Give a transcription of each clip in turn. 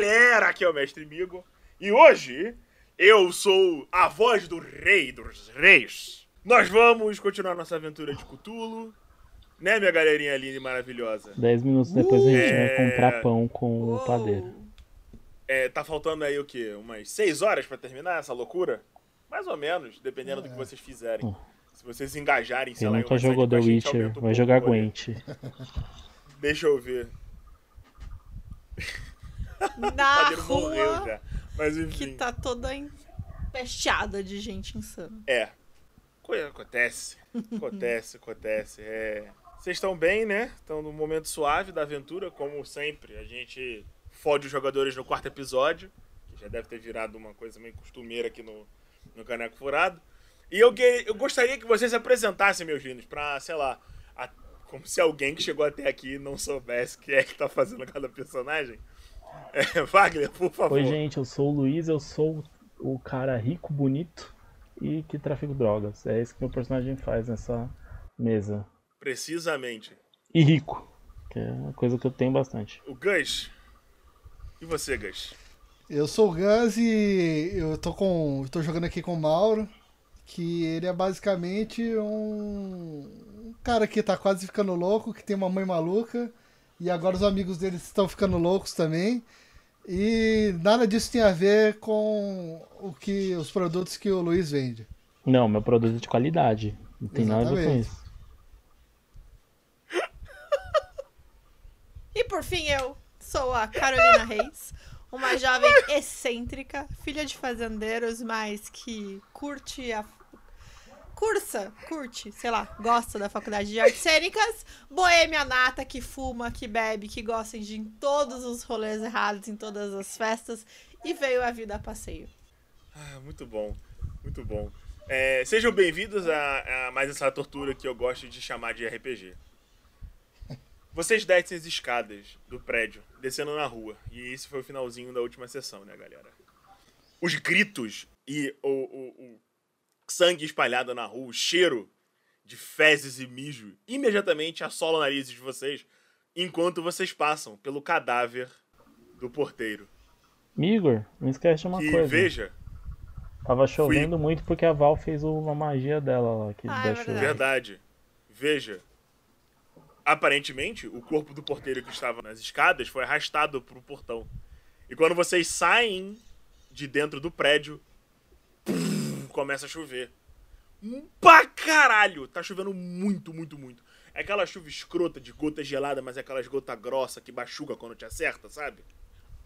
galera, aqui é o Mestre Migo. E hoje eu sou a voz do Rei dos Reis. Nós vamos continuar nossa aventura de Cthulhu. Né, minha galerinha linda e maravilhosa? Dez minutos depois a gente É. vai comprar pão com o Uou. padeiro. É, tá faltando aí o quê? Umas seis horas pra terminar essa loucura? Mais ou menos, dependendo do que vocês fizerem. Se vocês engajarem, sei Quem lá, nunca jogou The Witcher um vai pouco jogar. Gwent. Deixa eu ver. O Na padeiro morreu rua já. Mas que enfim. tá toda empesteada de gente insana. É. Coisa acontece. Acontece, acontece. É. Vocês estão bem, né? Estão num momento suave da aventura, como sempre. A gente fode os jogadores no quarto episódio, que já deve ter virado uma coisa meio costumeira aqui no, no Caneco Furado. E eu, que- eu gostaria que vocês se apresentassem, meus lindos, pra, sei lá, a- como se alguém que chegou até aqui não soubesse quem é que tá fazendo cada personagem. É, Wagner, por favor. Oi, gente, eu sou o Luiz, eu sou o cara rico, bonito e que trafico drogas. É isso que meu personagem faz nessa mesa. Precisamente. E rico, que é uma coisa que eu tenho bastante. O Gus. E você, Gus? Eu sou o Gans e eu tô com. tô jogando aqui com o Mauro, que ele é basicamente um, um cara que tá quase ficando louco, que tem uma mãe maluca, e agora os amigos dele estão ficando loucos também. E nada disso tem a ver com o que os produtos que o Luiz vende. Não, meu produto é de qualidade. Não tem nada a ver com Exatamente. isso. E por fim, eu sou a Carolina Reis, uma jovem excêntrica, filha de fazendeiros, mas que curte a. Cursa, curte, sei lá, gosta da faculdade de artes cênicas, boêmia nata, que fuma, que bebe, que gosta de em todos os rolês errados, em todas as festas, e veio a vida a passeio. Ah, muito bom, muito bom. É, sejam bem-vindos a, a mais essa tortura que eu gosto de chamar de RPG. Vocês descem as escadas do prédio, descendo na rua. E esse foi o finalzinho da última sessão, né, galera? Os gritos e o, o- o sangue espalhado na rua, o cheiro de fezes e mijo, imediatamente assola o nariz de vocês enquanto vocês passam pelo cadáver do porteiro. Igor, não esquece de uma E coisa. veja, Tava chovendo muito porque a Val fez uma magia dela lá. Que Ah, é verdade. Verdade. Veja. Aparentemente, o corpo do porteiro que estava nas escadas foi arrastado pro portão. E quando vocês saem de dentro do prédio, começa a chover. Um Pra caralho! Tá chovendo muito, muito, muito. É aquela chuva escrota de gota gelada, mas é aquelas gota grossa que machuca quando te acerta, sabe?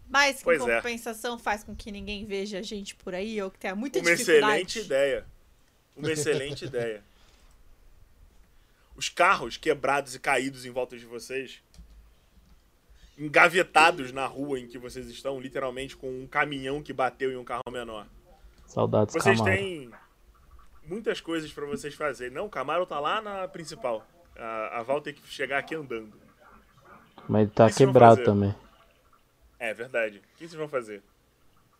Mas que é. compensação faz com que ninguém veja a gente por aí, ou que tenha muita Uma dificuldade. excelente ideia. Uma excelente ideia. Os carros quebrados e caídos em volta de vocês, engavetados na rua em que vocês estão, literalmente com um caminhão que bateu em um carro menor. Saudades Vocês Camaro. têm muitas coisas pra vocês fazerem. Não, o Camaro tá lá na principal. A, a Val tem que chegar aqui andando. Mas ele tá vou quebrado também. É verdade. O que vocês vão fazer?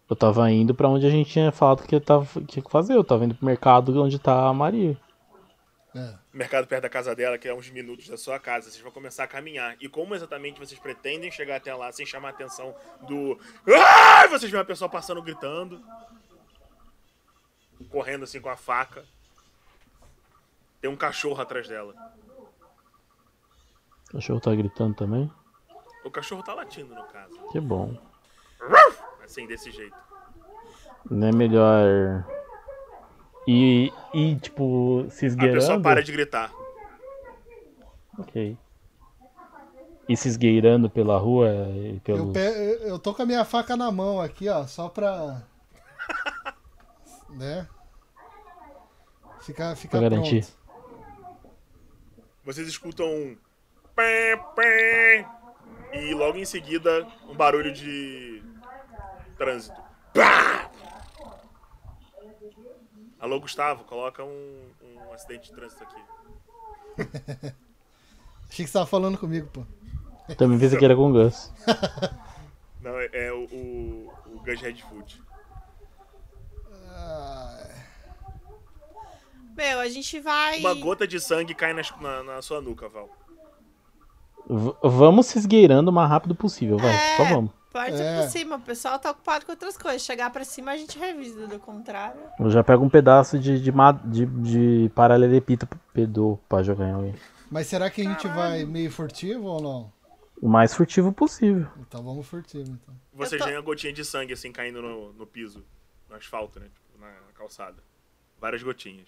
Eu tava indo pra onde a gente tinha falado que eu tava, que tinha que fazer. Eu tava indo pro mercado onde tá a Maria. É. mercado perto da casa dela, que é uns minutos da sua casa. Vocês vão começar a caminhar. E como exatamente vocês pretendem chegar até lá sem chamar a atenção do. Ai! Vocês veem uma pessoa passando gritando. Correndo assim com a faca. Tem um cachorro atrás dela. O cachorro tá gritando também. O cachorro tá latindo, no caso. Que bom. Assim, desse jeito. Não é melhor. E, e tipo, se A esgueirando. pessoa para de gritar. Ok. E se esgueirando pela rua e Eu, pelo. pe- eu- eu tô com a minha faca na mão aqui, ó, só pra. Né? Ficar, ficar Pra garantir. pronto. Vocês escutam um. pé, pé, E logo em seguida, um barulho de. trânsito. Pá! Alô, Gustavo, coloca um, um acidente de trânsito aqui. Achei que você tava falando comigo, pô. Também pensei que era com o Gus. Não, é, é o, o, o Gus Redfoot. Ah, Meu, a gente vai. Uma gota de sangue cai nas- na, na sua nuca, Val. V- vamos se esgueirando o mais rápido possível, vai. É. Só vamos. Parte É. por cima, o pessoal tá ocupado com outras coisas. Chegar pra cima a gente revisa, do contrário. Eu já pego um pedaço de, de, de, de paralelepípedo pra jogar em alguém. Mas será que a gente vai meio furtivo ou não? O mais furtivo possível. Então vamos furtivo, então. Vocês tô- veem a gotinha de sangue assim caindo no, no piso, no asfalto, né? Tipo, na calçada. Várias gotinhas.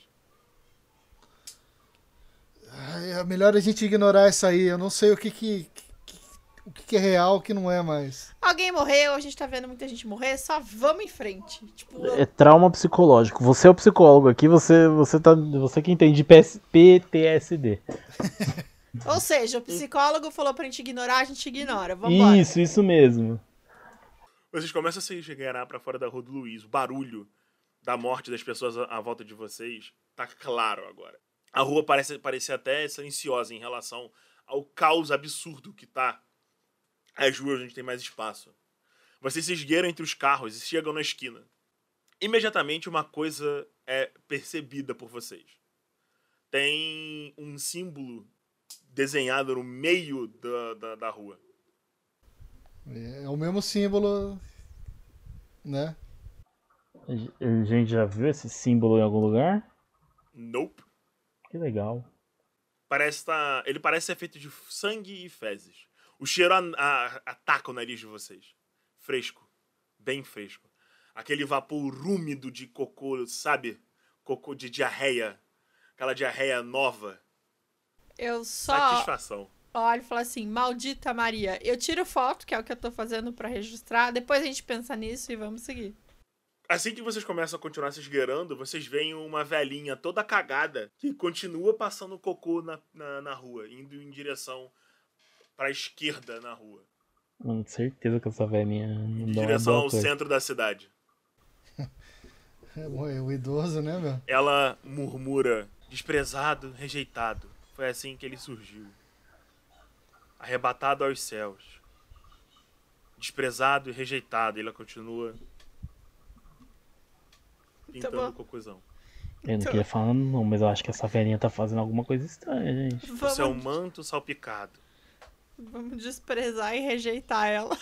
É melhor a gente ignorar isso aí. Eu não sei o que que, que- o que, que é real o que não é mais. Alguém morreu, a gente tá vendo muita gente morrer, só vamos em frente. Tipo, É trauma psicológico. Você é o psicólogo aqui, você, você, tá, você que entende de PS PTSD. ou seja, o psicólogo falou pra gente ignorar, a gente ignora. Vambora. Isso, isso mesmo. Vocês começam a se chegar pra fora da rua do Luiz. O barulho da morte das pessoas à, volta de vocês tá claro agora. A rua parece, parece até silenciosa em relação ao caos absurdo que tá as ruas onde tem mais espaço. Vocês se esgueiram entre os carros e chegam na esquina. Imediatamente uma coisa é percebida por vocês. Tem um símbolo desenhado no meio da, da, da rua. É o mesmo símbolo, né? A gente já viu esse símbolo em algum lugar? Nope. Que legal. Parece tá, ele parece ser feito de sangue e fezes. O cheiro a- a- ataca o nariz de vocês. Fresco. Bem fresco. Aquele vapor úmido de cocô, sabe? Cocô de diarreia. Aquela diarreia nova. Eu só Satisfação. olho e falo assim, maldita Maria. Eu tiro foto, que é o que eu tô fazendo pra registrar. Depois a gente pensa nisso e vamos seguir. Assim que vocês começam a continuar se esgueirando, vocês veem uma velhinha toda cagada que continua passando cocô na, na, na rua, indo em direção pra esquerda na rua. Mano, certeza que essa velhinha Em dá uma direção ao coisa. centro da cidade. É o é o idoso, né, meu? Ela murmura: desprezado, rejeitado. Foi assim que ele surgiu. Arrebatado aos céus. Desprezado e rejeitado. E ela continua pintando bom. o cocôzão. Eu não Então- queria falar não, mas eu acho que essa velhinha tá fazendo alguma coisa estranha, gente. O seu Vamos, manto salpicado. vamos desprezar e rejeitar ela.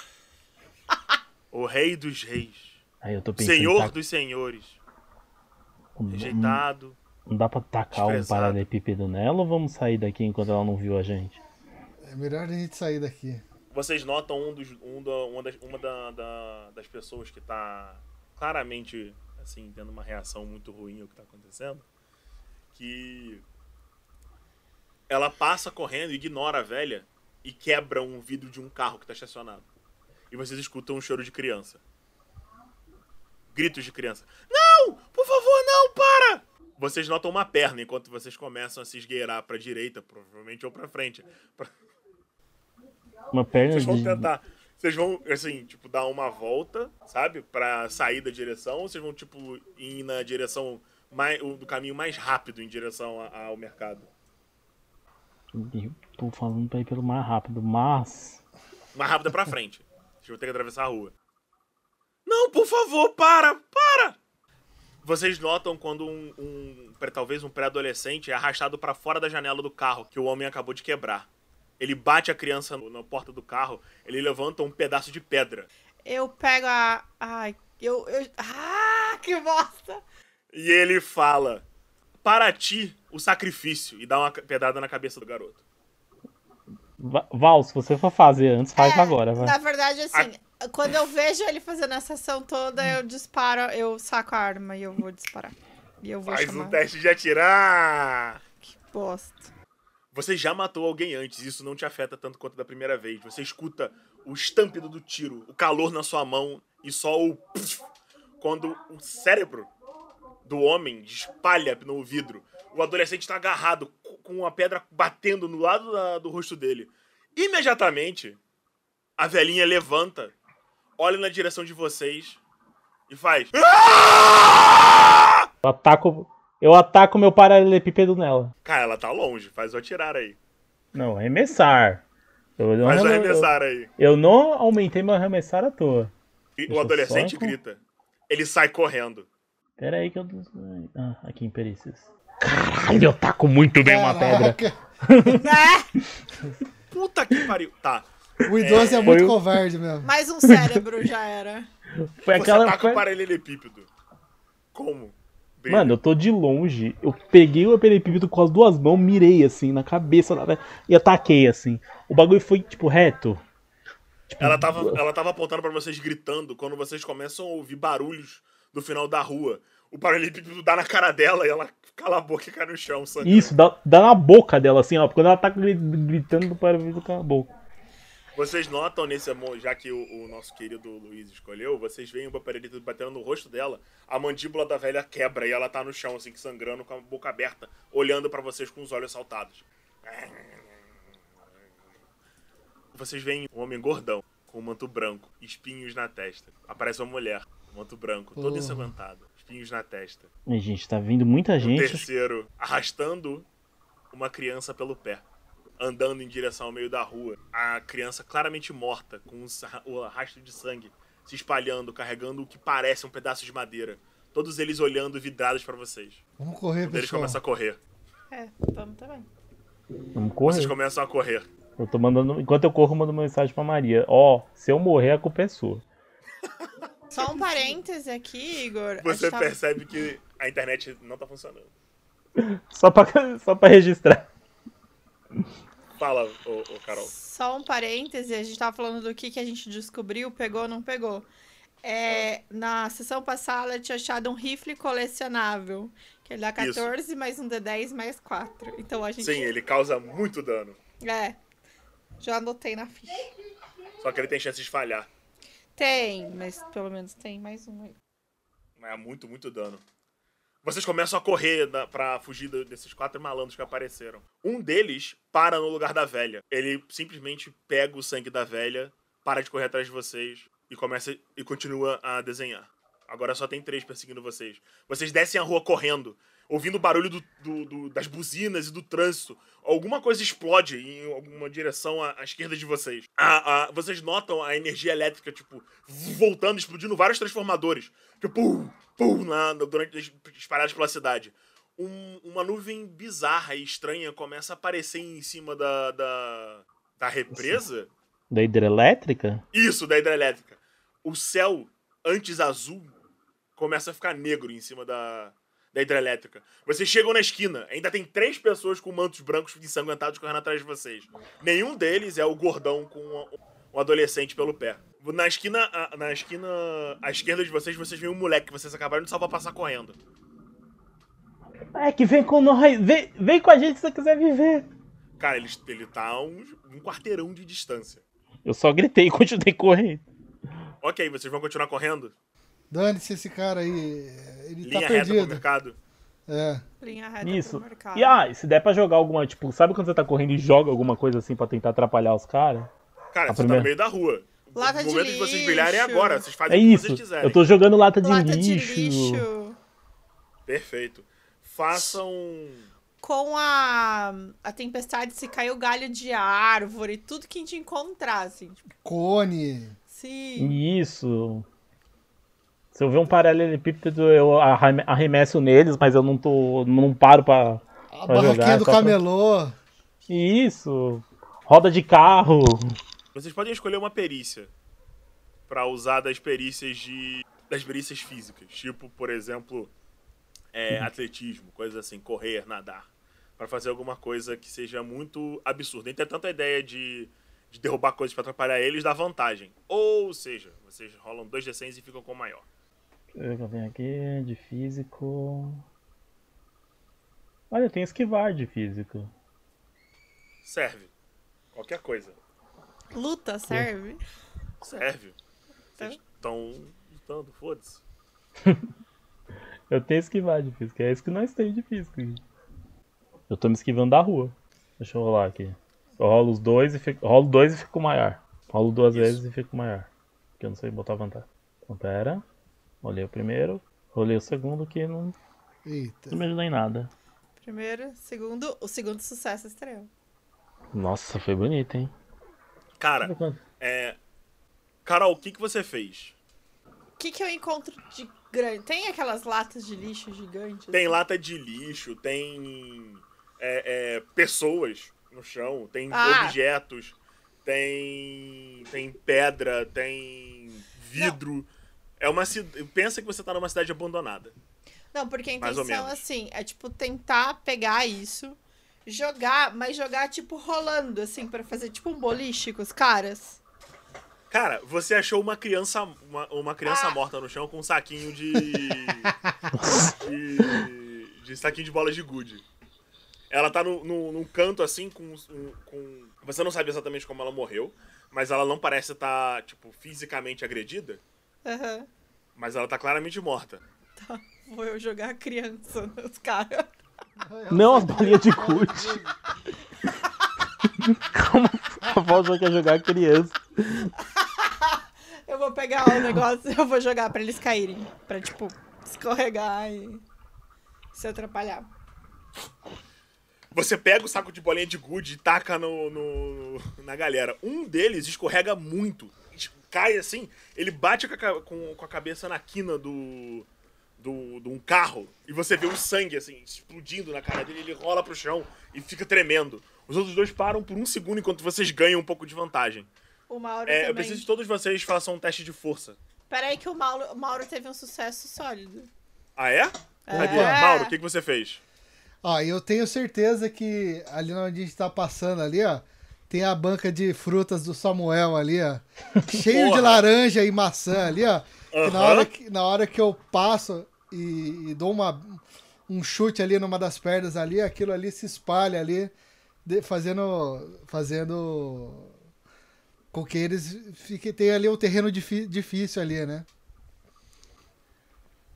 O rei dos reis. Aí eu tô pensando, Senhor tá- dos senhores. não, Rejeitado. não dá pra tacar um paralelepípedo nela ou vamos sair daqui enquanto ela não viu a gente? É melhor a gente sair daqui. Vocês notam um dos, um da, uma, das, uma da- da- das pessoas que tá claramente, assim, tendo uma reação muito ruim ao que tá acontecendo. Que ela passa correndo, ignora a velha e quebra um vidro de um carro que tá estacionado. E vocês escutam um choro de criança. Gritos de criança. Não! Por favor, não, para! Vocês notam uma perna enquanto vocês começam a se esgueirar pra direita, provavelmente, ou pra frente. Pra- Uma perna vocês vão de... Vocês vão, assim, tipo, dar uma volta, sabe? Pra sair da direção, ou vocês vão, tipo, ir na direção mais, do caminho mais rápido em direção ao mercado. Eu tô falando pra ir pelo mais rápido, mas... Mais rápido é pra frente. Vocês vão ter que atravessar a rua. Não, por favor, para! Para! Vocês notam quando um, um talvez um pré-adolescente é arrastado pra fora da janela do carro que o homem acabou de quebrar. Ele bate a criança no- na porta do carro, ele levanta um pedaço de pedra. Eu pego a. Ai, eu. eu... Ah, que bosta! E ele fala: Para ti, o sacrifício. E dá uma pedrada na cabeça do garoto. Va- Val, se você for fazer antes, faz É, agora, vai. Na verdade, assim, quando eu vejo ele fazendo essa ação toda, eu disparo, eu saco a arma e eu vou disparar. E eu vou Faz chamar. um teste de atirar! Que bosta. Você já matou alguém antes, isso não te afeta tanto quanto da primeira vez. Você escuta o estampido do tiro, o calor na sua mão e só o. puf, quando o cérebro do homem espalha no vidro. O adolescente está agarrado co- com uma pedra batendo no lado da- do rosto dele. Imediatamente, a velhinha levanta, olha na direção de vocês e faz. Eu ataco, eu ataco meu paralelepípedo nela. Cara, ela tá longe, faz o atirar aí. Não, arremessar. Eu não, Faz o eu- arremessar aí. eu não aumentei meu arremessar à toa. E o eu adolescente grita. Ele sai correndo. Pera aí que eu... Ah, aqui em perícias. Caralho, eu taco muito bem uma pedra. Caraca. Né? Puta que pariu. Tá. O idoso é, Foi muito covarde mesmo. Mais um cérebro já era. Foi Você aquela. ataca foi- o paralelepípedo. Como? Bem, Mano, eu tô de longe. Eu peguei o paralelepípedo com as duas mãos, mirei assim, na cabeça velha, e ataquei assim. O bagulho foi, tipo, reto. ela, tava, ela tava apontando pra vocês gritando quando vocês começam a ouvir barulhos do final da rua. O paralelepípedo dá na cara dela e ela cala a boca e cai no chão. sangrando. Isso, dá, dá na boca dela, assim, ó. Quando ela tá gri- gritando do paralelepípedo com a boca. Vocês notam nesse mo- já que o, o nosso querido Luiz escolheu, vocês veem o paralelepípedo batendo no rosto dela, a mandíbula da velha quebra e ela tá no chão, assim, sangrando, com a boca aberta, olhando pra vocês com os olhos saltados. Vocês veem um homem gordão, com um manto branco, espinhos na testa. Aparece uma mulher, manto branco, toda Porra. ensanguentada, espinhos na testa. Ai, gente, tá vindo muita O gente. terceiro, arrastando uma criança pelo pé. Andando em direção ao meio da rua. A criança claramente morta, com o rastro de sangue se espalhando, carregando o que parece um pedaço de madeira. Todos eles olhando vidrados pra vocês. Vamos correr, pessoal. começa a correr. É, vamos também. Vamos correr. Vocês começam a correr. Eu tô mandando. Enquanto eu corro, eu mando uma mensagem pra Maria. Ó, se eu morrer, a culpa é sua. Só um parêntese aqui, Igor. Você tava- percebe que a internet não tá funcionando. Só pra, só pra registrar. Fala, ô, ô, Carol. Só um parêntese, a gente tava falando do que, que a gente descobriu, pegou ou não pegou. É, na sessão passada eu tinha achado um rifle colecionável. Que ele dá 14 mais um D10 mais 4. Então a gente. Sim, ele causa muito dano. É. Já anotei na ficha. Só que ele tem chance de falhar. Tem, mas pelo menos tem mais um aí. Mas é muito, muito dano. Vocês começam a correr na, pra fugir desses quatro malandros que apareceram. Um deles para no lugar da velha. Ele simplesmente pega o sangue da velha, para de correr atrás de vocês e começa e continua a desenhar. Agora só tem três perseguindo vocês. Vocês descem a rua correndo, ouvindo o barulho do- do- do- das buzinas e do trânsito. Alguma coisa explode em alguma direção à, à esquerda de vocês. A- a- vocês notam a energia elétrica, tipo, voltando, explodindo vários transformadores. Tipo, pum, pum, na, durante, espalhados pela cidade. Um- uma nuvem bizarra e estranha começa a aparecer em cima da, da, da represa. Da hidrelétrica? Isso, da hidrelétrica. O céu, antes azul, começa a ficar negro em cima da, da hidrelétrica. Vocês chegam na esquina, ainda tem três pessoas com mantos brancos ensanguentados correndo atrás de vocês. Nenhum deles é o gordão com um adolescente pelo pé. Na esquina, a- na esquina à esquerda de vocês, vocês veem um moleque que vocês acabaram de salvar passar correndo. É que vem com nós. Vem, vem com a gente se você quiser viver. Cara, ele, ele tá a um, um quarteirão de distância. Eu só gritei e continuei correndo. Ok, vocês vão continuar correndo? Dane-se esse cara aí. Ele Linha tá reta pro perdido. mercado. É. Linha reta Isso. pro mercado. E ah, se der pra jogar alguma, tipo, sabe quando você tá correndo e joga alguma coisa assim pra tentar atrapalhar os caras? Cara, você tá primeira- no meio da rua. Lata o de momento de vocês lixo. brilharem é agora. Vocês É fazem o que isso. vocês quiserem. Eu tô jogando lata de, Lata lixo. de lixo. Perfeito. Façam. Com a, a tempestade, se caiu galho de árvore, tudo que a gente encontrar, assim. Tipo, Cone. sim. Isso. Se eu ver um paralelepípedo, eu arreme- arremesso neles, mas eu não tô. não paro pra. A Pra barraquinha jogar, do só pra- camelô. Isso. Roda de carro. Vocês podem escolher uma perícia pra usar das perícias de. das perícias físicas. Tipo, por exemplo, é, atletismo, coisas assim, correr, nadar. Pra fazer alguma coisa que seja muito absurda. Entretanto, a ideia de, de derrubar coisas pra atrapalhar eles dá vantagem. Ou seja, vocês rolam dois D100 e ficam com o maior. Deixa eu ver o que eu tenho aqui de físico. Olha, tem esquivar de físico. Serve. Qualquer coisa. Luta serve. Serve. Tá. Vocês estão lutando, foda-se. Eu tenho esquivar de físico, é isso que nós temos de físico. Eu tô me esquivando da rua. Deixa eu rolar aqui. Eu rolo os dois e fico. Rolo dois e fico maior. Rolo duas Isso. vezes e fico maior. Porque eu não sei botar vantagem. Então pera. Rolei o primeiro. Rolei o segundo que não, Eita. não me ajudou em nada. Primeiro, segundo, o segundo sucesso extremo. Nossa, foi bonito, hein? Cara, é. Carol, o que, que você fez? O que, que eu encontro de grande? Tem aquelas latas de lixo gigantes? Tem lata de lixo, tem é, é, pessoas no chão, tem Ah. objetos. tem tem pedra, tem vidro. É uma. Pensa que você tá numa cidade abandonada. Não, porque a intenção, assim, é tipo tentar pegar isso, jogar, mas jogar tipo rolando, assim, pra fazer tipo um boliche com os caras. Cara, você achou uma criança uma, uma criança Ah. morta no chão com um saquinho de de, de saquinho de bolas de gude. Ela tá no, no, num canto assim com, um- com você não sabe exatamente como ela morreu, mas ela não parece estar tipo fisicamente agredida, Aham. mas ela tá claramente morta. Tá, vou eu jogar a criança nos caras. Não, as bolinhas de gude. Como a Valja quer jogar criança? Eu vou pegar o negócio eu vou jogar pra eles caírem. Pra, tipo, escorregar e se atrapalhar. Você pega o saco de bolinha de gude e taca no, no- na galera. Um deles escorrega muito. Cai assim, ele bate com a, com- com a cabeça na quina do, do. de um carro. E você vê o sangue, assim, explodindo na cara dele. Ele rola pro chão e fica tremendo. Os outros dois param por um segundo enquanto vocês ganham um pouco de vantagem. O Mauro É, eu também. preciso de todos vocês façam um teste de força. Peraí que o Mauro, o Mauro teve um sucesso sólido. Ah, é? Cadê? É. Mauro, o que, que você fez? Ó, eu tenho certeza que ali onde a gente tá passando ali, ó, tem a banca de frutas do Samuel ali, ó. Cheio de Porra. laranja e maçã ali, ó. que na, hora que, na hora que eu passo e, e dou uma, um chute ali numa das pernas ali, aquilo ali se espalha ali, de- fazendo. fazendo. com que eles fiquem, tenham ali um terreno difí- difícil ali, né?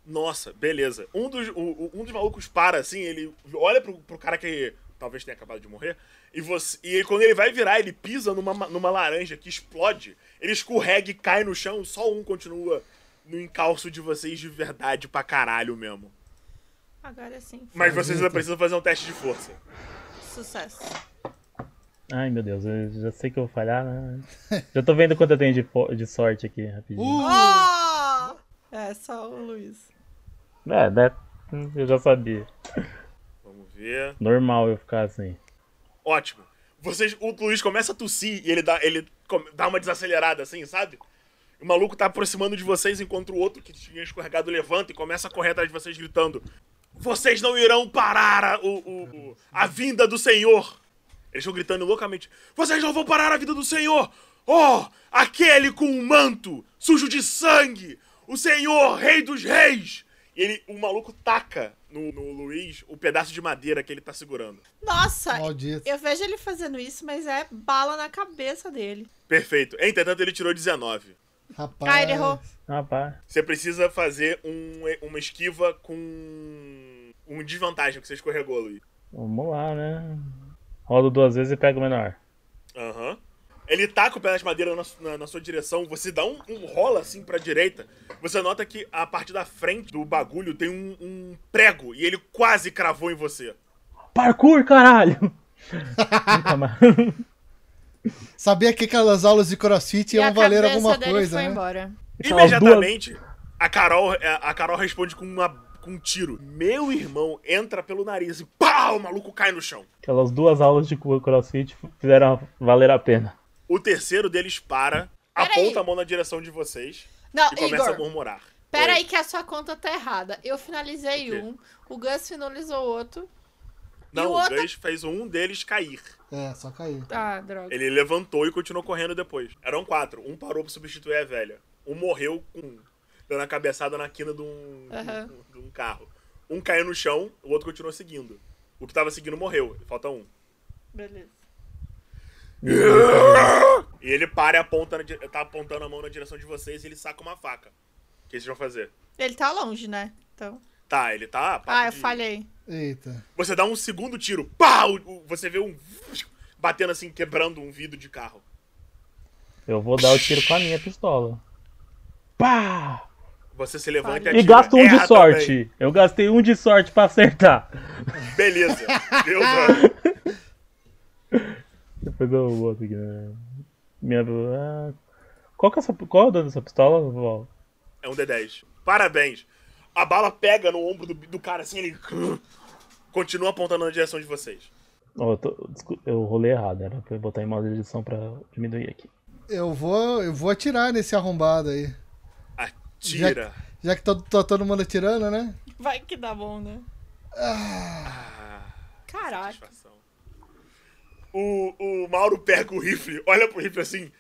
Nossa, beleza. Um dos, o- um dos malucos para assim, ele olha pro, pro cara que talvez tenha acabado de morrer, e você e ele- quando ele vai virar, ele pisa numa, ma- numa laranja que explode, ele escorrega e cai no chão, só um continua no encalço de vocês de verdade pra caralho mesmo. Agora sim. Mas vocês ainda precisam fazer um teste de força. Sucesso. Ai, meu Deus, eu já sei que eu vou falhar, né? Já tô vendo quanto eu tenho de, de sorte aqui, rapidinho. Uh! Oh! É, só o Luiz. É, né? Eu já sabia. Ver. Normal eu ficar assim. Ótimo. Vocês, o Luiz começa a tossir e ele dá, ele dá uma desacelerada assim, sabe? O maluco tá aproximando de vocês enquanto o outro que tinha escorregado levanta e começa a correr atrás de vocês gritando: Vocês não irão parar a, o, o- a vinda do Senhor! Eles estão gritando loucamente: Vocês não vão parar a vida do Senhor! Oh, aquele com o manto sujo de sangue! O Senhor, Rei dos Reis! E ele, o maluco taca no, no Luiz o pedaço de madeira que ele tá segurando. Nossa, Maldito. eu vejo ele fazendo isso, mas é bala na cabeça dele. Perfeito. Entretanto, ele tirou 19. Rapaz. Ah, ele errou. Rapaz. Você precisa fazer um- uma esquiva com um desvantagem que você escorregou, Luiz. Vamos lá, né? Rolo duas vezes e pego o menor. Aham. Ele taca o pedaço de madeira na, na- na sua direção, você dá um, um rola assim pra direita. Você nota que a parte da frente do bagulho tem um, um prego e ele quase cravou em você. Parkour, caralho! Sabia que aquelas aulas de crossfit iam valer alguma dele coisa, foi né? embora. Imediatamente, a Carol, a Carol responde com, uma, com um tiro. Meu irmão entra pelo nariz e pau, o maluco cai no chão. Aquelas duas aulas de crossfit fizeram valer a pena. O terceiro deles para, Pera aponta aí. a mão na direção de vocês Não, e começa a Igor, murmurar. pera Oi. aí que a sua conta tá errada. Eu finalizei O um, o Gus finalizou o outro. Não, E o o outro- Gus fez um deles cair. É, só cair. Ah, droga. Ele levantou e continuou correndo depois. Eram quatro. Um parou pra substituir a velha. Um morreu com dando a cabeçada na quina de um, Aham. de um carro. Um caiu no chão, o outro continuou seguindo. O que tava seguindo morreu. Falta um. Beleza. E ele para e aponta na tá apontando a mão na direção de vocês e ele saca uma faca. O que vocês vão fazer? Ele tá longe, né? Então. Tá, ele tá. Ah, eu de- falhei. Eita. Você dá um segundo tiro. Pau! Você vê um. Batendo assim, quebrando um vidro de carro. Eu vou dar o tiro com a minha pistola. Pá! Você se levanta e atira. E gasto um de Erra sorte. também. Eu gastei um de sorte pra acertar. Beleza. Deu dano. Depois eu boto aqui, né? Minha. ah, Qual, que é, essa... Qual é o dano dessa pistola, Val? É um D10. Parabéns. A bala pega no ombro do, do cara assim, ele continua apontando na direção de vocês. Eu, tô- eu rolei errado, era pra eu botar em modo de edição pra diminuir aqui. Eu vou, eu vou atirar nesse arrombado aí. Atira. Já que todo, tá todo mundo atirando, né? Vai que dá bom, né? Ah, Caraca. satisfação. O, o Mauro pega o rifle, olha pro rifle assim.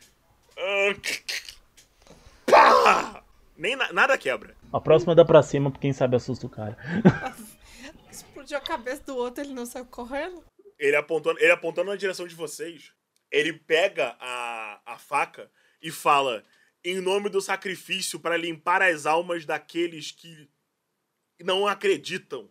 pá! Nem na- nada quebra. A próxima dá pra cima, porque quem sabe assusta o cara. Explodiu a cabeça do outro, ele não saiu correndo. Ele apontando, ele apontando na direção de vocês, ele pega a, a faca e fala: Em nome do sacrifício para limpar as almas daqueles que não acreditam.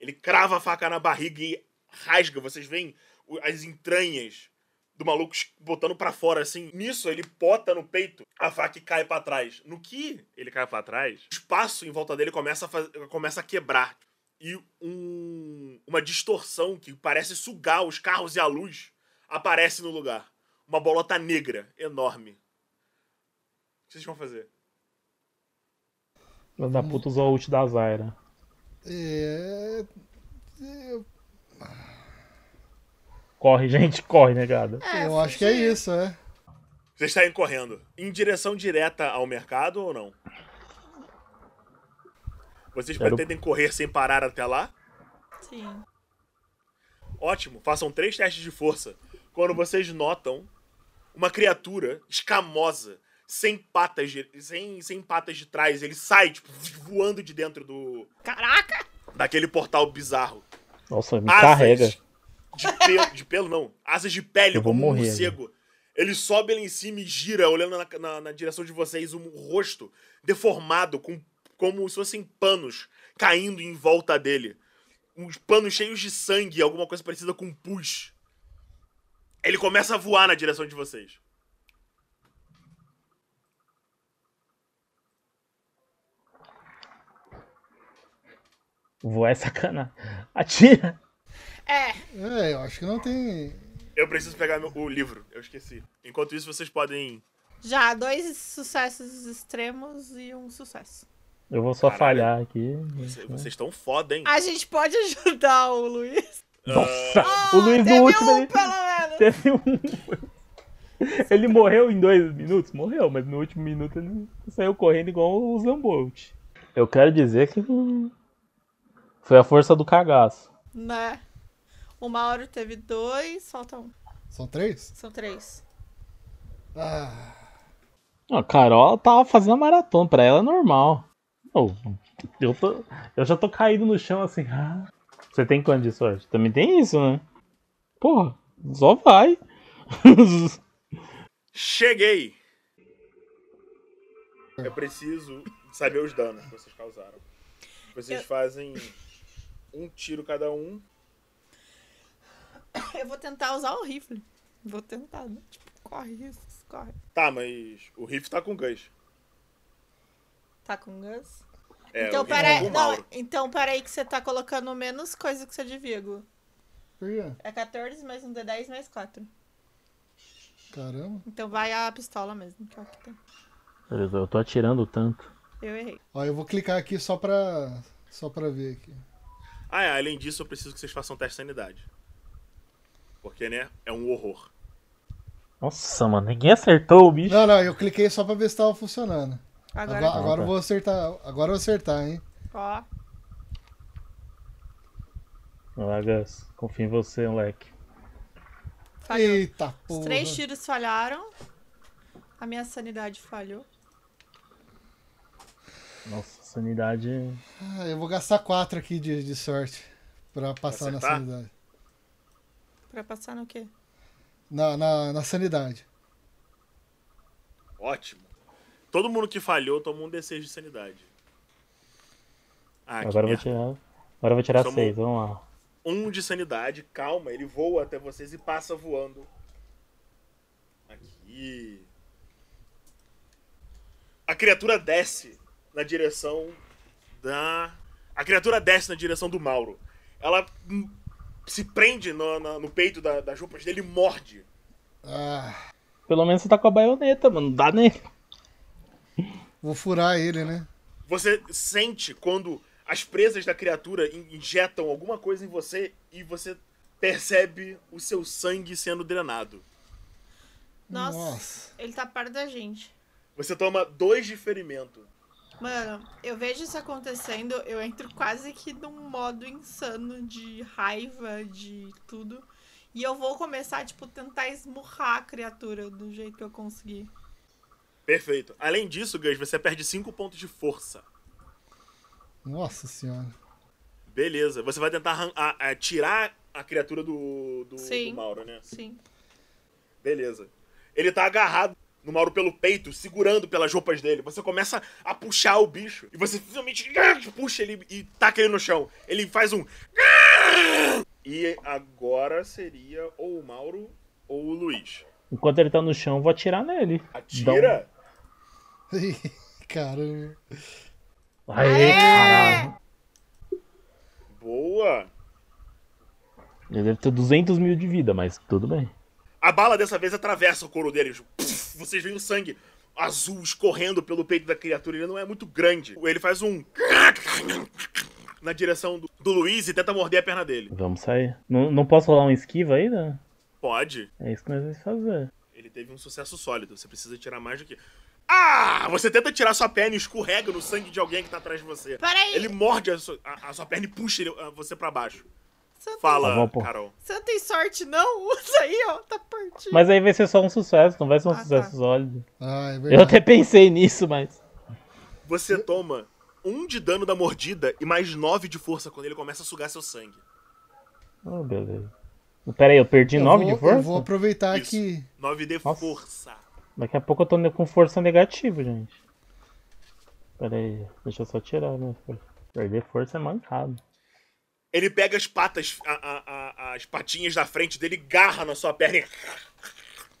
Ele crava a faca na barriga e rasga. Vocês veem as entranhas do maluco botando pra fora assim. Nisso, ele bota no peito a faca e cai pra trás. No que ele cai pra trás, o espaço em volta dele começa a, faz- começa a quebrar. E um- uma distorção que parece sugar os carros e a luz aparece no lugar. Uma bolota negra, enorme. O que vocês vão fazer? Filho da puta usou o ult da Zyra. É. Eu, Corre, gente, corre, negada. É, eu acho que é isso, é. Vocês saem correndo. Em direção direta ao mercado ou não? Vocês Quero- pretendem correr sem parar até lá? Sim. Ótimo, façam três testes de força. Quando vocês notam uma criatura escamosa, sem patas de, sem, sem patas de trás, ele sai, tipo, voando de dentro do Caraca! daquele portal bizarro. Nossa, me Asas carrega. De pelo, de pelo não, asas de pele, Eu vou como um morcego. Ele sobe lá em cima e gira, olhando na, na- na direção de vocês, um rosto deformado, com, como se fossem panos caindo em volta dele. Uns panos cheios de sangue, alguma coisa parecida com pus. Ele começa a voar na direção de vocês. Voar é sacanagem. Atira! É, É, eu acho que não tem. Eu preciso pegar meu- o livro, eu esqueci. Enquanto isso, vocês podem. já dois sucessos extremos e um sucesso. Eu vou só Caralho. falhar aqui. Vocês vocês estão foda, hein? A gente pode ajudar o Luiz. Nossa! Ah, o Luiz no último. um, ele- pelo menos. Teve um. Ele morreu em dois minutos? Morreu, mas no último minuto ele saiu correndo igual o Zambolt. Eu quero dizer que. Foi a força do cagaço. Né? O Mauro teve dois, falta um. São três? São três. Ah. A Carol tava fazendo a maratona, pra ela é normal. Ô, eu, tô, eu já tô caído no chão assim. ah. Você tem quanto de sorte? Também tem isso, né? Porra, só vai. Cheguei! Eu preciso saber os danos que vocês causaram. Vocês Eu- fazem um tiro cada um. Eu vou tentar usar o rifle. Vou tentar, né? Tipo, corre riscos, corre. Tá, mas o Riff tá com Gus. Tá com Gus? É, então, peraí. com o Não, então, peraí que você tá colocando menos coisa que você de Vigo. Por quê? É 14 mais um D10 mais 4. Caramba. Então vai a pistola mesmo, que é o que tem. Beleza, eu tô atirando tanto. Eu errei. Ó, eu vou clicar aqui só pra. Só pra ver aqui. Ah, é, além disso, eu preciso que vocês façam um teste de sanidade. Porque, né, é um horror. Nossa, mano, ninguém acertou o bicho. Não, não, eu cliquei só pra ver se tava funcionando. Agora, Agora, agora eu vou acertar. Agora eu vou acertar, hein? ó. Gus. Confio em você, moleque. Falhou. Eita Os porra. três tiros falharam. A minha sanidade falhou. Nossa, sanidade. Ah, eu vou gastar quatro aqui de, de sorte. Pra passar na sanidade. Pra passar no quê? Na, na, na sanidade. Ótimo. Todo mundo que falhou toma um D6 de sanidade. Ah, Agora eu vou tirar. Agora eu vou tirar Tomou. seis, vamos lá. Um de sanidade, calma, ele voa até vocês e passa voando. Aqui. A criatura desce na direção da. A criatura desce na direção do Mauro. Ela se prende no, na- no peito da- das roupas dele e morde. Ah, Pelo menos você tá com a baioneta, mano. Não dá nem. vou furar ele, né? Você sente quando as presas da criatura in- injetam alguma coisa em você e você percebe o seu sangue sendo drenado. Nossa, Nossa. ele tá perto da gente. Você toma dois de ferimento. Mano, eu vejo isso acontecendo, eu entro quase que num modo insano de raiva, de tudo. E eu vou começar, tipo, tentar esmurrar a criatura do jeito que eu conseguir. Perfeito. Além disso, Gus, você perde 5 pontos de força. Nossa senhora. Beleza. Você vai tentar a- a- tirar a criatura do, do, Sim. do Mauro, né? Sim. Beleza. Ele tá agarrado no Mauro pelo peito, segurando pelas roupas dele. Você começa a puxar o bicho. E você finalmente puxa ele e taca ele no chão. Ele faz um. E agora seria ou o Mauro ou o Luiz. Enquanto ele tá no chão, eu vou atirar nele. Atira. Caramba. Aê, caralho. Boa. Ele deve ter 200 mil de vida, mas tudo bem. A bala dessa vez atravessa o couro dele. Puf, Vocês veem o sangue azul escorrendo pelo peito da criatura. Ele não é muito grande. Ele faz um. Na direção do, do Luiz e tenta morder a perna dele. Vamos sair. Não, não posso rolar um esquiva ainda? Pode. É isso que nós vamos fazer. Ele teve um sucesso sólido. Você precisa tirar mais do que. Ah! Você tenta tirar sua perna e escorrega no sangue de alguém que tá atrás de você. Peraí, Ele morde a sua, a- a sua perna e puxa ele- ah, você pra baixo. Você Fala, Tá bom. Carol. você não tem sorte, não? Usa aí, ó, tá pertinho. Mas aí vai ser só um sucesso, não vai ser um Ah, tá. sucesso sólido. Ah, é Eu até pensei nisso, mas. Você toma um de dano da mordida e mais nove de força quando ele começa a sugar seu sangue. Oh, beleza. Pera aí, eu perdi Eu 9 vou- de força? Eu vou aproveitar Isso. que. 9 de Nossa. força. Daqui a pouco eu tô com força negativa, gente. Pera aí, deixa eu só tirar, né? Perder força é mancado. Ele pega as patas, a- a- a- as patinhas da frente dele, garra na sua perna e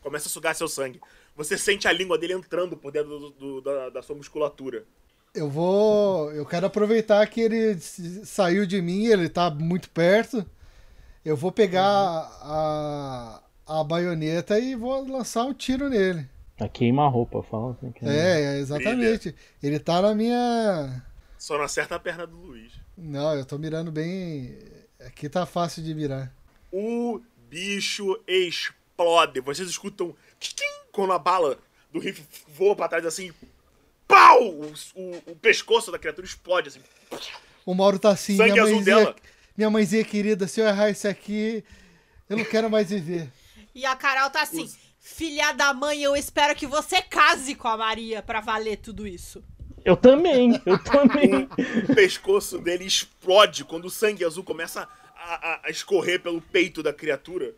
começa a sugar seu sangue. Você sente a língua dele entrando por dentro do- do- da, da sua musculatura. Eu vou. Eu quero aproveitar que ele saiu de mim, ele tá muito perto. Eu vou pegar a, a baioneta e vou lançar um tiro nele. A queima a roupa, fala assim. Que... É, é, exatamente. Ele tá na minha. Só não acerta a perna do Luiz. Não, eu tô mirando bem. Aqui tá fácil de mirar. O bicho explode. Vocês escutam quando a bala do rifle voa pra trás assim. Pau! O, o- o pescoço da criatura explode assim. O Mauro tá assim, Sangue minha azul mãezinha, dela. minha mãezinha querida, se eu errar isso aqui, eu não quero mais viver. E a Carol tá assim, Os- filha da mãe, eu espero que você case com a Maria pra valer tudo isso. Eu também, eu também. O pescoço dele explode quando o sangue azul começa a, a- a escorrer pelo peito da criatura.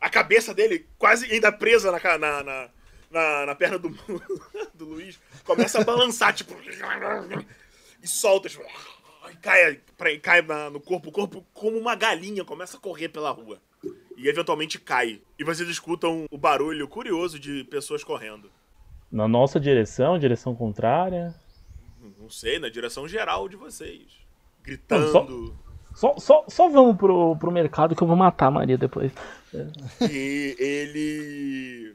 A cabeça dele, quase ainda presa na, na, na, na, na perna do, do Luiz, começa a balançar, tipo. E solta, tipo, e cai, cai na- no corpo. O corpo, como uma galinha, começa a correr pela rua. E eventualmente cai. E vocês escutam o barulho curioso de pessoas correndo. Na nossa direção, direção contrária. Não sei, na direção geral de vocês. Gritando. Só, só, só vamos pro, pro mercado que eu vou matar a Maria depois. E ele.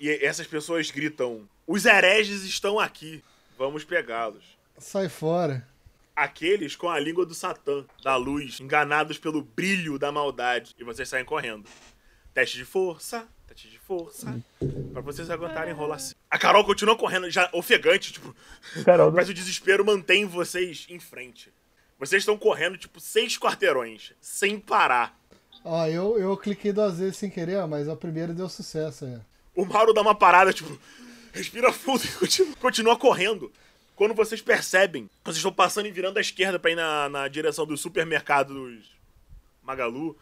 E essas pessoas gritam: Os hereges estão aqui, vamos pegá-los. Sai fora. Aqueles com a língua do Satã, da luz, enganados pelo brilho da maldade. E vocês saem correndo. Teste de força, teste de força. Pra vocês aguentarem rolar assim. A Carol continua correndo, já ofegante, tipo. Carol, Mas o desespero mantém vocês em frente. Vocês estão correndo, tipo, seis quarteirões, sem parar. Ó, eu, eu cliquei duas vezes sem querer, mas a primeira deu sucesso. É. O Mauro dá uma parada, tipo, respira fundo e continua, continua correndo. Quando vocês percebem, vocês estão passando e virando à esquerda pra ir na, na direção do supermercado dos Magalu.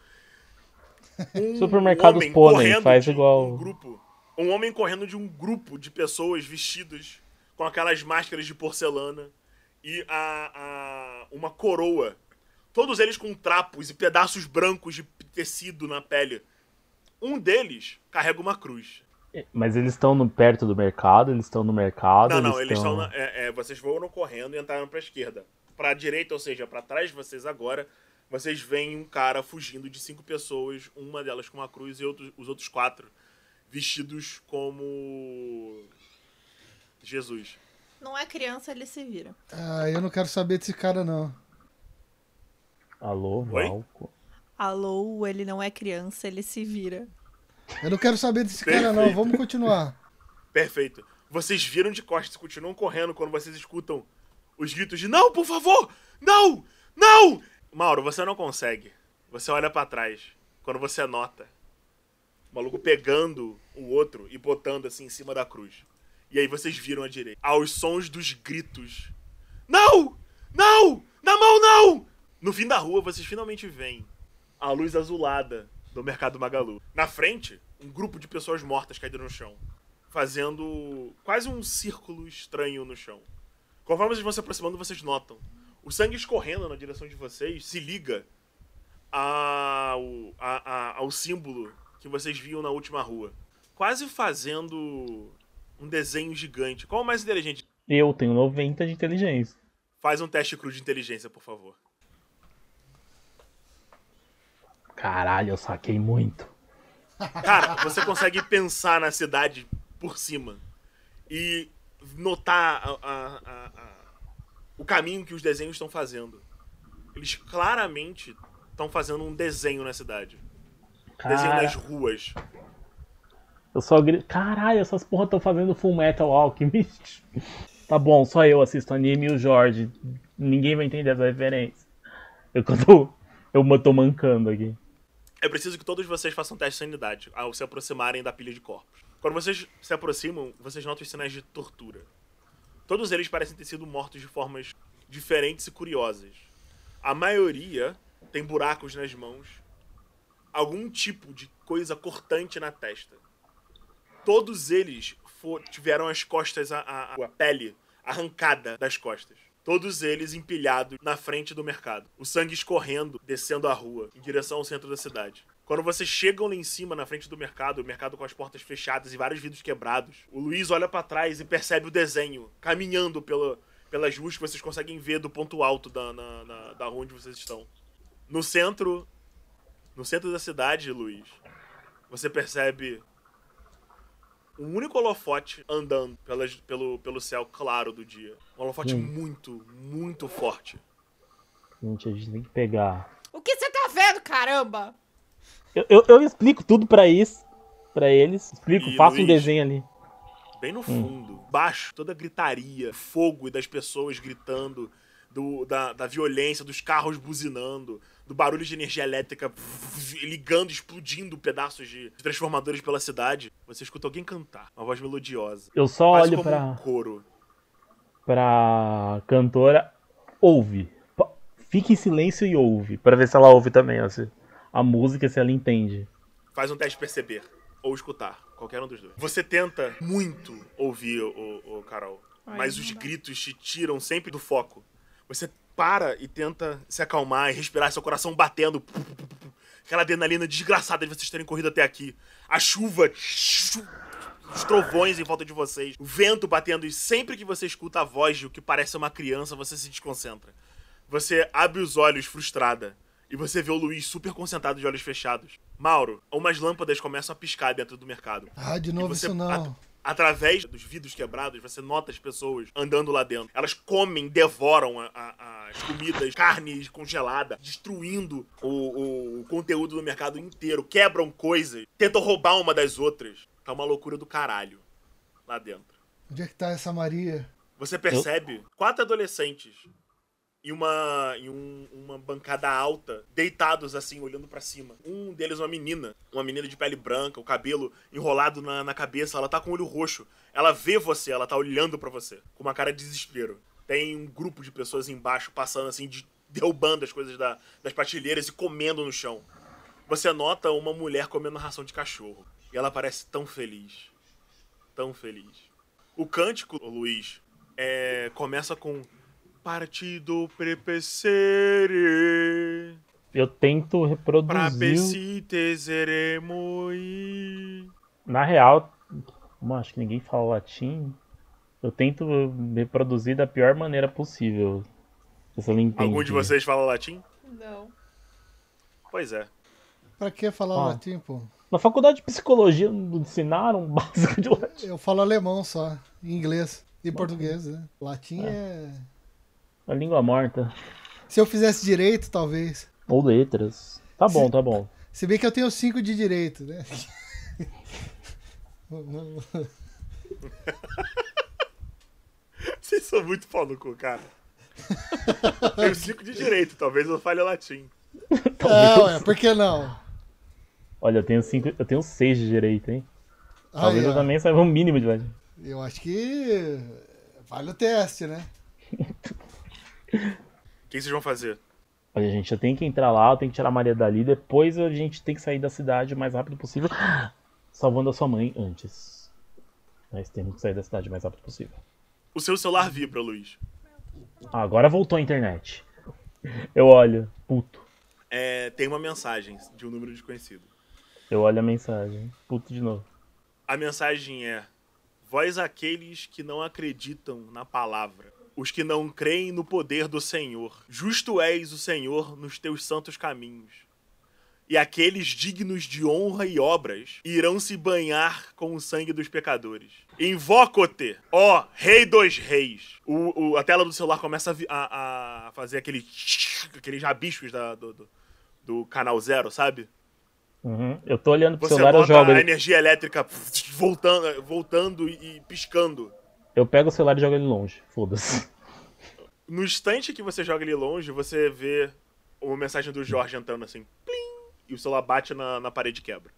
Um Supermercados homem Pônei, faz igual- Um grupo, um homem correndo de um grupo de pessoas vestidas com aquelas máscaras de porcelana e a, a- uma coroa. Todos eles com trapos e pedaços brancos de tecido na pele. Um deles carrega uma cruz. Mas eles estão perto do mercado, eles estão no mercado. Não, não, eles estão. na- é, é, vocês foram correndo e entraram pra esquerda. Pra direita, ou seja, pra trás de vocês agora, vocês veem um cara fugindo de cinco pessoas, uma delas com uma cruz e outros, os outros quatro vestidos como. Jesus. Não é criança, ele se vira. Ah, eu não quero saber desse cara, não. Alô, Oi? Valco. Alô, ele não é criança, ele se vira. Eu não quero saber desse cara, não. Vamos continuar. Perfeito. Vocês viram de costas e continuam correndo quando vocês escutam os gritos de Não, por favor! Não! Não! Mauro, você não consegue. Você olha pra trás. Quando você nota o maluco pegando o outro e botando assim em cima da cruz. E aí vocês viram à direita. Aos sons dos gritos. Não! Não! Na mão não! No fim da rua, vocês finalmente veem a luz azulada do Mercado Magalu. Na frente, um grupo de pessoas mortas caídas no chão. Fazendo quase um círculo estranho no chão. Conforme vocês vão se aproximando, vocês notam. O sangue escorrendo na direção de vocês se liga ao, a- a- ao símbolo que vocês viam na última rua. Quase fazendo um desenho gigante. Qual é o mais inteligente? Eu tenho 90 de inteligência. Faz um teste cru de inteligência, por favor. Caralho, eu saquei muito. Cara, você consegue pensar na cidade por cima e notar a- a- a- a- o caminho que os desenhos estão fazendo. Eles claramente estão fazendo um desenho na cidade. Desenho Cara, nas ruas. eu só grito. Caralho, essas porra estão fazendo Full Metal Alchemist. Tá bom, só eu assisto anime e o Jorge. Ninguém vai entender essa referência. Eu, quando eu tô mancando aqui. É preciso que todos vocês façam teste de sanidade ao se aproximarem da pilha de corpos. Quando vocês se aproximam, vocês notam os sinais de tortura. Todos eles parecem ter sido mortos de formas diferentes e curiosas. A maioria tem buracos nas mãos, algum tipo de coisa cortante na testa. Todos eles fo- tiveram as costas, a, a- a pele arrancada das costas. Todos eles empilhados na frente do mercado. O sangue escorrendo, descendo a rua, em direção ao centro da cidade. Quando vocês chegam lá em cima, na frente do mercado, o mercado com as portas fechadas e vários vidros quebrados, o Luiz olha pra trás e percebe o desenho caminhando pela, pelas ruas que vocês conseguem ver do ponto alto da, na- na- da rua onde vocês estão. No centro, no centro da cidade, Luiz, você percebe um único holofote andando pelas- pelo, pelo céu claro do dia. Um holofote Hum. muito, muito forte. Gente, a gente tem que pegar. O que você tá vendo, caramba? Eu, eu, eu explico tudo pra isso. Pra eles. Explico, E, faço um Luiz? desenho ali. Bem no fundo, baixo, toda a gritaria, fogo e das pessoas gritando, do, da, da violência, dos carros buzinando, do barulho de energia elétrica ligando, explodindo pedaços de transformadores pela cidade. Você escuta alguém cantar, uma voz melodiosa. Eu só Quase olho pra, um coro. pra cantora. Ouve. Fique em silêncio e ouve. Pra ver se ela ouve também, se- a música, se ela entende. Faz um teste de perceber. Ou escutar. Qualquer um dos dois. Você tenta muito ouvir o, o Carol. Ai, mas os dá. gritos te tiram sempre do foco. Você para e tenta se acalmar e respirar, seu coração batendo. Aquela adrenalina desgraçada de vocês terem corrido até aqui. A chuva. Os trovões em volta de vocês. O vento batendo. E sempre que você escuta a voz de o que parece uma criança, você se desconcentra. Você abre os olhos frustrada. E você vê o Luiz super concentrado de olhos fechados. Mauro, umas lâmpadas começam a piscar dentro do mercado. Ah, de novo você, isso não. at- através dos vidros quebrados, você nota as pessoas andando lá dentro. Elas comem, devoram a- a- as comidas, carne congelada, destruindo o, o- o conteúdo do mercado inteiro, quebram coisas, tentam roubar uma das outras. Tá uma loucura do caralho lá dentro. Onde é que tá essa Maria? Você percebe quatro adolescentes em uma, em um- uma bancada alta, deitados assim, olhando pra cima. Um deles uma menina, uma menina de pele branca, o cabelo enrolado na, na cabeça, ela tá com o olho roxo. Ela vê você, ela tá olhando pra você, com uma cara de desespero. Tem um grupo de pessoas embaixo passando assim, de- derrubando as coisas da- das prateleira e comendo no chão. Você nota uma mulher comendo ração de cachorro. E ela parece tão feliz. Tão feliz. O cântico, Luiz, é, começa com Partido prepecere, Eu tento reproduzir. Na real, como acho que ninguém fala latim, eu tento reproduzir da pior maneira possível. Se entende. Algum de vocês fala latim? Não. Pois é. Pra que falar Ah. latim, pô? Na faculdade de psicologia não ensinaram o básico de latim. Eu falo alemão só, inglês e português, né? Latim é. A língua morta. Se eu fizesse direito, talvez. Ou letras. Tá bom, tá bom. Se bem que eu tenho 5 de direito, né? Vocês são muito pau no cu, cara. Tenho cinco de direito, talvez eu falhe latim. É, ué, por que não? Olha, eu tenho cinco, eu tenho seis de direito, hein? Talvez eu também saiba um mínimo de latim. eu acho que vale o teste, né? O que vocês vão fazer? Olha, a gente já tem que entrar lá, tem que tirar a Maria dali, depois a gente tem que sair da cidade o mais rápido possível, salvando a sua mãe antes. Nós temos que sair da cidade o mais rápido possível. O seu celular vibra, Luiz. Ah, agora voltou a internet. Eu olho, puto. É, tem uma mensagem de um número desconhecido. Eu olho a mensagem, puto de novo. A mensagem é: Vós aqueles que não acreditam na palavra, os que não creem no poder do Senhor, justo és o Senhor nos teus santos caminhos. E aqueles dignos de honra e obras irão se banhar com o sangue dos pecadores. Invoco-te, ó Rei dos Reis. O, o- a tela do celular começa a, a- a fazer aquele, aqueles rabiscos da- do, do- do canal zero, sabe? Uhum. Eu tô olhando pro Você celular, eu jogo a ele. energia elétrica voltando, voltando e piscando. Eu pego o celular e jogo ele longe. Foda-se. No instante que você joga ele longe, você vê uma mensagem do Jorge entrando assim, plim, e o celular bate na, na parede e quebra.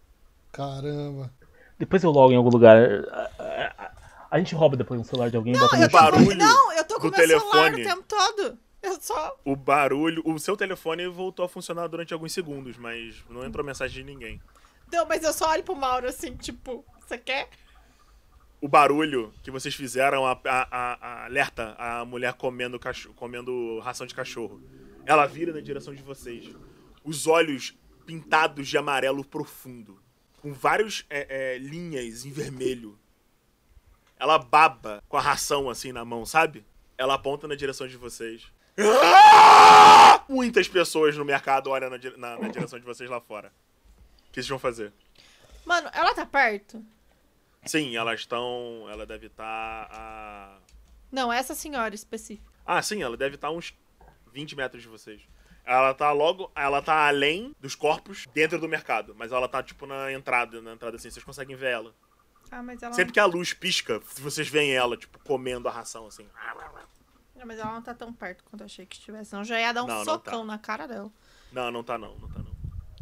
Caramba. Depois eu logo em algum lugar. A, a- a gente rouba depois um celular de alguém e bota no eu tô, chão. barulho não, eu tô com do meu celular o telefone. tempo todo. Eu só. O barulho, o seu telefone voltou a funcionar durante alguns segundos, mas não entrou mensagem de ninguém. Não, mas eu só olho pro Mauro assim, tipo, você quer? O barulho que vocês fizeram a, a- a- alerta a mulher comendo, cacho- comendo ração de cachorro. Ela vira na direção de vocês. Os olhos pintados de amarelo profundo. Com várias é, é, linhas em vermelho. Ela baba com a ração assim na mão, sabe? Ela aponta na direção de vocês. Ah! Muitas pessoas no mercado olham na, na- na direção de vocês lá fora. O que vocês vão fazer? Mano, ela tá perto? Sim, elas estão. Ela deve estar a. Não, essa senhora específica. Ah, sim, ela deve estar uns 20 metros de vocês. Ela tá logo. Ela tá além dos corpos dentro do mercado. Mas ela tá, tipo, na entrada, na entrada assim, vocês conseguem ver ela. Ah, mas ela. Sempre que a luz pisca, vocês veem ela, tipo, comendo a ração, assim. Não, mas ela não tá tão perto quanto eu achei que estivesse. Não, já ia dar um Não, não socão tá. na cara dela. Não, não tá não, não tá não.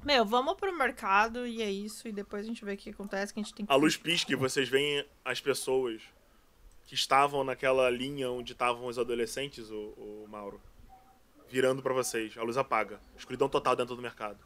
Meu, vamos pro mercado e é isso. E depois a gente vê o que acontece, que a gente tem que. A luz pisca e vocês veem as pessoas que estavam naquela linha onde estavam os adolescentes, o, o Mauro, virando pra vocês. A luz apaga. Escuridão total dentro do mercado.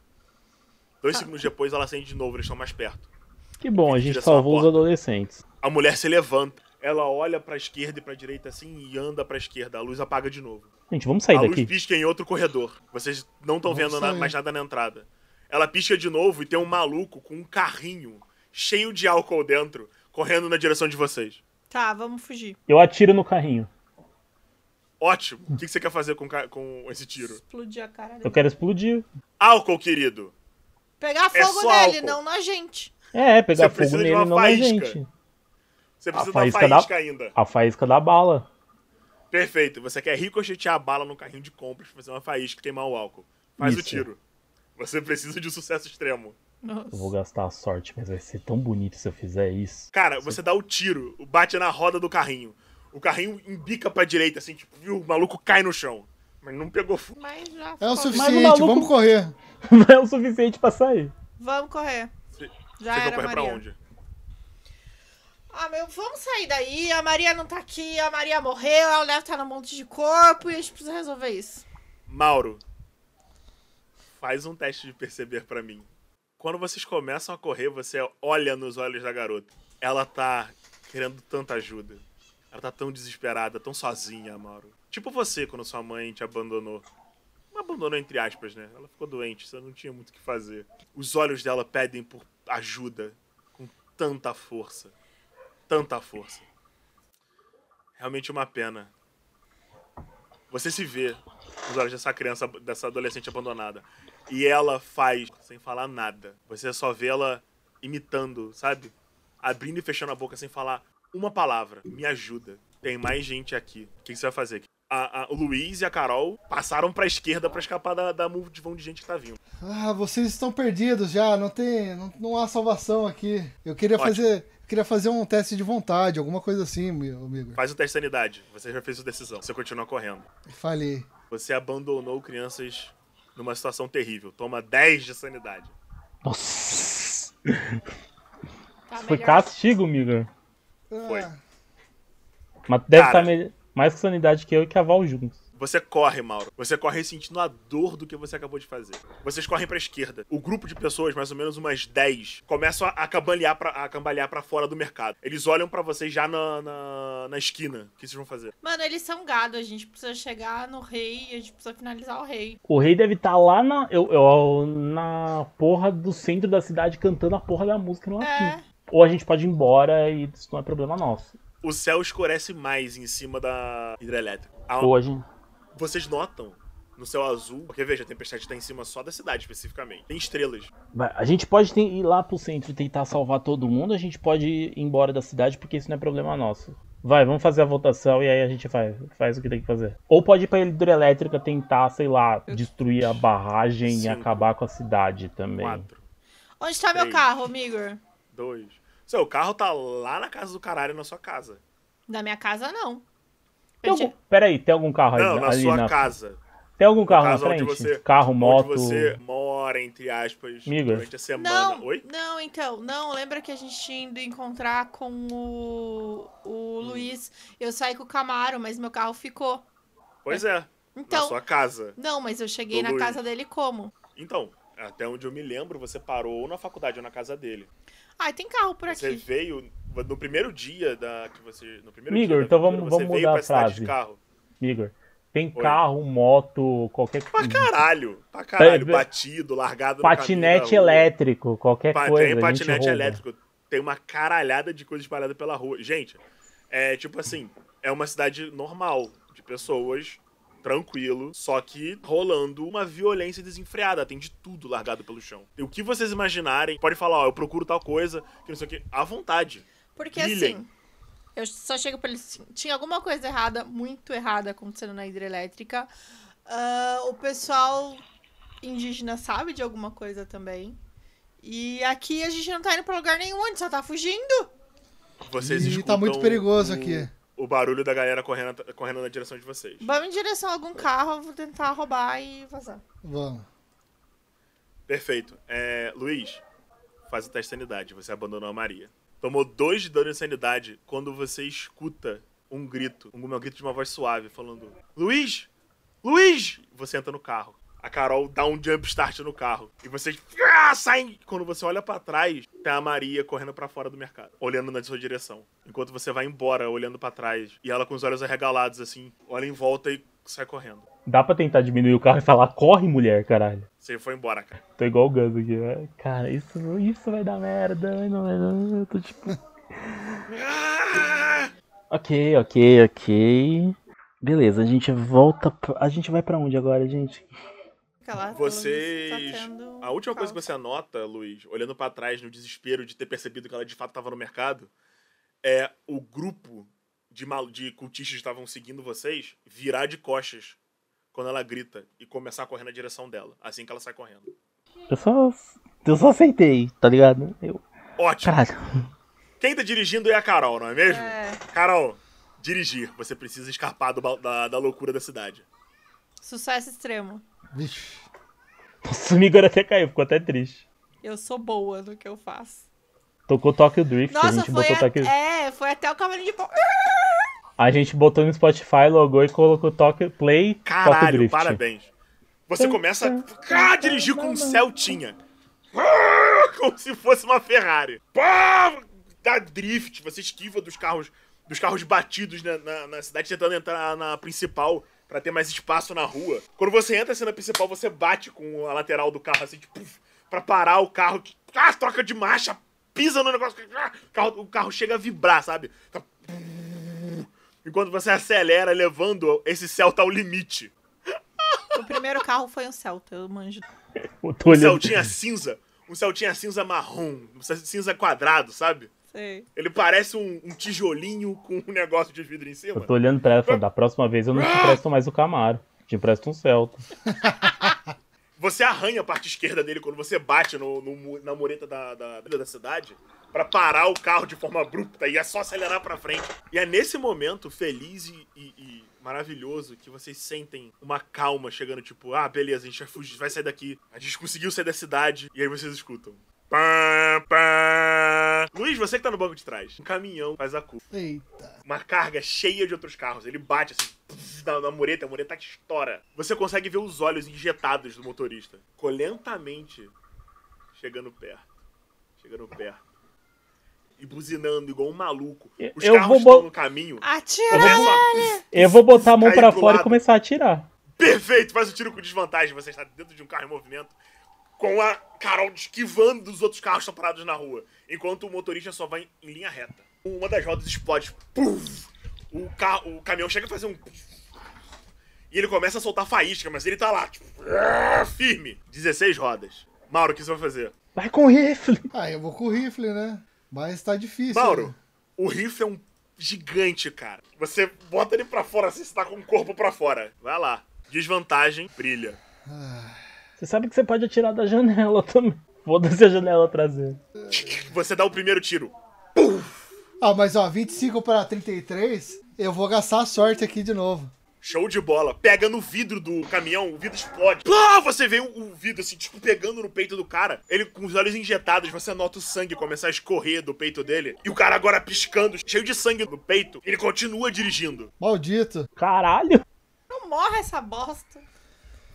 Dois segundos depois ela acende de novo, eles estão mais perto. Que bom, a gente salvou os adolescentes. A mulher se levanta. Ela olha pra esquerda e pra direita assim e anda pra esquerda. A luz apaga de novo. Gente, vamos sair a luz daqui. pisca em outro corredor. Vocês não estão vendo na- mais nada na entrada. Ela pisca de novo e tem um maluco com um carrinho cheio de álcool dentro correndo na direção de vocês. Tá, vamos fugir. Eu atiro no carrinho. Ótimo. O que você quer fazer com, com esse tiro? Explodir a cara dele. Eu quero explodir. Álcool, querido. Pegar É fogo só nele, álcool. não na gente. É, pegar Você fogo precisa de nele uma não na faísca. gente. Você precisa faísca da da- faísca ainda. A faísca da bala. Perfeito. Você quer ricochetear a bala no carrinho de compras pra fazer uma faísca e queimar o álcool. Faz o Isso. tiro. Você precisa de um sucesso extremo. Nossa. Eu vou gastar a sorte, mas vai ser tão bonito se eu fizer isso. Cara, você dá o tiro, bate na roda do carrinho. O carrinho embica pra direita, assim, tipo, viu? O maluco cai no chão. Mas não pegou fogo. Mas já É o suficiente, maluco- vamos correr. Não é o suficiente pra sair. Vamos correr. Você Já você vai era, correr pra Maria. onde? Ah, meu, vamos sair daí. A Maria não tá aqui, a Maria morreu, ela deve estar num monte de corpo e a gente precisa resolver isso. Mauro, faz um teste de perceber pra mim. Quando vocês começam a correr, você olha nos olhos da garota. Ela tá querendo tanta ajuda. Ela tá tão desesperada, tão sozinha, Mauro. Tipo você, quando sua mãe te abandonou. Não abandonou entre aspas, né? Ela ficou doente, você não tinha muito o que fazer. Os olhos dela pedem por ajuda com tanta força. Tanta força. Realmente uma pena. Você se vê nos olhos dessa criança, dessa adolescente abandonada. E ela faz sem falar nada. Você só vê ela imitando, sabe? Abrindo e fechando a boca sem falar uma palavra. Me ajuda. Tem mais gente aqui. O que você vai fazer? a- a- o Luiz e a Carol passaram pra esquerda pra escapar da, da multidão de gente que tá vindo. Ah, vocês estão perdidos já, não tem. Não, não há salvação aqui. Eu queria Ótimo. fazer. queria fazer um teste de vontade, alguma coisa assim, meu amigo. Faz o teste de sanidade. Você já fez sua decisão. Você continua correndo. Falhei. Você abandonou crianças numa situação terrível. Toma 10 de sanidade. Nossa. Tá Foi melhor. castigo, Migor. Foi. Mas deve Cara. estar me- mais com sanidade que eu e que a Val juntos. Você corre, Mauro. Você corre sentindo a dor do que você acabou de fazer. Vocês correm pra esquerda. O grupo de pessoas, mais ou menos umas 10, começam a, cambalear, pra, a cambalear pra fora do mercado. Eles olham pra vocês já na, na, na esquina. O que vocês vão fazer? Mano, eles são gado. A gente precisa chegar no rei e a gente precisa finalizar o rei. O rei deve estar lá na, eu, eu- na porra do centro da cidade cantando a porra da música no latim. É. Ou a gente pode ir embora e isso não é problema nosso. O céu escurece mais em cima da hidrelétrica. Gente. Vocês notam no céu azul, porque veja, a tempestade tá em cima só da cidade especificamente. Tem estrelas. A gente pode ter- ir lá pro centro e tentar salvar todo mundo, a gente pode ir embora da cidade porque isso não é problema nosso. Vai, vamos fazer a votação e aí a gente faz, faz o que tem que fazer. Ou pode ir pra hidrelétrica tentar, sei lá, destruir a barragem e Cinco. acabar com a cidade também. 4, Onde tá meu Três. carro, Migor? 2. Seu carro tá lá na casa do caralho na sua casa. Da minha casa, não. Tem algum... tinha- Pera aí, tem algum carro aí, Não, na ali sua na... casa. Tem algum carro na frente? você- carro, moto. Onde você mora, entre aspas, Amigo. durante a semana. Não, Oi? não, então, não, lembra que a gente tinha ido encontrar com o, o Luiz, eu saí com o Camaro, mas meu carro ficou. Pois é. Então, na sua casa. não, mas eu cheguei na Luiz. casa dele como? Então, até onde eu me lembro, você parou ou na faculdade ou na casa dele. Ai, tem carro por Você aqui. veio no primeiro dia da que você, no primeiro Igor, dia então aventura, vamos- você vamos veio mudar pra a cidade frase. de carro. Igor, tem Oi. carro, moto, qualquer Pra caralho, pra caralho, É, batido, largado no Patinete caminho elétrico, qualquer Pa- coisa. tem a gente patinete rouba. elétrico, tem uma caralhada de coisa espalhada pela rua. Gente, é tipo assim, é uma cidade normal, de pessoas, tranquilo, só que rolando uma violência desenfreada, tem de tudo largado pelo chão. E o que vocês imaginarem, pode falar, ó, eu procuro tal coisa, que não sei o que, à vontade. Porque assim, eu só chego pra ele assim, tinha alguma coisa errada, muito errada acontecendo na hidrelétrica. Ah, o pessoal indígena sabe de alguma coisa também. E aqui a gente não tá indo pra lugar nenhum, a gente só tá fugindo. Vocês E escutam tá muito perigoso o- aqui. O barulho da galera correndo, correndo na direção de vocês. Vamos em direção a algum carro, eu vou tentar roubar e vazar. Vamos. Perfeito. É, Luiz, faz o teste de sanidade. Você abandonou a Maria. Tomou dois de dano de sanidade quando você escuta um grito, um, um grito de uma voz suave, falando: Luiz! Luiz! Você entra no carro. A Carol dá um jump start no carro. E vocês ah, saem. Quando você olha pra trás, tem a Maria correndo pra fora do mercado, olhando na sua direção. Enquanto você vai embora, olhando pra trás. E ela com os olhos arregalados, assim, olha em volta e sai correndo. Dá pra tentar diminuir o carro e falar, corre, mulher, caralho. Você foi embora, cara. Tô igual o Gus aqui, né? Cara, isso, isso vai dar merda. dar merda. Eu tô tipo. Ok, ok, ok. Beleza, a gente volta. pra- A gente vai pra onde agora, gente? Fica lá, Vocês. tá tendo A última coisa que você anota, Luiz, olhando pra trás no desespero de ter percebido que ela de fato tava no mercado, é o grupo de, mal... de cultistas que estavam seguindo vocês virar de costas quando ela grita e começar a correr na direção dela, assim que ela sai correndo. Eu só. Eu só aceitei, tá ligado? Eu. Ótimo! Caralho. Quem tá dirigindo é a Carol, não é mesmo? É, Carol, dirigir. Você precisa escapar do da, da loucura da cidade. sucesso extremo. Vixe. Nossa, o Migor até caiu, ficou até triste. Eu sou boa no que eu faço. Tocou Tokyo Drift, a Nossa, gente foi, botou a- Tokyo é, foi até o cavalinho de pau. A gente botou no Spotify, logou e colocou Tokyo Play Tokyo Caralho, Drift. parabéns. Você começa a ah, dirigir com um Celtinha. Ah, Como se fosse uma Ferrari. Pá, dá drift, você esquiva dos carros dos carros batidos na, na- na cidade, tentando entrar na principal pra ter mais espaço na rua. Quando você entra assim na principal, você bate com a lateral do carro, assim, tipo, pra parar o carro. Ah, troca de marcha, pisa no negócio. ah, o carro- o carro chega a vibrar, sabe? Tá- Enquanto você acelera, levando esse Celta ao limite. O primeiro carro foi um Celta, eu manjo. Um. Celtinha cinza. Um Celtinha cinza marrom. Um cinza quadrado, sabe? Sei. Ele parece um, um tijolinho com um negócio de vidro em cima. Eu tô olhando pra ela e falando, da próxima vez eu não te empresto mais o Camaro. Te empresto um Celta. Você arranha a parte esquerda dele quando você bate no, no na mureta da, da, da cidade pra parar o carro de forma abrupta e é só acelerar pra frente. E é nesse momento feliz e, e- e maravilhoso que vocês sentem uma calma chegando, tipo, ah, beleza, a gente vai fugir, vai sair daqui. A gente conseguiu sair da cidade. E aí vocês escutam. Pá, pá. Luiz, você que tá no banco de trás. Um caminhão faz a curva. Eita. Uma carga cheia de outros carros. Ele bate assim pss, na, na mureta, a mureta estoura. Você consegue ver os olhos injetados do motorista. Ficou lentamente chegando perto. Chegando perto. E buzinando igual um maluco. Eu- Os eu carros vou estão bo- no caminho. Atira! Começa a- Eu vou botar a mão pro fora lado. e começar a atirar. Perfeito! Faz o tiro com desvantagem. Você está dentro de um carro em movimento. Com a Carol esquivando dos outros carros que estão parados na rua. Enquanto o motorista só vai em linha reta. Uma das rodas explode. Puf! O, ca... o caminhão chega a fazer um. E ele começa a soltar faísca, mas ele tá lá, tipo, firme. 16 rodas. Mauro, o que você vai fazer? Vai com rifle. Ah, eu vou com o rifle, né? Mas tá difícil. Mauro, né? o rifle é um gigante, cara. Você bota ele pra fora assim, você tá com o corpo pra fora. Vai lá. Desvantagem, brilha. Você sabe que você pode atirar da janela também. Foda-se a janela traseira. Você dá o primeiro tiro. Ah, mas ó, 25 para 33, eu vou gastar a sorte aqui de novo. Show de bola. Pega no vidro do caminhão, o vidro explode. Plá! Você vê o, o vidro assim, tipo, pegando no peito do cara. Ele com os olhos injetados, você nota o sangue começar a escorrer do peito dele. E o cara agora piscando, cheio de sangue no peito. Ele continua dirigindo. Maldito. Caralho. Não morre essa bosta.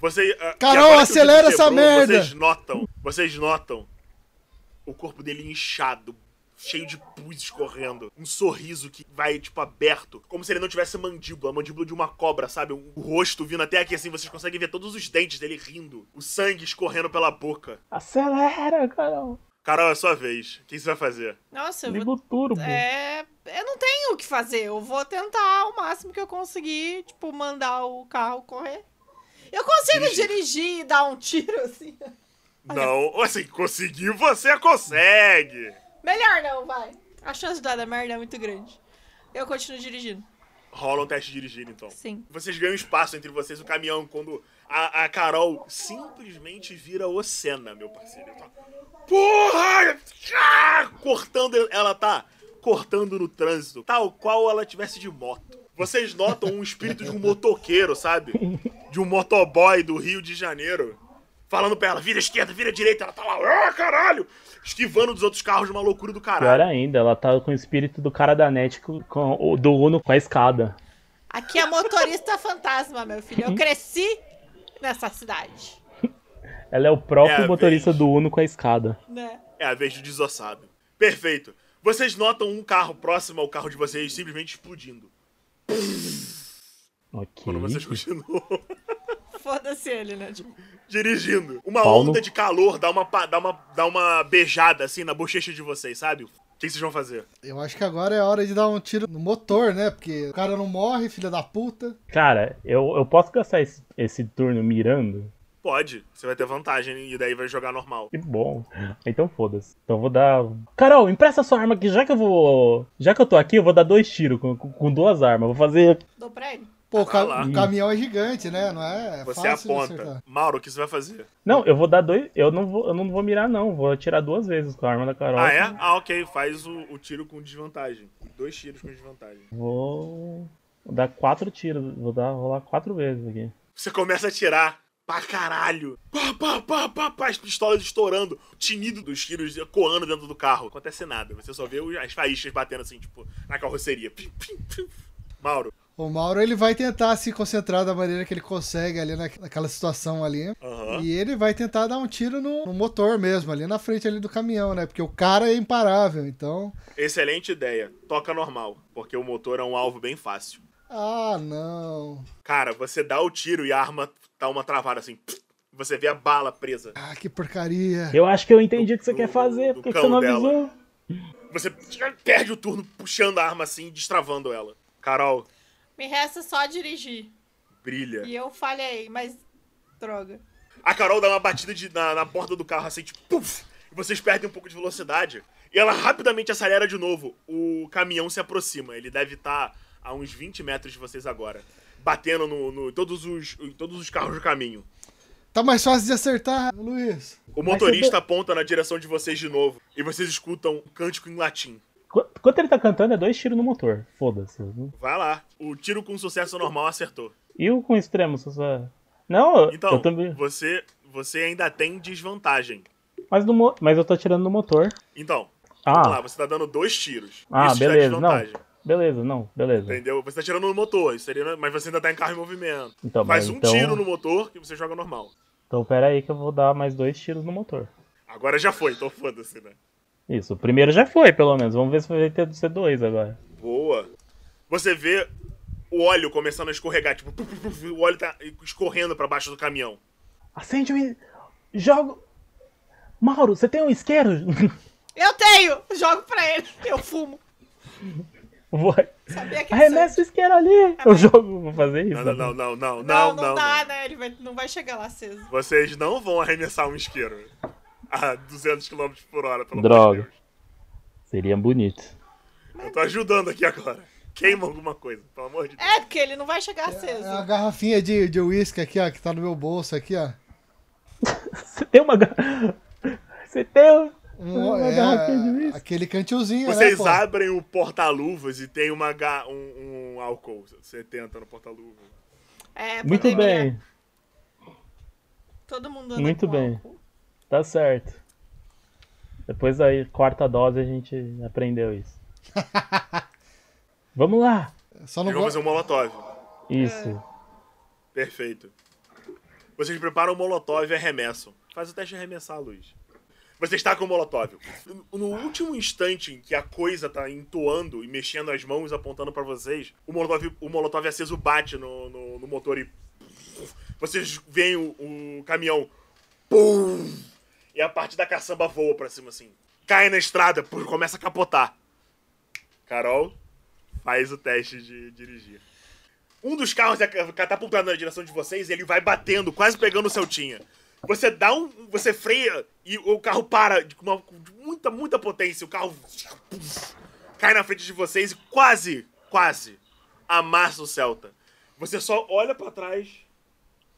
Você. ah, Carol, acelera essa merda! Vocês notam, vocês notam o corpo dele inchado, cheio de pus escorrendo. Um sorriso que vai, tipo, aberto. Como se ele não tivesse mandíbula, a mandíbula de uma cobra, sabe? O rosto vindo até aqui, assim, vocês conseguem ver todos os dentes dele rindo. O sangue escorrendo pela boca. Acelera, Carol. Carol, é a sua vez. O que você vai fazer? Nossa, eu Liga vou... o turbo. É... Eu não tenho o que fazer. Eu vou tentar o máximo que eu conseguir, tipo, mandar o carro correr. Eu consigo Dirigir. dirigir e dar um tiro, assim. Não, assim, conseguir você consegue. Melhor não, vai. A chance de dar da merda é muito grande. Eu continuo dirigindo. Rola um teste dirigir, então. Sim. Vocês ganham espaço entre vocês, o caminhão, quando a, a Carol simplesmente vira o Senna, meu parceiro. Tá, Porra! Ah! Cortando, ela tá cortando no trânsito, tal qual ela tivesse de moto. Vocês notam um espírito de um motoqueiro, sabe? De um motoboy do Rio de Janeiro. Falando pra ela, vira esquerda, vira direita. Ela tá lá, ah, caralho! Esquivando dos outros carros de uma loucura do Pior caralho. ainda, ela tá com o espírito do cara da net com, do Uno com a escada. Aqui é motorista fantasma, meu filho. Eu cresci nessa cidade, Ela é o próprio É motorista vez. do Uno com a escada. né? É a vez do desossado. Perfeito. Vocês notam um carro próximo ao carro de vocês simplesmente explodindo. Ok. Quando vocês continuam Foda-se ele, né? Tipo, dirigindo. Uma Paulo? onda de calor dá uma, dá, uma, dá uma beijada assim na bochecha de vocês, sabe? O que vocês vão fazer? Eu acho que agora é hora de dar um tiro no motor, né? Porque o cara não morre, filha da puta. Cara, eu, eu posso gastar esse, esse turno mirando? Pode. Você vai ter vantagem e daí vai jogar normal. Que bom. Então foda-se. Então eu vou dar. Carol, empresta sua arma aqui. Já que eu vou. Já que eu tô aqui, eu vou dar dois tiros com, com- duas armas. Vou fazer. dou pra ele. Pô, o, lá. o caminhão é gigante, né? Não é, é Você aponta. Mauro, o que você vai fazer? Não, eu vou dar dois. Eu não vou, eu não vou mirar, não. Vou atirar duas vezes com a arma da Carol. Ah, é? Ah, ok. Faz o, o tiro com desvantagem. Dois tiros com desvantagem. Vou. Vou dar quatro tiros. Vou dar rolar quatro vezes aqui. Você começa a atirar pra caralho. Pá, pá, pá, pá, pá, as pistolas estourando. O tinido dos tiros ecoando dentro do carro. Não acontece nada. Você só vê as faíscas batendo assim, tipo, na carroceria. Pim, pim, pim. Mauro. O Mauro ele vai tentar se concentrar da maneira que ele consegue ali na- naquela situação ali. Aham. E ele vai tentar dar um tiro no, no motor mesmo, ali na frente ali do caminhão, né? Porque o cara é imparável, então. Excelente ideia. Toca normal, porque o motor é um alvo bem fácil. Ah, não. Cara, você dá o tiro e a arma dá uma travada assim. Você vê a bala presa. Ah, que porcaria. Eu acho que eu entendi o que você Do- quer fazer. Por que você não dela. avisou? Você perde o turno puxando a arma assim, destravando ela. Carol, Me resta só dirigir. brilha. E eu falhei, mas. Droga. A Carol dá uma batida de- na, na borda do carro assim, tipo, puf! E vocês perdem um pouco de velocidade. E ela rapidamente acelera de novo. O caminhão se aproxima. Ele deve estar a uns 20 metros de vocês agora. Batendo no, no- todos, os, em todos os carros do caminho. Tá mais fácil de acertar, Luiz. O motorista você- aponta na direção de vocês de novo. E vocês escutam um cântico em latim. Qu- Enquanto ele tá cantando, é dois tiros no motor. Foda-se. Vai lá. O tiro com sucesso normal acertou. E o com extremo, se você... Não, Então, eu também. você, você ainda tem desvantagem. Mas, no mo- mas eu tô tirando no motor. Então, vamos lá. Ah, Você tá dando dois tiros. ah Isso já é beleza. Não, desvantagem. Beleza, não, beleza. Entendeu? Você tá tirando no motor, isso seria, mas você ainda tá em carro em movimento. Então, Faz mas um então- tiro no motor que você joga normal. Então pera aí que eu vou dar mais dois tiros no motor. Agora já foi, então foda-se, né? Isso, o primeiro já foi, pelo menos. Vamos ver se vai ter ser dois agora. Boa. Você vê o óleo começando a escorregar, tipo, o óleo tá escorrendo pra baixo do caminhão. Acende um. Jogo. Mauro, você tem um isqueiro? Eu tenho! Jogo pra ele. Eu fumo. Que Arremessa o isqueiro ali. Eu jogo, vou fazer isso. Não, não, não, não, não, Não, não, não, não. dá, não. né? Ele vai, não vai chegar lá aceso. Vocês não vão arremessar um isqueiro a 200 km por hora, pelo Droga. amor de Deus. Seria bonito. Eu tô ajudando aqui agora. Queima alguma coisa, pelo amor de Deus. É, porque ele não vai chegar aceso. É a garrafinha de de uísque aqui, ó, que tá no meu bolso aqui, ó. Você tem uma. Você tem um- uma é, aquele cantilzinho, Vocês né, abrem o porta-luvas e tem uma um, um álcool 70 no porta-luva. É, Muito bem, Todo mundo anda Muito com bem. álcool. tá certo. Depois da quarta dose a gente aprendeu isso. Vamos lá. Só não vou... fazer um molotov. Isso. Perfeito. Vocês preparam o molotov e arremessam. Faz o teste de arremessar a luz. Você está com o molotov. No último instante em que a coisa tá entoando e mexendo as mãos, apontando pra vocês, o molotov, o molotov aceso bate no, no, no motor e. Vocês veem o, o caminhão. Pum! E a parte da caçamba voa pra cima assim. Cai na estrada, pum, começa a capotar. Carol, faz o teste de dirigir. Um dos carros é catapultado na direção de vocês e ele vai batendo, quase pegando o Celtinha. Você dá um. Você freia e o carro para de uma, com muita, muita potência. O carro cai na frente de vocês e quase, quase amassa o Celta. Você só olha pra trás,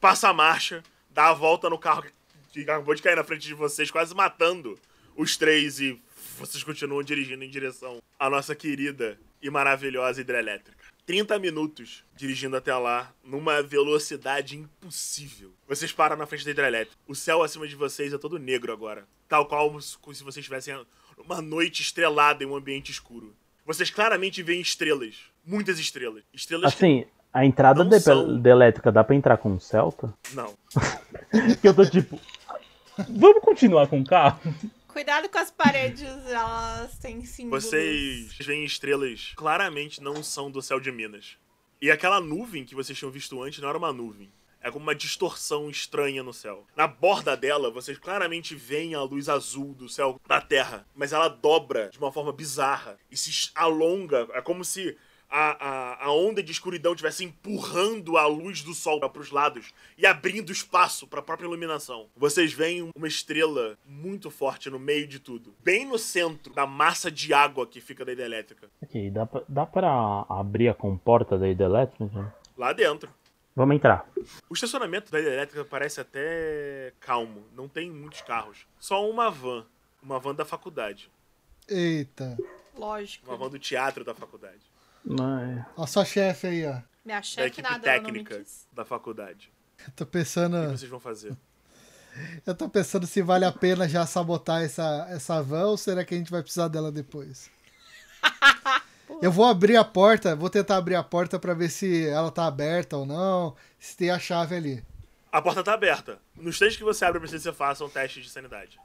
passa a marcha, dá a volta no carro que acabou de cair na frente de vocês, quase matando os três e vocês continuam dirigindo em direção à nossa querida e maravilhosa hidrelétrica. 30 minutos dirigindo até lá, numa velocidade impossível. Vocês param na frente da hidrelétrica. O céu acima de vocês é todo negro agora. Tal qual como se vocês estivessem uma noite estrelada em um ambiente escuro. Vocês claramente veem estrelas. Muitas estrelas. Estrelas Assim, a entrada de, são. de elétrica dá pra entrar com um Celta? que. Não. Que eu tô tipo. Vamos continuar com o carro? Cuidado com as paredes, elas têm símbolos. Vocês veem estrelas claramente não são do céu de Minas. E aquela nuvem que vocês tinham visto antes não era uma nuvem. É como uma distorção estranha no céu. Na borda dela, vocês claramente veem a luz azul do céu da Terra. Mas ela dobra de uma forma bizarra. E se alonga. É como se a, a, a onda de escuridão estivesse empurrando a luz do sol para os lados e abrindo espaço para a própria iluminação. Vocês veem uma estrela muito forte no meio de tudo, bem no centro da massa de água que fica da hidrelétrica. Ok, dá pra, dá pra abrir a comporta da hidrelétrica? Lá dentro. Vamos entrar. O estacionamento da hidrelétrica parece até calmo, não tem muitos carros. Só uma van, uma van da faculdade, Eita. Lógico. uma van do teatro da faculdade, Mas... Ó, sua chefe aí, ó. Minha da chefe equipe nada, não técnica da faculdade. Eu tô pensando. O que vocês vão fazer? Eu tô pensando se vale a pena já sabotar essa, essa van ou será que a gente vai precisar dela depois? Eu vou abrir a porta, vou tentar abrir a porta pra ver se ela tá aberta ou não, se tem a chave ali. A porta tá aberta. No instante que você abre, precisa que você faça um teste de sanidade.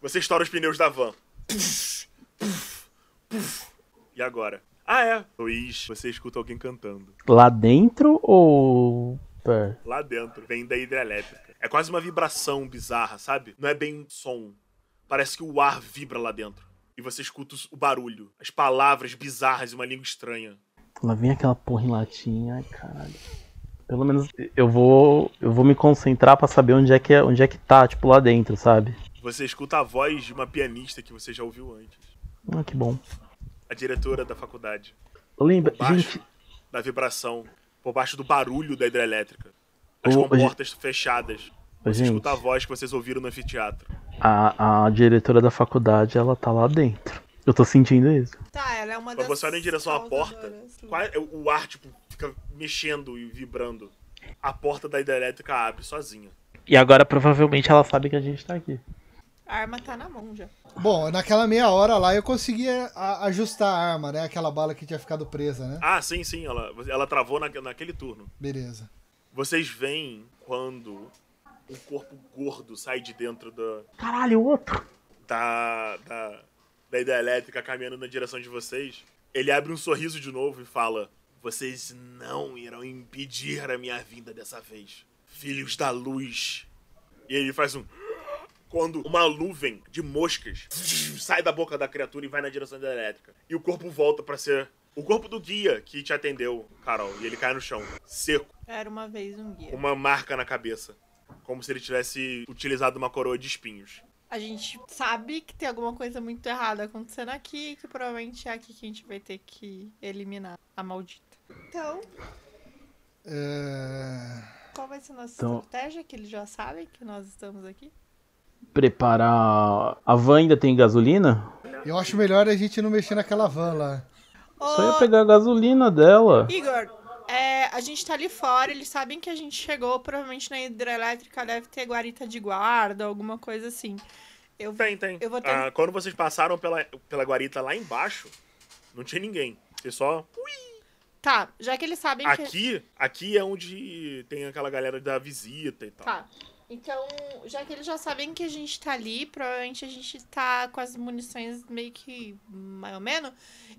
Você estoura os pneus da van. Puf, puf, puf. E agora? Ah, é. Luiz, você escuta alguém cantando. Lá dentro ou. Pera. Lá dentro. Vem da hidrelétrica. É quase uma vibração bizarra, sabe? Não é bem um som. Parece que o ar vibra lá dentro. E você escuta o barulho, as palavras bizarras e uma língua estranha. Lá vem aquela porra em latim, ai caralho. Pelo menos eu vou. Eu vou me concentrar pra saber onde é que é, onde é que tá, tipo, lá dentro, sabe? Você escuta a voz de uma pianista que você já ouviu antes. Ah, que bom. A diretora da faculdade. Lembra, Por baixo gente, da vibração. Por baixo do barulho da hidrelétrica. As Ô, comportas fechadas. Você gente. escuta a voz que vocês ouviram no anfiteatro. a, a diretora da faculdade, ela tá lá dentro. Eu tô sentindo isso. Tá, ela é uma Quando das você olha em direção à porta, qual- o ar, tipo, fica mexendo e vibrando. A porta da hidrelétrica abre sozinha. E agora provavelmente ela sabe que a gente tá aqui. A arma tá na mão já. Bom, naquela meia hora lá eu conseguia a- ajustar a arma, né? Aquela bala que tinha ficado presa, né? Ah, sim, sim, ela, ela travou na, naquele turno. Beleza. Vocês veem quando um corpo gordo sai de dentro da, Caralho, outro. da, da, da hidrelétrica caminhando na direção de vocês. Ele abre um sorriso de novo e fala: Vocês não irão impedir a minha vinda dessa vez, filhos da luz. E ele faz um. Quando uma nuvem de moscas sai da boca da criatura e vai na direção da elétrica. E o corpo volta pra ser o corpo do guia que te atendeu, Carol. E ele cai no chão, seco, Era uma vez um guia. uma marca na cabeça. Como se ele tivesse utilizado uma coroa de espinhos. A gente sabe que tem alguma coisa muito errada acontecendo aqui, que provavelmente é aqui que a gente vai ter que eliminar a maldita. Então, É... qual vai ser a nossa Então- estratégia? Que eles já sabem que nós estamos aqui? Preparar. A van ainda tem gasolina? Eu acho melhor a gente não mexer naquela van lá. Só ia pegar a gasolina dela. Igor, é, a gente tá ali fora, eles sabem que a gente chegou, provavelmente na hidrelétrica deve ter guarita de guarda, alguma coisa assim. Eu Tem, tem. Eu vou ter- Ah, quando vocês passaram pela, pela guarita lá embaixo, não tinha ninguém. Você só. Tá, já que eles sabem que. Aqui, aqui é onde tem aquela galera da visita e tal. Tá. Então, já que eles já sabem que a gente tá ali, provavelmente a gente tá com as munições meio que mais ou menos.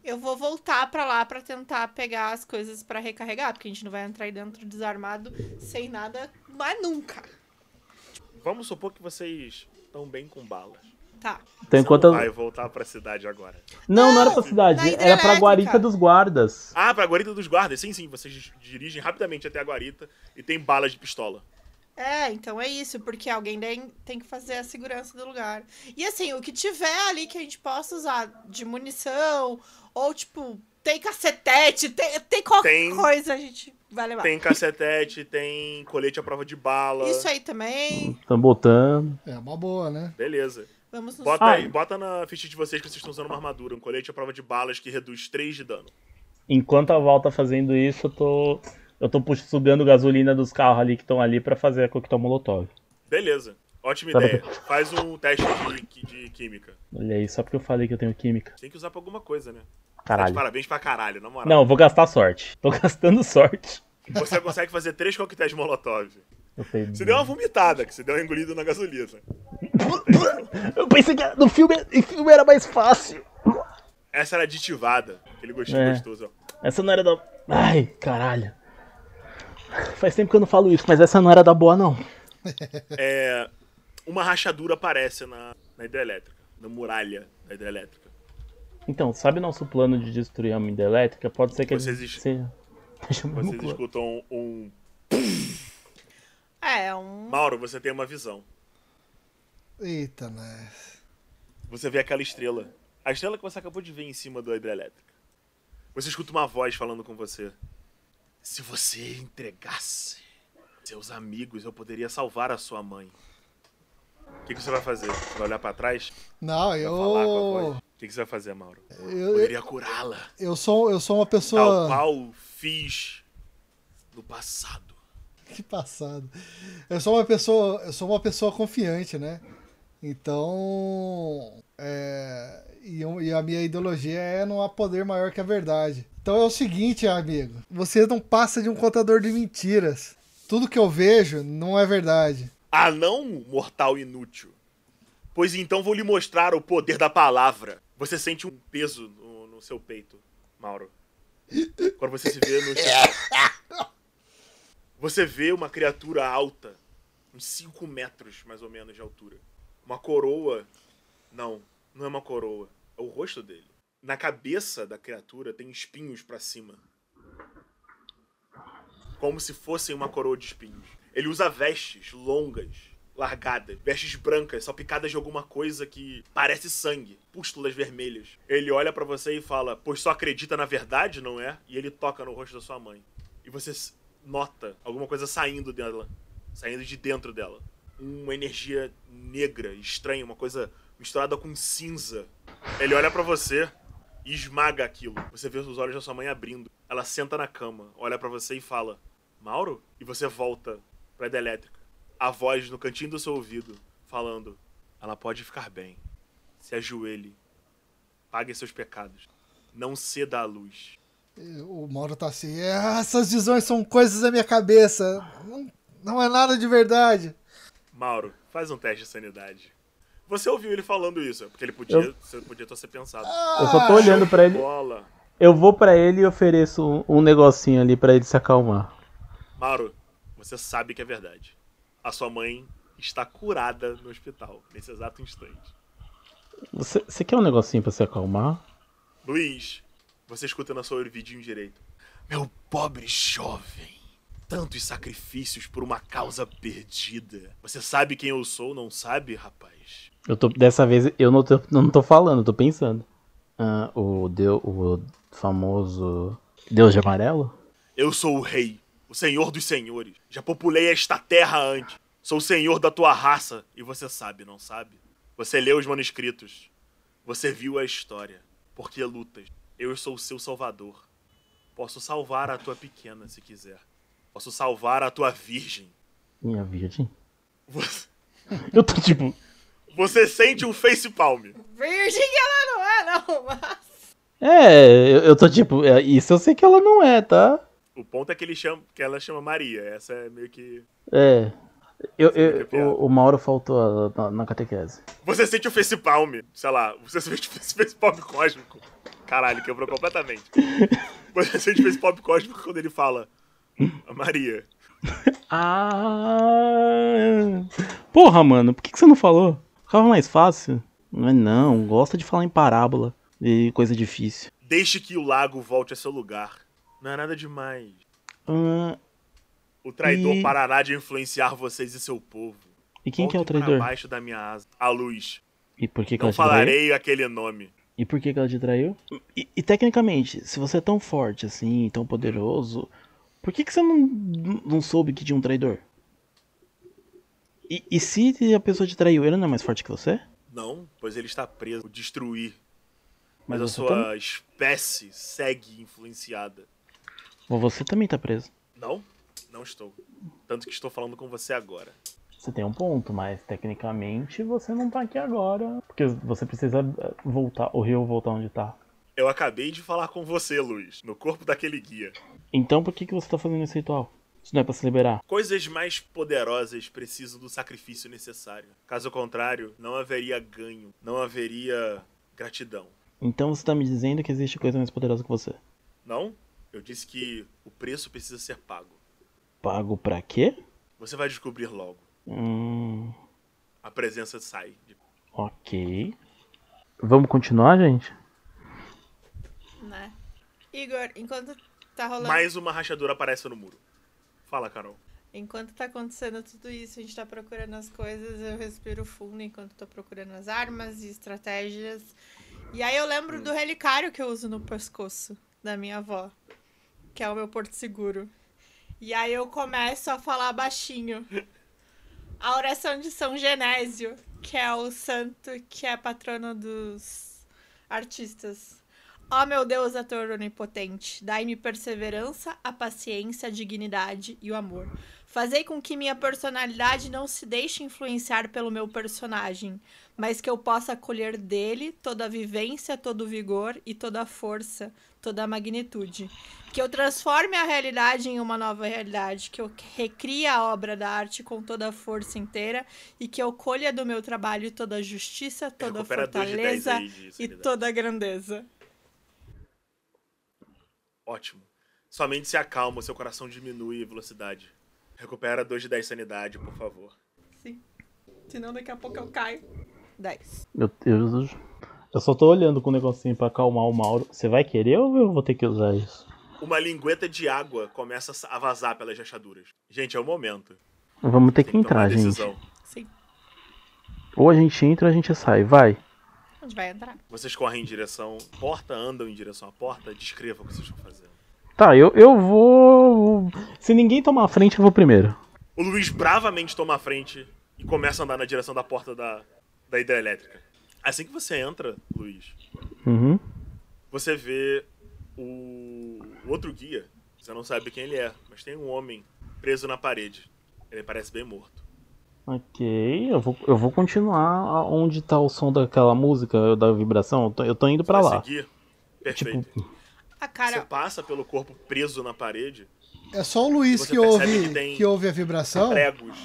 Eu vou voltar pra lá pra tentar pegar as coisas pra recarregar, porque a gente não vai entrar aí dentro desarmado sem nada, mas nunca. Vamos supor que vocês estão bem com balas. Tá. Então, Você enquanto. não vai voltar pra cidade agora. Não, não era Não, pra cidade, era pra guarita dos guardas. Ah, pra guarita dos guardas. Sim, sim. Vocês dirigem rapidamente até a guarita e tem balas de pistola. É, então é isso, porque alguém tem, tem que fazer a segurança do lugar. E assim, o que tiver ali que a gente possa usar de munição, ou tipo, tem cacetete, tem, tem qualquer Tem. coisa, a gente vai levar. Tem cacetete, tem colete à prova de bala. Isso aí também. Estão botando. É uma boa, né? Beleza. Vamos nos. Bota Ah. aí, bota na ficha de vocês que vocês estão usando uma armadura. Um colete à prova de balas que reduz 3 de dano. Enquanto a Val tá fazendo isso, eu tô. Eu tô sugando gasolina dos carros ali que estão ali pra fazer a coquetel molotov. Beleza. Ótima Sabe ideia. Faz um teste de, de química. Olha aí, só porque eu falei que eu tenho química. Tem que usar pra alguma coisa, né? Tá Caralho. parabéns pra caralho, na moral. Não, vou gastar sorte. Tô gastando sorte. Você consegue fazer três coquetéis de molotov. Você deu uma vomitada, que você deu uma engolida na gasolina. eu pensei que no filme, em filme era mais fácil. Essa era aditivada. Aquele gostinho É. gostoso, ó. Essa não era da. Ai, caralho. Faz tempo que eu não falo isso, mas essa não era da boa, não. É, uma rachadura aparece na, na hidrelétrica. Na muralha da hidrelétrica. Então, sabe nosso plano de destruir a mina elétrica? Pode ser que Vocês seja. Vocês escutam um... É, um. Mauro, você tem uma visão. Eita, né? Você vê aquela estrela. A estrela que você acabou de ver em cima da hidrelétrica. Você escuta uma voz falando com você. Se você entregasse seus amigos, eu poderia salvar a sua mãe. O que, que você vai fazer? Você vai olhar pra trás? Não, eu. O que, que você vai fazer, Mauro? Eu, Poderia curá-la. eu, sou, eu sou uma Tal pessoa. qual fiz no passado. Que passado. Eu sou uma pessoa. Eu sou uma pessoa confiante, né? Então. É, e, e a minha ideologia é não há poder maior que a verdade. Então é o seguinte, amigo. Você não passa de um contador de mentiras. Tudo que eu vejo não é verdade. Ah, não, mortal inútil. Pois então vou lhe mostrar o poder da palavra. Você sente um peso no, no seu peito, Mauro. Quando você se vê no chão. Você vê uma criatura alta, uns 5 metros mais ou menos de altura. Uma coroa. Não, não é uma coroa. É o rosto dele. Na cabeça da criatura tem espinhos pra cima. Como se fossem uma coroa de espinhos. Ele usa vestes longas, largadas, vestes brancas, salpicadas de alguma coisa que parece sangue, pústulas vermelhas. Ele olha pra você e fala: Pois só acredita na verdade, não é? E ele toca no rosto da sua mãe. E você nota alguma coisa saindo dela, saindo de dentro dela. Uma energia negra, estranha, uma coisa misturada com cinza. Ele olha pra você e esmaga aquilo. Você vê os olhos da sua mãe abrindo. Ela senta na cama, olha pra você e fala: Mauro? E você volta pra elétrica. A voz no cantinho do seu ouvido falando: Ela pode ficar bem. Se ajoelhe. Pague seus pecados. Não ceda à luz. O Mauro tá assim, "Ah, essas visões são coisas da minha cabeça. Não, não é nada de verdade. Mauro, faz um teste de sanidade. Você ouviu ele falando isso, porque ele podia, Eu- você podia ter pensado. Eu só tô olhando pra ele. Bola. Eu vou pra ele e ofereço um, um negocinho ali pra ele se acalmar. Mauro, você sabe que é verdade. A sua mãe está curada no hospital, nesse exato instante. Você, você quer um negocinho pra se acalmar? Luiz, você escuta na sua ouvidinho direito. Meu pobre jovem. Tantos sacrifícios por uma causa perdida. Você sabe quem eu sou, não sabe, rapaz? Eu tô, dessa vez eu não tô, não tô falando, eu tô pensando. Ah, o, Deu, o famoso Deus de Amarelo? Eu sou o rei, o senhor dos senhores. Já populei esta terra antes. Sou o senhor da tua raça. E você sabe, não sabe? Você leu os manuscritos. Você viu a história. Por que lutas? Eu sou o seu salvador. Posso salvar a tua pequena se quiser. Posso salvar a tua virgem. Minha virgem. Você, Eu tô tipo. Você sente um face palm. Virgem ela não é, não, mas. É, eu, eu tô tipo. é, isso eu sei que ela não é, tá? O ponto é que ele chama, que ela chama Maria. Essa é meio que. É. Eu, ter eu, o, o Mauro faltou na, na catequese. Você sente o face palm, sei lá, você sente o face face palm cósmico. Caralho, quebrou completamente. Você sente o face palm cósmico quando ele fala Maria. Ah! Porra, mano, por que, que você não falou? Ficava mais fácil. Não é não, gosta de falar em parábola e coisa difícil. Deixe que o lago volte a seu lugar. Não é nada demais. Ah, O traidor E- parará de influenciar vocês e seu povo. e quem que é o traidor? Pra baixo da minha asa. A luz. E por que, que Não ela te traiu? falarei aquele nome. E por que, que ela te traiu? E, e tecnicamente, se você é tão forte assim, tão poderoso, por que, que você não, não soube que tinha um traidor? E, e se a pessoa te traiu, ele não é mais forte que você? Não, pois ele está preso. Destruir. Mas, Mas a sua também- espécie segue influenciada. Você também tá preso. Não? Não estou. Tanto que estou falando com você agora. Você tem um ponto, mas tecnicamente você não tá aqui agora. Porque você precisa eh, voltar, o rio voltar onde tá. Eu acabei de falar com você, Luiz, no corpo daquele guia. Então por que, que você tá fazendo esse ritual? Isso não é pra se liberar. Coisas mais poderosas precisam do sacrifício necessário. Caso contrário, não haveria ganho, não haveria gratidão. Então você tá me dizendo que existe coisa mais poderosa que você. Não? Eu disse que o preço precisa ser pago. Pago pra quê? Você vai descobrir logo. Hum. A presença sai. de- Ok. Vamos continuar, gente? Né? Igor, enquanto tá rolando. Mais uma rachadura aparece no muro. Fala, Carol. Enquanto tá acontecendo tudo isso, a gente tá procurando as coisas, eu respiro fundo enquanto tô procurando as armas e estratégias. E aí eu lembro do relicário que eu uso no pescoço da minha avó, que é o meu porto seguro. E aí eu começo a falar baixinho. A oração de São Genésio, que é o santo que é patrono dos artistas. Ó meu Deus, ator onipotente, dai-me perseverança, a paciência, a dignidade e o amor. Fazei com que minha personalidade não se deixe influenciar pelo meu personagem, mas que eu possa colher dele toda a vivência, todo o vigor e toda a força, toda a magnitude. Que eu transforme a realidade em uma nova realidade, que eu recrie a obra da arte com toda a força inteira e que eu colha do meu trabalho toda a justiça, toda a Recupera 2 de 10 fortaleza aí e toda a grandeza. Ótimo. Sua mente se acalma, seu coração diminui a velocidade. Recupera 2 de 10 sanidade, por favor. Sim. Senão daqui a pouco eu caio. 10. Eu, eu, eu só tô olhando com o negocinho pra acalmar o Mauro. Você vai querer ou eu vou ter que usar isso? Uma lingueta de água começa a vazar pelas rachaduras. Gente, é o momento. Vamos ter que que entrar, a gente. Sim. Ou a gente entra ou a gente sai. Vai. Gente vai entrar. Vocês correm em direção à porta, andam em direção à porta, descreva o que vocês estão fazendo. Tá, eu, eu vou. Se ninguém tomar a frente, eu vou primeiro. O Luiz bravamente toma a frente e começa a andar na direção da porta da, da hidrelétrica. Assim que você entra, Luiz, Uhum. você vê o, o outro guia. Você não sabe quem ele é, mas tem um homem preso na parede. Ele parece bem morto. Ok, eu vou, eu vou continuar onde tá o som daquela música, da vibração. Eu tô, eu tô indo pra Vai lá. seguir? Perfeito. Tipo, A Você cara. passa pelo corpo preso na parede, É só o Luiz Você que ouve, que que ouve a vibração. pregos.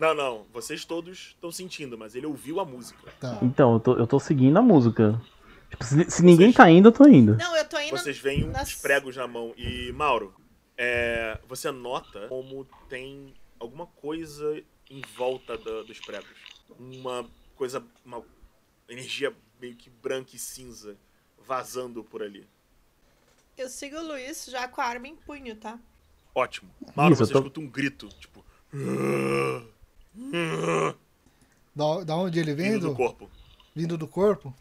Não, não, vocês todos estão sentindo, mas ele ouviu a música. Tá. então, eu tô, eu tô seguindo a música. Tipo, se, se ninguém Vocês- tá indo, eu tô indo. Não, eu tô indo. Vocês veem uns nas- pregos na mão. E, Mauro, é, você nota como tem alguma coisa em volta da- dos pregos. Uma coisa, uma energia meio que branca e cinza vazando por ali. Eu sigo o Luiz já com a arma em punho, tá? Ótimo. Mauro, Isso, você tô- escuta um grito, tipo... Da, da onde ele vem? Vindo do Do, corpo. vindo do corpo?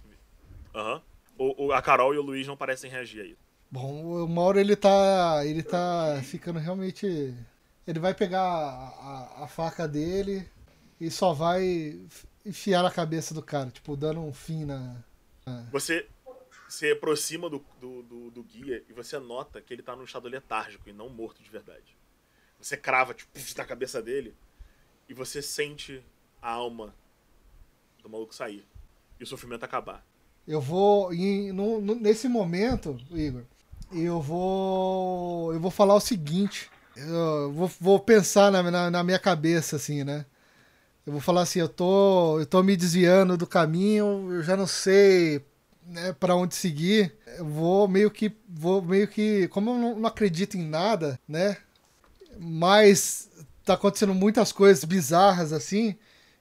Aham. O- a Carol e o Luiz não parecem reagir aí. Bom, o Mauro ele tá. ele tá ficando realmente. Ele vai pegar a, a- a faca dele e só vai enfiar na cabeça do cara, tipo, dando um fim na. Você se aproxima do, do, do- do guia e você nota que ele tá num estado letárgico e não morto de verdade. Você crava, tipo, na cabeça dele e você sente a alma do maluco sair e o sofrimento acabar. Eu vou. em- no- nesse momento, Igor, eu vou. Eu vou falar o seguinte. Eu vou, vou pensar na, na, na minha cabeça, assim, né? Eu vou falar assim, eu tô, eu tô me desviando do caminho, eu já não sei né, para onde seguir. Eu vou meio que. Vou meio que. Como eu não, não acredito em nada, né? Mas tá acontecendo muitas coisas bizarras assim.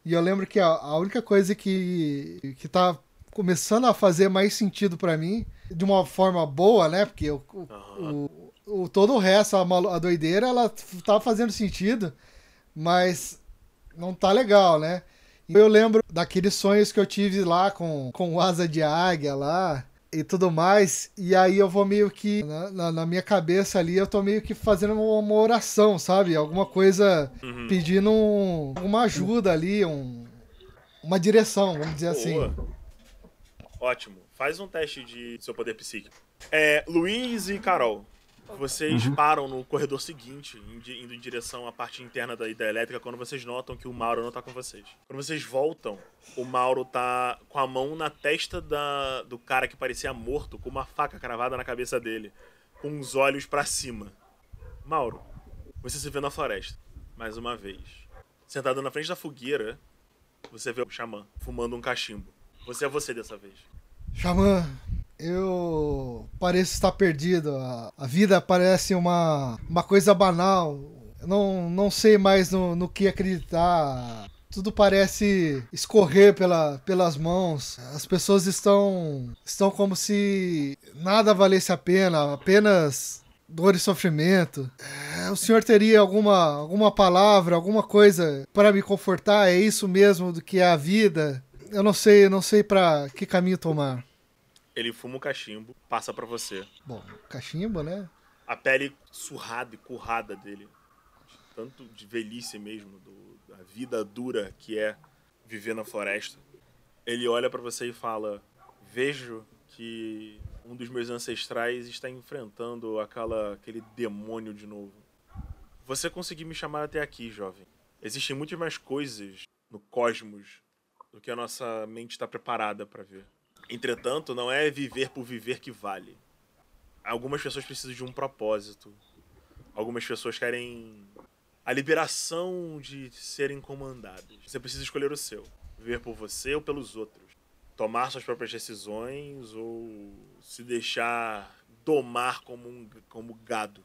E eu lembro que a, a única coisa que, que tá começando a fazer mais sentido pra mim, de uma forma boa, né? Porque o, Aham. o- o- todo o resto, a, a doideira, ela tava fazendo sentido, mas não tá legal, né? Eu lembro daqueles sonhos que eu tive lá com, com asa de águia lá e tudo mais. E aí eu vou meio que, na, na- na minha cabeça ali, eu tô meio que fazendo uma, uma oração, sabe? Alguma coisa Uhum. pedindo um- uma ajuda ali, um- uma direção, vamos dizer assim. Boa. Ótimo. Faz um teste de seu poder psíquico. É, Luiz e Carol, vocês param no corredor seguinte, indo em direção à parte interna da hidrelétrica, quando vocês notam que o Mauro não tá com vocês. Quando vocês voltam, o Mauro tá com a mão na testa da, do cara que parecia morto, com uma faca cravada na cabeça dele, com os olhos pra cima. Mauro, você se vê na floresta, mais uma vez. Sentado na frente da fogueira, você vê o xamã fumando um cachimbo. Você é você dessa vez. Xamã, eu pareço estar perdido. A, a vida parece uma, uma coisa banal. Eu não, não sei mais no, no que acreditar. Tudo parece escorrer pela, pelas mãos. As pessoas estão, estão como se nada valesse a pena, apenas dor e sofrimento. É, o senhor teria alguma, alguma palavra, alguma coisa para me confortar? É isso mesmo do que é a vida? Eu não sei, não sei para que caminho tomar. Ele fuma o cachimbo, passa pra você. Bom, cachimbo, né? A pele surrada e currada dele. Tanto de velhice mesmo, do, da vida dura que é viver na floresta. Ele olha pra você e fala: Vejo que um dos meus ancestrais está enfrentando aquela, aquele demônio de novo. Você conseguiu me chamar até aqui, jovem. Existem muitas mais coisas no cosmos do que a nossa mente está preparada para ver. Entretanto, não é viver por viver que vale. Algumas pessoas precisam de um propósito. Algumas pessoas querem a liberação de serem comandadas. Você precisa escolher o seu. Viver por você ou pelos outros. Tomar suas próprias decisões ou se deixar domar como, um, como gado.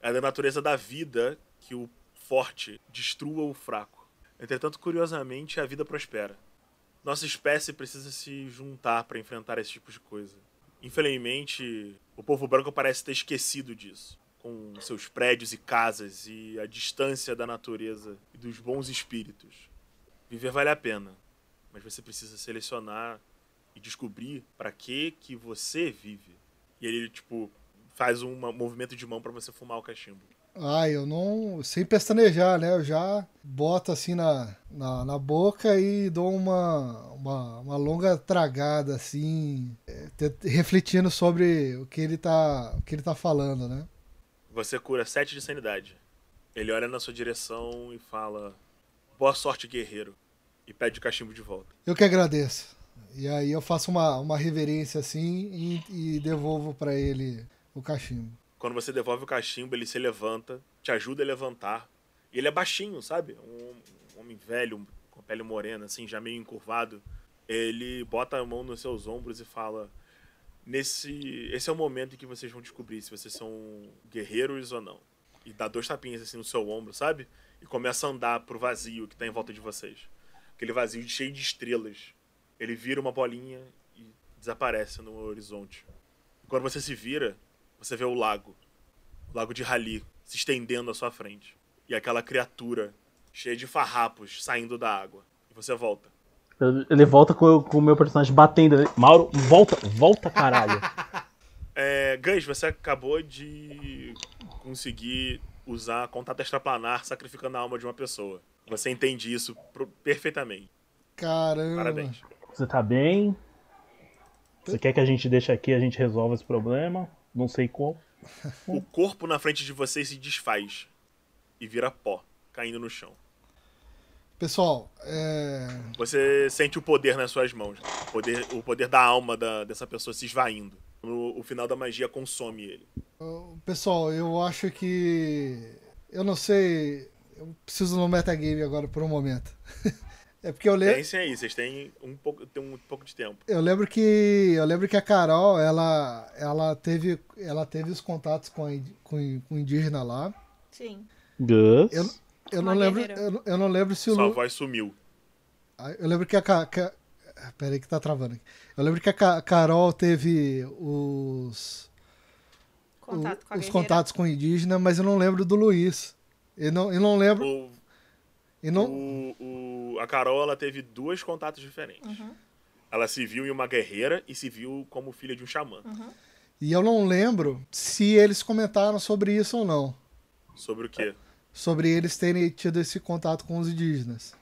É da natureza da vida que o forte destrua o fraco. Entretanto, curiosamente, a vida prospera. Nossa espécie precisa se juntar para enfrentar esse tipo de coisa. Infelizmente, o povo branco parece ter esquecido disso, com seus prédios e casas e a distância da natureza e dos bons espíritos. Viver vale a pena, mas você precisa selecionar e descobrir para que que você vive. E ele, tipo, faz um movimento de mão para você fumar o cachimbo. Ah, eu não. Sem pestanejar, né? Eu já boto assim na, na, na boca e dou uma, uma, uma longa tragada, assim, é, refletindo sobre o que ele tá, o que ele tá falando, né? Você cura 7 de sanidade. Ele olha na sua direção e fala: Boa sorte, guerreiro. E pede o cachimbo de volta. Eu que agradeço. E aí eu faço uma, uma reverência assim e, e devolvo para ele o cachimbo. Quando você devolve o cachimbo, ele se levanta, te ajuda a levantar. E ele é baixinho, sabe? Um, um homem velho, com pele morena, assim, já meio encurvado. Ele bota a mão nos seus ombros e fala: Nesse. Esse é o momento em que vocês vão descobrir se vocês são guerreiros ou não. E dá dois tapinhas assim no seu ombro, sabe? E começa a andar pro vazio que tá em volta de vocês. Aquele vazio cheio de estrelas. Ele vira uma bolinha e desaparece no horizonte. quando você se vira, você vê o lago. O lago de Rali se estendendo à sua frente. E aquela criatura cheia de farrapos saindo da água. E você volta. Ele volta com, com o meu personagem batendo. Mauro, volta, volta, caralho. é, Gans, você acabou de conseguir usar contato extraplanar sacrificando a alma de uma pessoa. Você entende isso perfeitamente. Caramba. Parabéns. Você tá bem? Você quer que a gente deixe aqui e a gente resolva esse problema? Não sei qual. O corpo na frente de vocês se desfaz e vira pó, caindo no chão. Pessoal, é... Você sente o poder nas suas mãos. O poder, o poder da alma da, dessa pessoa se esvaindo. No, o final da magia consome ele. Pessoal, eu acho que. Eu não sei. Eu preciso no metagame agora por um momento. É porque eu lembro. Pensem aí, vocês têm um pouco, têm um pouco de tempo. Eu lembro que. Eu lembro que a Carol, ela, ela, teve, ela teve os contatos com, a, com, com o indígena lá. Sim. Gus. Eu, eu não lembro. Eu, eu, não lembro se o. Sua voz sumiu. Ah, eu lembro que a. Que a pera aí que tá travando aqui. Eu lembro que a Carol teve os. Contato o, os contatos com o indígena, mas eu não lembro do Luiz. Eu não, eu não lembro. O, e não... o, o, a Carol ela teve dois contatos diferentes. Uhum. Ela se viu em uma guerreira e se viu como filha de um xamã. Uhum. E eu não lembro se eles comentaram sobre isso ou não. Sobre o quê? Sobre eles terem tido esse contato com os indígenas.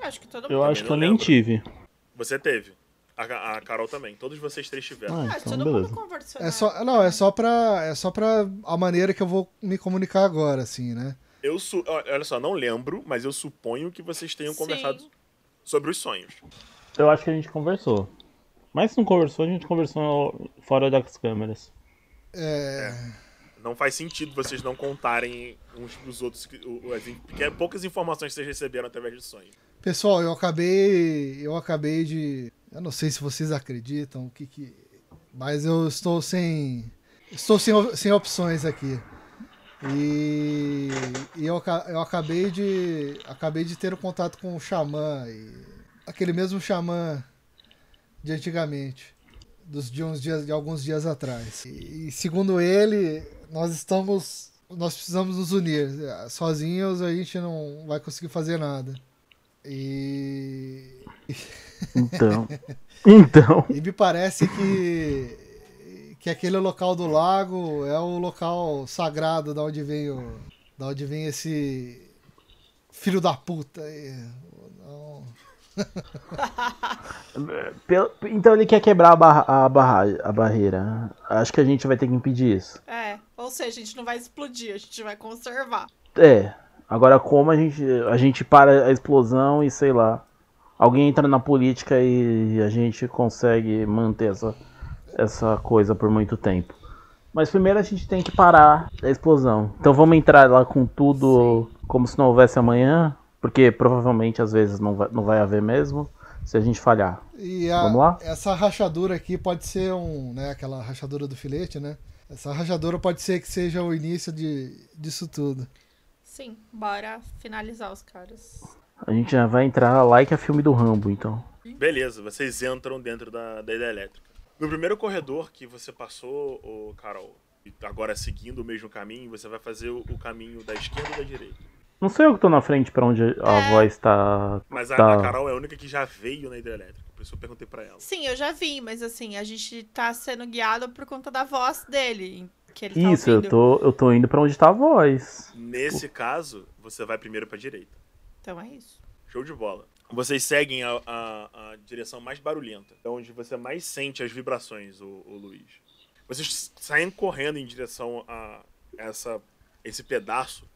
Eu acho que todo mundo Eu acho que eu nem tive. Você teve. A, a, Carol também. Todos vocês três tiveram. Ah, então todo beleza. mundo conversou. É né? só, não, é só pra. É só pra a maneira que eu vou me comunicar agora, assim, né? Eu su olha só, não lembro, mas eu suponho que vocês tenham Sim. conversado sobre os sonhos. Eu acho que a gente conversou. Mas se não conversou, a gente conversou fora das câmeras. É... é. Não faz sentido vocês não contarem uns pros outros porque é poucas informações que vocês receberam através de sonhos. Pessoal, eu acabei. Eu acabei de. Eu não sei se vocês acreditam, o que que. Mas eu estou sem. Estou sem, sem opções aqui. E, e eu, eu acabei de acabei de ter um contato com o xamã, e, aquele mesmo xamã de antigamente, dos de uns dias de alguns dias atrás. E, e segundo ele, nós estamos nós precisamos nos unir. Sozinhos a gente não vai conseguir fazer nada. E então, então. e me parece que que aquele local do lago é o local sagrado da onde vem o, da onde vem esse filho da puta aí. Não. então ele quer quebrar a, barra, a, barra, a barreira. Acho que a gente vai ter que impedir isso. É, ou seja, a gente não vai explodir, a gente vai conservar. É. Agora como a gente a gente para a explosão e sei lá. Alguém entra na política e a gente consegue manter essa essa coisa por muito tempo. Mas primeiro a gente tem que parar a explosão. Então vamos entrar lá com tudo Sim. como se não houvesse amanhã, porque provavelmente às vezes não vai, não vai haver mesmo se a gente falhar. E a, vamos lá? Essa rachadura aqui pode ser um, né, aquela rachadura do filete, né? Essa rachadura pode ser que seja o início de, disso tudo. Sim, bora finalizar os caras. A gente já vai entrar lá que é filme do Rambo, então. Beleza, vocês entram dentro da, da elétrica. No primeiro corredor que você passou, o Carol, e agora seguindo o mesmo caminho, você vai fazer o, caminho da esquerda ou da direita? Não sou eu que tô na frente pra onde a É. voz tá. Mas a, Tá. a Carol é a única que já veio na hidrelétrica. Por isso eu perguntei pra ela. Sim, eu já vi, mas assim, a gente tá sendo guiado por conta da voz dele. Que ele tá Isso, eu ouvindo. tô, eu tô indo pra onde tá a voz. Nesse caso, você vai primeiro pra direita. Então é isso. Show de bola. Vocês seguem a, a- a direção mais barulhenta, é onde você mais sente as vibrações, o, o Luiz. Vocês saem correndo em direção a essa, esse pedaço.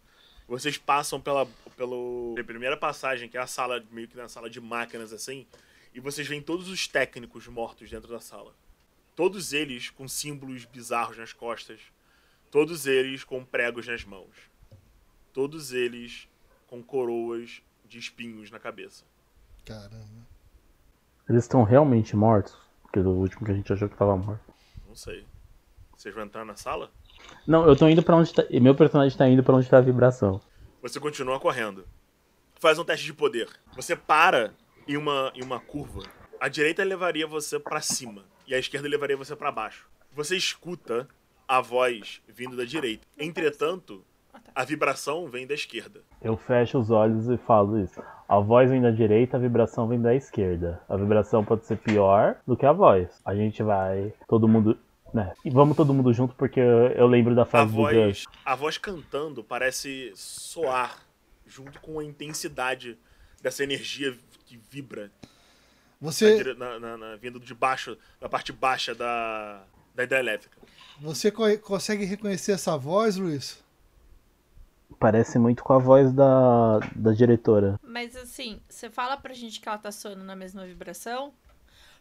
Vocês passam pela, pelo, pela primeira passagem, que é a sala, meio que na sala de máquinas assim, e vocês veem todos os técnicos mortos dentro da sala. Todos eles com símbolos bizarros nas costas. Todos eles com pregos nas mãos. Todos eles com coroas de espinhos na cabeça. Caramba. Eles estão realmente mortos? Porque do último que a gente achou que tava morto. Não sei. Vocês vão entrar na sala? Não, eu tô indo pra onde tá. e Meu personagem tá indo pra onde tá a vibração. Você continua correndo. Faz um teste de poder. Você para em uma, em uma curva. A direita levaria você pra cima e a esquerda levaria você pra baixo. Você escuta a voz vindo da direita. Entretanto, a vibração vem da esquerda. Eu fecho os olhos e falo isso. A voz vem da direita, a vibração vem da esquerda. A vibração pode ser pior do que a voz. A gente vai. Todo mundo. Né? E vamos todo mundo junto porque eu, eu lembro da A frase do Gus. voz, a voz cantando parece soar junto com a intensidade dessa energia que vibra Você, na- na- na- vindo de baixo, da parte baixa da, da hidrelétrica. você co- consegue reconhecer essa voz, Luiz? Parece muito com a voz da, da diretora. Mas assim, você fala pra gente que ela tá soando na mesma vibração?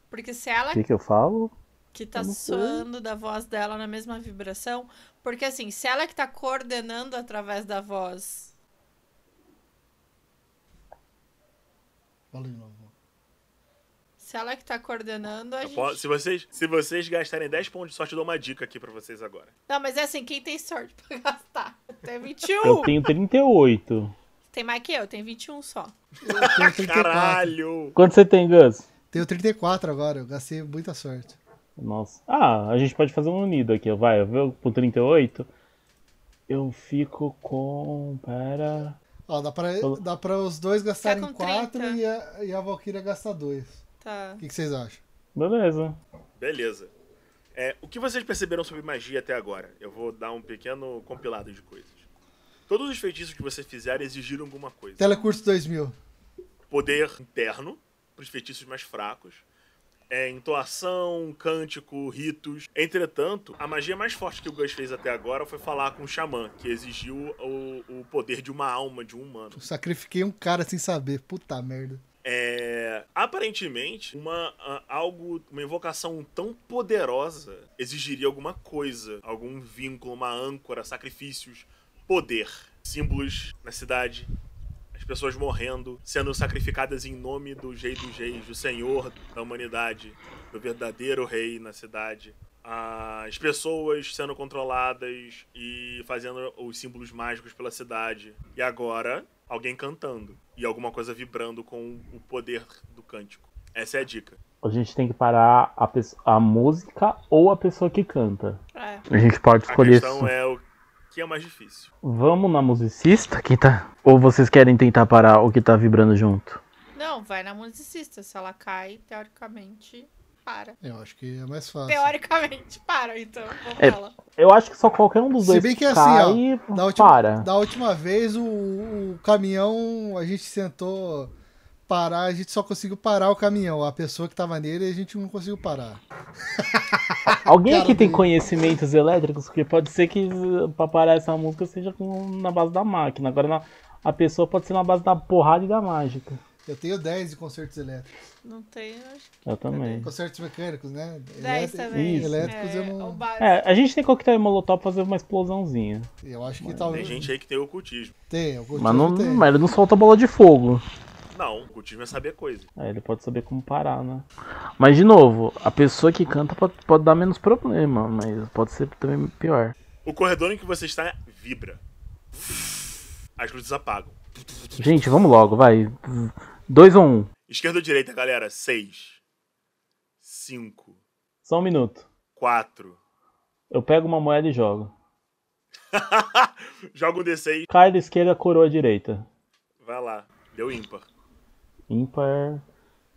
Porque se ela O que, que eu falo? que tá soando da voz dela na mesma vibração, porque assim, se ela que tá coordenando através da voz, Fala de novo. Se ela que tá coordenando, a Eu gente... posso- Se vocês, se vocês gastarem 10 pontos de sorte, eu dou uma dica aqui pra vocês agora. Não, mas é assim, quem tem sorte pra gastar? Tem 21. Eu tenho 38. Tem mais que eu, tem 21 só. Eu tenho 34. Caralho! Quanto você tem, Gus? Tenho 34 agora, eu gastei muita sorte. Nossa. Ah, a gente pode fazer um unido aqui, ó. vai. Eu vou pro 38. Eu fico com. Pera. Ó, dá pra, dá pra os dois gastarem com 4 30. e a, e a Valkyria gastar 2. Tá. O que, que vocês acham? Beleza. Beleza. É, o que vocês perceberam sobre magia até agora? Eu vou dar um pequeno compilado de coisas. Todos os feitiços que vocês fizeram exigiram alguma coisa. Telecurso 2000. Poder interno, para os feitiços mais fracos. É, entoação, cântico, ritos. Entretanto, a magia mais forte que o Gus fez até agora foi falar com o xamã, que exigiu o, o poder de uma alma de um humano. Eu sacrifiquei um cara sem saber. Puta merda. Aparentemente, uma, algo, uma invocação tão poderosa exigiria alguma coisa, algum vínculo, uma âncora, sacrifícios, poder, símbolos na cidade, as pessoas morrendo, sendo sacrificadas em nome do Rei dos Reis, do Senhor da humanidade, do verdadeiro rei na cidade. As pessoas sendo controladas e fazendo os símbolos mágicos pela cidade. E agora, alguém cantando. E alguma coisa vibrando com o poder do cântico. Essa é a dica. A gente tem que parar a, a música ou a pessoa que canta. É. A gente pode A escolher questão isso. é o que é mais difícil. Vamos na musicista que tá. Ou vocês querem tentar parar o que tá vibrando junto? Não, vai na musicista. Se ela cai, teoricamente, para. Eu acho que é mais fácil. Teoricamente, para, então. Vamos É. Eu acho que só qualquer um dos Se dois bem que assim, cai ó, da última, para. da última vez o, o caminhão, a gente tentou parar, a gente só conseguiu parar o caminhão. A pessoa que tava nele, a gente não conseguiu parar. Alguém cara aqui tem dele. conhecimentos elétricos? Porque pode ser que pra parar essa música seja com- na base da máquina. Agora na- a pessoa pode ser na base da porrada e da mágica. Eu tenho 10 de concertos elétricos. Não tem, acho que Eu também. Concertos mecânicos, né? 10 Elét- também. Isso. Elétricos eu É, o não. básico. É, a gente tem coquetel e molotov pra fazer uma explosãozinha. Eu acho que Tem talvez. gente aí que tem ocultismo. Tem, eu Mas, não, tem. mas ele não solta bola de fogo. Não, ocultismo é saber coisa. Aí ele pode saber como parar, né? Mas de novo, a pessoa que canta pode, pode dar menos problema, mas pode ser também pior. O corredor em que você está vibra. As luzes apagam. Gente, vamos logo, vai. Dois ou um. Esquerda ou direita, galera? 6. 5. Só um minuto. 4. Eu pego uma moeda e jogo. Joga um D6. Cara esquerda, coroa direita. Vai lá. Deu ímpar. Ímpar.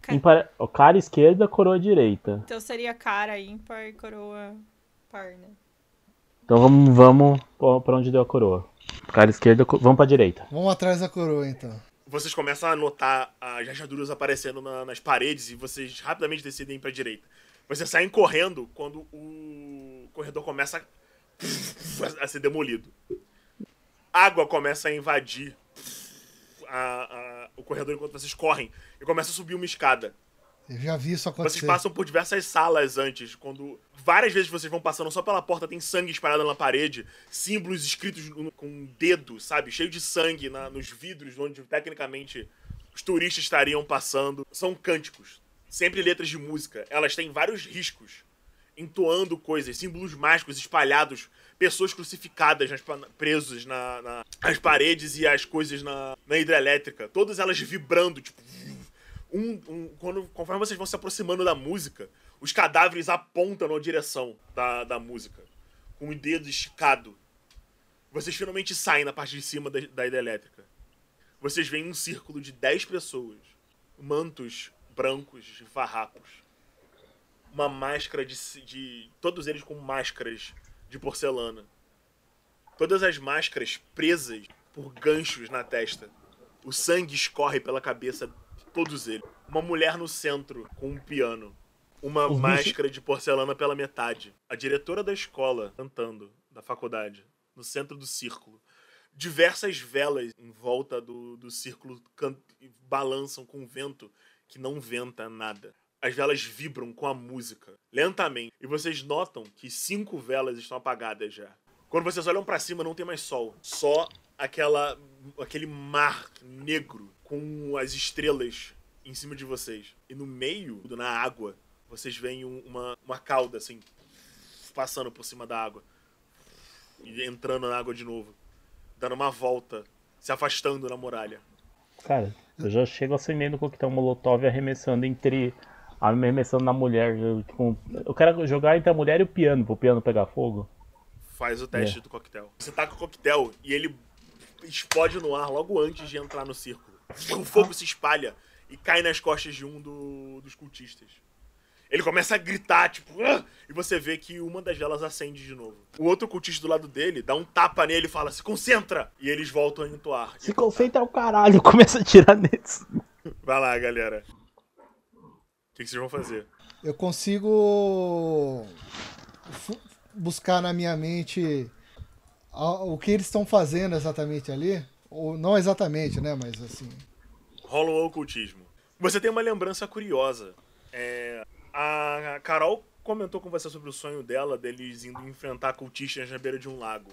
Ca- Ímpar. ó, Cara esquerda, coroa direita. Então seria cara ímpar e coroa par, né? Então vamos, vamos pra- onde deu a coroa. Cara esquerda, vamos pra direita. Vamos atrás da coroa, então. Vocês começam a notar as rachaduras aparecendo na- nas paredes e vocês rapidamente decidem ir pra direita. Vocês saem correndo quando o corredor começa a, a ser demolido. Água começa a invadir a- a- o corredor enquanto vocês correm e começa a subir uma escada. Eu já vi isso Vocês acontecer. passam por diversas salas antes, quando várias vezes vocês vão passando só pela porta, tem sangue espalhado na parede, símbolos escritos com um dedo, sabe? Cheio de sangue na- nos vidros, onde tecnicamente os turistas estariam passando. São cânticos, sempre letras de música. Elas têm vários riscos, entoando coisas, símbolos mágicos espalhados, pessoas crucificadas, nas presas na, na- nas paredes e as coisas na, na hidrelétrica. Todas elas vibrando, tipo um, um- quando, conforme vocês vão se aproximando da música, os cadáveres apontam na direção da, da música, com o dedo esticado. Vocês finalmente saem na parte de cima da, da hidrelétrica. Vocês veem um círculo de 10 pessoas, mantos brancos de farrapos. Uma máscara de, de. Todos eles com máscaras de porcelana. Todas as máscaras presas por ganchos na testa. O sangue escorre pela cabeça todos eles. Uma mulher no centro com um piano. Uma Os bichos- máscara de porcelana pela metade. A diretora da escola cantando, da faculdade, no centro do círculo. Diversas velas em volta do, do círculo can- balançam com o vento que não venta nada. As velas vibram com a música, lentamente. E vocês notam que cinco velas estão apagadas já. Quando vocês olham pra cima, não tem mais sol. Só aquela, aquele mar negro com as estrelas em cima de vocês. E no meio, na água, vocês veem um- uma, uma cauda, assim, passando por cima da água. E entrando na água de novo. Dando uma volta, se afastando na muralha. Cara, eu já chego acendendo o coquetel molotov arremessando entre. Arremessando na mulher. Eu, com- eu quero jogar entre a mulher e o piano, pro piano pegar fogo. Faz o teste É. do coquetel. Você taca o coquetel e ele explode no ar logo antes de entrar no círculo. O fogo se espalha e cai nas costas de um do- dos cultistas. Ele começa a gritar, tipo, "Ah!" e você vê que uma das velas acende de novo. O outro cultista do lado dele dá um tapa nele e fala: se concentra! E eles voltam a entoar. Se concentra o caralho, começa a atirar neles. Vai lá, galera. O que, que vocês vão fazer? Eu consigo buscar na minha mente o que eles estão fazendo exatamente ali. Ou não exatamente, né? Mas assim. rola o ocultismo. Você tem uma lembrança curiosa. É, a Carol comentou com você sobre o sonho dela, deles indo enfrentar cultistas na beira de um lago.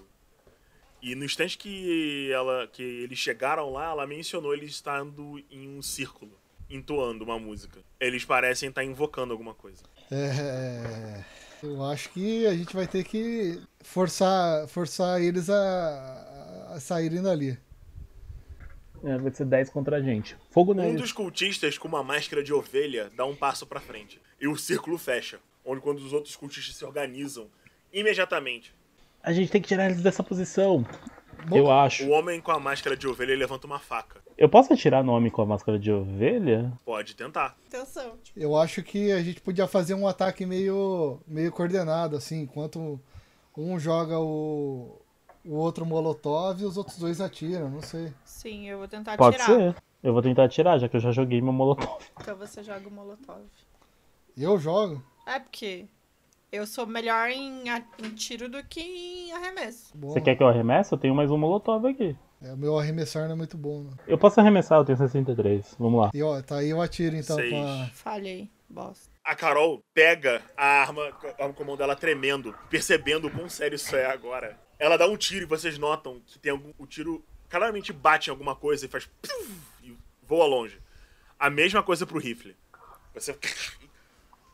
E no instante que, ela, que eles chegaram lá, ela mencionou eles estando em um círculo, entoando uma música. Eles parecem estar invocando alguma coisa. É, eu acho que a gente vai ter que forçar, forçar eles a, a saírem dali. É, vai ser 10 contra a gente. Fogo Um neles. dos cultistas com uma máscara de ovelha dá um passo pra frente. E o círculo fecha. Onde quando os outros cultistas se organizam, imediatamente, A gente tem que tirar eles dessa posição. Bom, Eu acho. o homem com a máscara de ovelha levanta uma faca. Eu posso atirar no homem com a máscara de ovelha? Pode tentar. Atenção. Eu acho que a gente podia fazer um ataque meio, meio coordenado, assim, enquanto um joga o, o outro molotov e os outros dois atiram, não sei. Sim, eu vou tentar Pode atirar. ser. Eu vou tentar atirar, já que eu já joguei meu molotov. Então você joga o molotov. Eu jogo. É porque eu sou melhor em, em tiro do que em arremesso. Bom, Você quer que eu arremesse? Eu tenho mais um molotov aqui. é, o meu arremessar não é muito bom. Né? Eu posso arremessar, eu tenho 63. Vamos lá. E ó, tá aí eu atiro então Seis. com a... Falhei, bosta. A Carol pega a arma, a arma com a mão dela tremendo, percebendo o quão sério isso é agora. Ela dá um tiro e vocês notam que tem algum, o tiro claramente bate em alguma coisa e faz e voa longe. A mesma coisa pro rifle. Você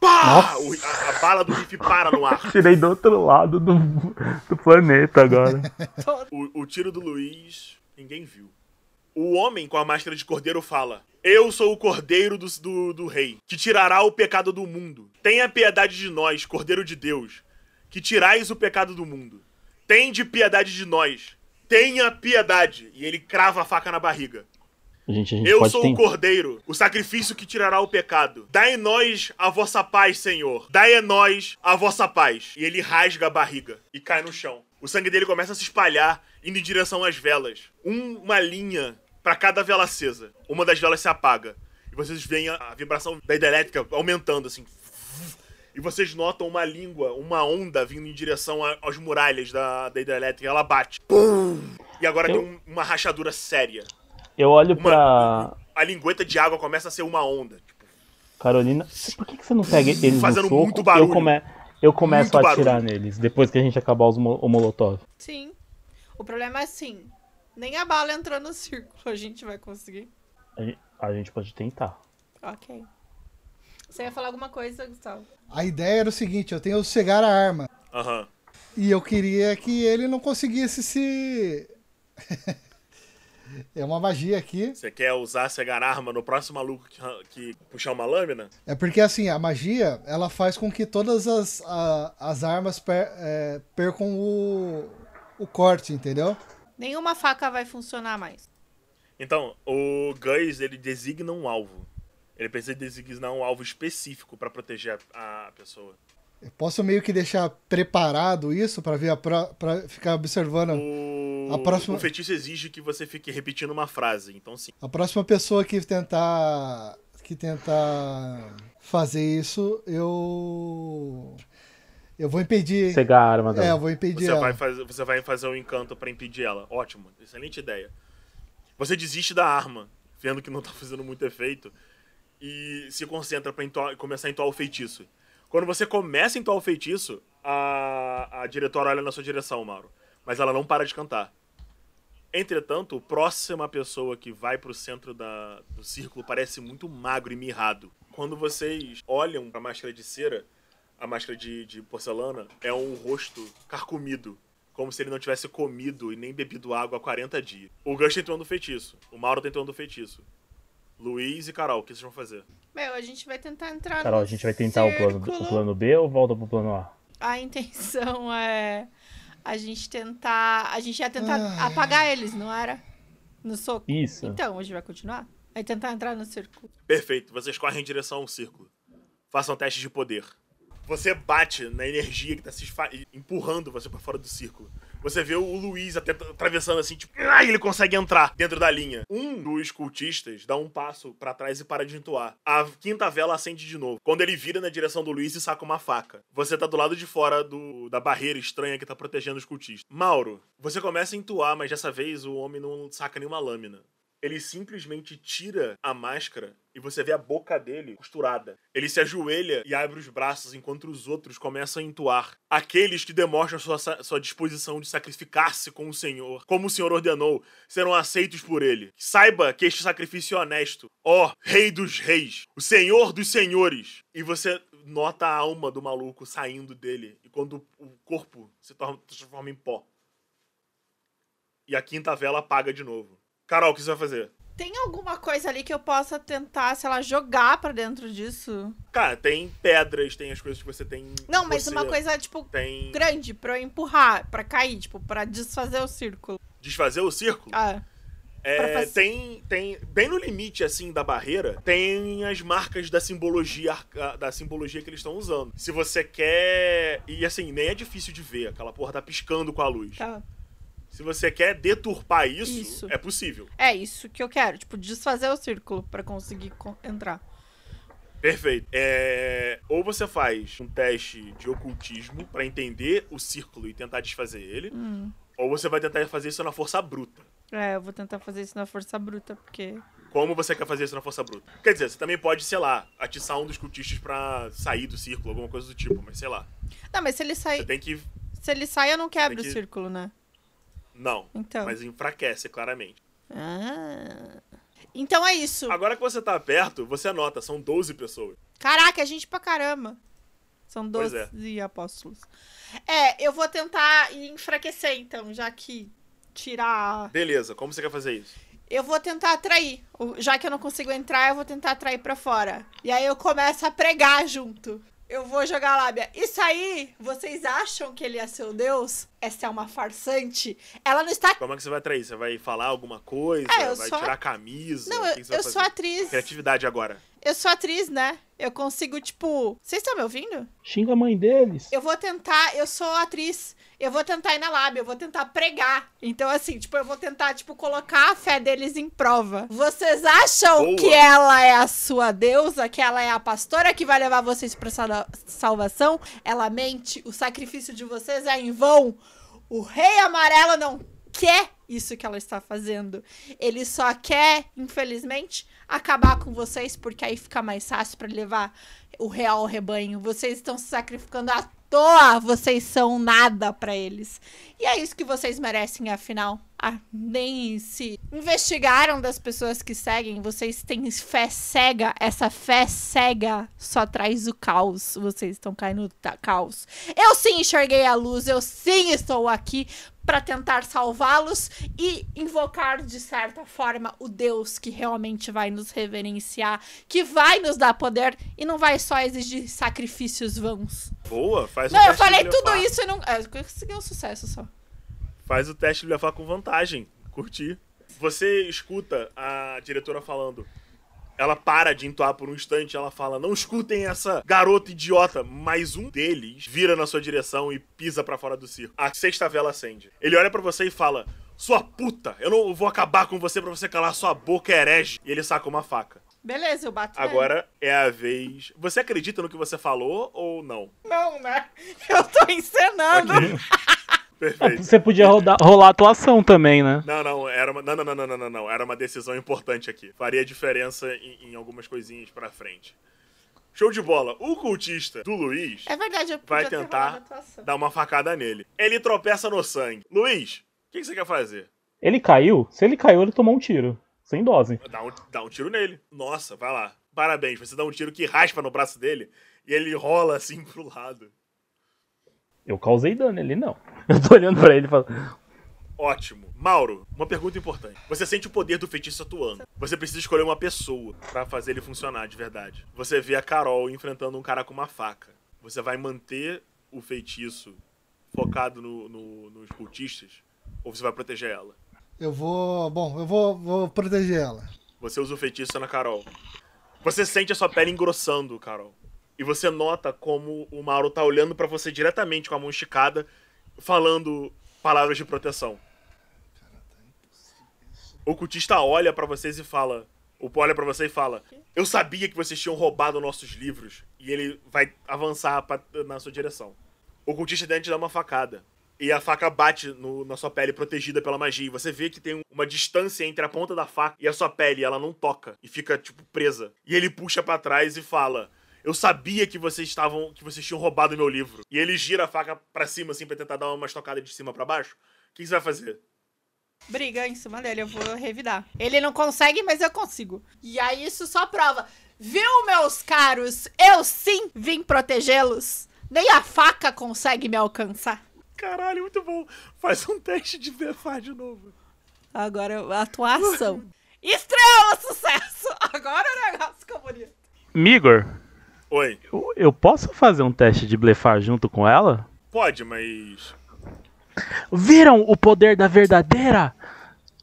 pá! O- a, a bala do rifle para no ar. Tirei do outro lado do, do planeta agora. O, o tiro do Luiz, ninguém viu. O homem com a máscara de cordeiro fala: Eu sou o cordeiro do, do, do rei, que tirará o pecado do mundo. Tenha piedade de nós, cordeiro de Deus, que tirais o pecado do mundo. Tende piedade de nós. Tenha piedade. E ele crava a faca na barriga. A gente, a gente Eu sou o tentar. cordeiro, o sacrifício que tirará o pecado. Dai em nós a vossa paz, Senhor. Dai em nós a vossa paz. E ele rasga a barriga e cai no chão. O sangue dele começa a se espalhar, indo em direção às velas. Um- uma linha pra cada vela acesa. Uma das velas se apaga. E vocês veem a, a vibração da hidrelétrica aumentando, assim. E vocês notam uma língua, uma onda vindo em direção a- aos muralhas da, da hidrelétrica. Ela bate. Pum! E agora Eu- tem um- uma rachadura séria. Eu olho Uma- pra a lingueta de água começa a ser uma onda. Tipo, Carolina. Por que, que você não pega eles Fazendo no soco? muito barulho. Eu, come... eu começo Muito a atirar barulho. neles, depois que a gente acabar os mo- o molotov. Sim. O problema é assim. Nem a bala entrou no círculo. A gente vai conseguir. A gente, a gente pode tentar. Ok. Você ia falar alguma coisa, Gustavo? A ideia era o seguinte: eu tenho o cegar a arma. Aham. E eu queria que ele não conseguisse se. é uma magia aqui. Você quer usar cegar arma no próximo maluco que, que puxar uma lâmina? É porque assim, a magia ela faz com que todas as, a- as armas per- é, percam o, o corte, entendeu? Nenhuma faca vai funcionar mais. Então, o Gus, ele designa um alvo. Ele precisa designar um alvo específico pra proteger a, a pessoa. Eu posso meio que deixar preparado isso pra ver a pro, pra ficar observando O, A próxima- o feitiço exige que você fique repetindo uma frase. Então, sim. a próxima pessoa que tentar que tentar fazer isso, eu eu vou impedir. Cegar a arma É, eu dela. vou impedir Você ela. vai, fazer, você vai fazer um encanto pra impedir ela. Ótimo. Excelente ideia. Você desiste da arma, vendo que não tá fazendo muito efeito, e se concentra entoar- começar a entoar o feitiço. Quando você começa a entoar o feitiço, a, a diretora olha na sua direção, Mauro. Mas ela não para de cantar. Entretanto, a próxima pessoa que vai pro centro da, do círculo parece muito magro e mirrado. Quando vocês olham pra máscara de cera, a máscara de, de porcelana é um rosto carcomido. Como se ele não tivesse comido e nem bebido água há 40 dias. O Gus tá entoando feitiço. O Mauro tá entoando feitiço. Luiz e Carol, o que vocês vão fazer? Meu, a gente vai tentar entrar Carol, no a gente vai tentar o plano, o plano B ou volta pro plano A? A intenção é a gente tentar. A gente ia tentar Ai. apagar eles, não era? No soco. Isso. Então, a gente vai continuar? Vai tentar entrar no círculo. Perfeito, vocês correm em direção ao círculo. Façam testes de poder. Você bate na energia que tá se empurrando você pra fora do círculo. Você vê o Luiz até atravessando assim, tipo, ai, ele consegue entrar dentro da linha. Um dos cultistas dá um passo pra trás e para de entoar. A quinta vela acende de novo. Quando ele vira na direção do Luiz e saca uma faca. Você tá do lado de fora do, da barreira estranha que tá protegendo os cultistas. Mauro, você começa a entoar, mas dessa vez o homem não saca nenhuma lâmina. Ele simplesmente tira a máscara e você vê a boca dele costurada. Ele se ajoelha e abre os braços enquanto os outros começam a entoar. Aqueles que demonstram sua, sua disposição de sacrificar-se com o Senhor, como o Senhor ordenou, serão aceitos por ele. Saiba que este sacrifício é honesto. Ó, Rei dos Reis, o Senhor dos Senhores. E você nota a alma do maluco saindo dele. E quando o corpo se transforma em pó. E a quinta vela apaga de novo. Carol, o que você vai fazer? Tem alguma coisa ali que eu possa tentar, sei lá, jogar pra dentro disso? Cara, tem pedras, tem as coisas que você tem. Não, mas você uma coisa, tipo, Tem. grande pra eu empurrar, pra cair, tipo, pra desfazer o círculo. Desfazer o círculo? Ah, É, fazer- tem, tem. Bem no limite, assim, da barreira, tem as marcas da simbologia da simbologia que eles estão usando. Se você quer. E assim, nem é difícil de ver, aquela porra tá piscando com a luz. tá. Se você quer deturpar isso, Isso. é possível. É isso que eu quero, tipo, desfazer o círculo pra conseguir co- entrar. Perfeito. É, Ou você faz um teste de ocultismo pra entender o círculo e tentar desfazer ele, Hum. ou você vai tentar fazer isso na força bruta. É, eu vou tentar fazer isso na força bruta, porque. Como você quer fazer isso na força bruta? Quer dizer, você também pode, sei lá, atiçar um dos cultistas pra sair do círculo, alguma coisa do tipo, mas sei lá. Não, mas se ele Você sair. tem que. Se ele sair, eu não quebro que- o círculo, né? Não. Então. Mas enfraquece, claramente. Ah. Então é isso. Agora que você tá perto, você nota, são 12 pessoas. Caraca, é gente pra caramba. São Pois 12 apóstolos. É, eu vou tentar enfraquecer, então, já que tirar. Beleza, como você quer fazer isso? Eu vou tentar atrair. Já que eu não consigo entrar, eu vou tentar atrair pra fora. E aí eu começo a pregar junto. Eu vou jogar a lábia. Isso aí, vocês acham que ele é seu Deus? Essa é uma farsante. Ela não está. Como é que você vai trair? Você vai falar alguma coisa? É, vai tirar a camisa? Não, eu, eu sou atriz. Criatividade agora. Eu sou atriz, né? Eu consigo, tipo. Vocês estão me ouvindo? Xinga a mãe deles. Eu vou tentar. Eu sou atriz. Eu vou tentar ir na lábia, eu vou tentar pregar. Então, assim, tipo, eu vou tentar, tipo, colocar a fé deles em prova. Vocês acham Boa. que ela é a sua deusa, que ela é a pastora que vai levar vocês pra salva- salvação? Ela mente, o sacrifício de vocês é em vão. O rei amarelo não quer isso que ela está fazendo. Ele só quer, infelizmente, acabar com vocês, porque aí fica mais fácil pra levar o real rebanho. Vocês estão se sacrificando à toa, vocês são nada pra eles. E é isso que vocês merecem, afinal. Ah, nem se investigaram das pessoas que seguem, vocês têm fé cega. Essa fé cega só traz o caos. Vocês estão caindo no caos. Eu sim enxerguei a luz, eu sim estou aqui para tentar salvá-los e invocar de certa forma o Deus que realmente vai nos reverenciar, que vai nos dar poder e não vai só exigir sacrifícios vãos. Boa, faz o Não, eu falei tudo isso e não. é, Eu consegui um sucesso só. Faz o teste de levar com vantagem. Curti. Você escuta a diretora falando. Ela para de entoar por um instante, ela fala: Não escutem essa garota idiota. Mas um deles vira na sua direção e pisa pra fora do circo. A sexta vela acende. Ele olha pra você e fala: Sua puta, eu não vou acabar com você pra você calar sua boca, herege. E ele saca uma faca. Beleza, eu bato nele. Agora é a vez. Você acredita no que você falou ou não? Não, né? Eu tô encenando. Perfeito. Você podia rodar, rolar atuação também, né? Não, não, era uma. Não, não, não, não, não, não, não. Era uma decisão importante aqui. Faria diferença em, em algumas coisinhas pra frente. Show de bola. O cultista do Luiz É verdade, eu vai tentar dar uma facada nele. Ele tropeça no sangue. Luiz, o que, que você quer fazer? Ele caiu? Se ele caiu, ele tomou um tiro. Sem dose. Dá um, dá um tiro nele. Nossa, vai lá. Parabéns. Você dá um tiro que raspa no braço dele e ele rola assim pro lado. Eu causei dano, ele não. Eu tô olhando pra ele e falo. Ótimo. Mauro, uma pergunta importante. Você sente o poder do feitiço atuando. Você precisa escolher uma pessoa pra fazer ele funcionar de verdade. Você vê a Carol enfrentando um cara com uma faca. Você vai manter o feitiço focado no- no- nos cultistas? Ou você vai proteger ela? Eu vou. Bom, eu vou, vou proteger ela. Você usa o feitiço na Carol. Você sente a sua pele engrossando, Carol. E você nota como o Mauro tá olhando pra você diretamente com a mão esticada, falando palavras de proteção. O cultista olha pra vocês e fala. O olha pra você e fala: Eu sabia que vocês tinham roubado nossos livros. E ele vai avançar pra- na sua direção. O cultista dentro dá uma facada. E a faca bate no- na sua pele protegida pela magia. E você vê que tem um- uma distância entre a ponta da faca e a sua pele. Ela não toca e fica, tipo, presa. E ele puxa pra trás e fala: Eu sabia que vocês estavam. que vocês tinham roubado meu livro. E ele gira a faca pra cima, assim, pra tentar dar uma estocada de cima pra baixo. O que você vai fazer? Briga em cima dele, eu vou revidar. Ele não consegue, mas eu consigo. E aí isso só prova. Viu, meus caros? Eu sim vim protegê-los. Nem a faca consegue me alcançar. Caralho, muito bom. Faz um teste de blefar de novo. Agora, atuação. Estrela sucesso! Agora o negócio ficou bonito. Migor, Oi. eu, eu posso fazer um teste de blefar junto com ela? Pode, mas. Viram o poder da verdadeira?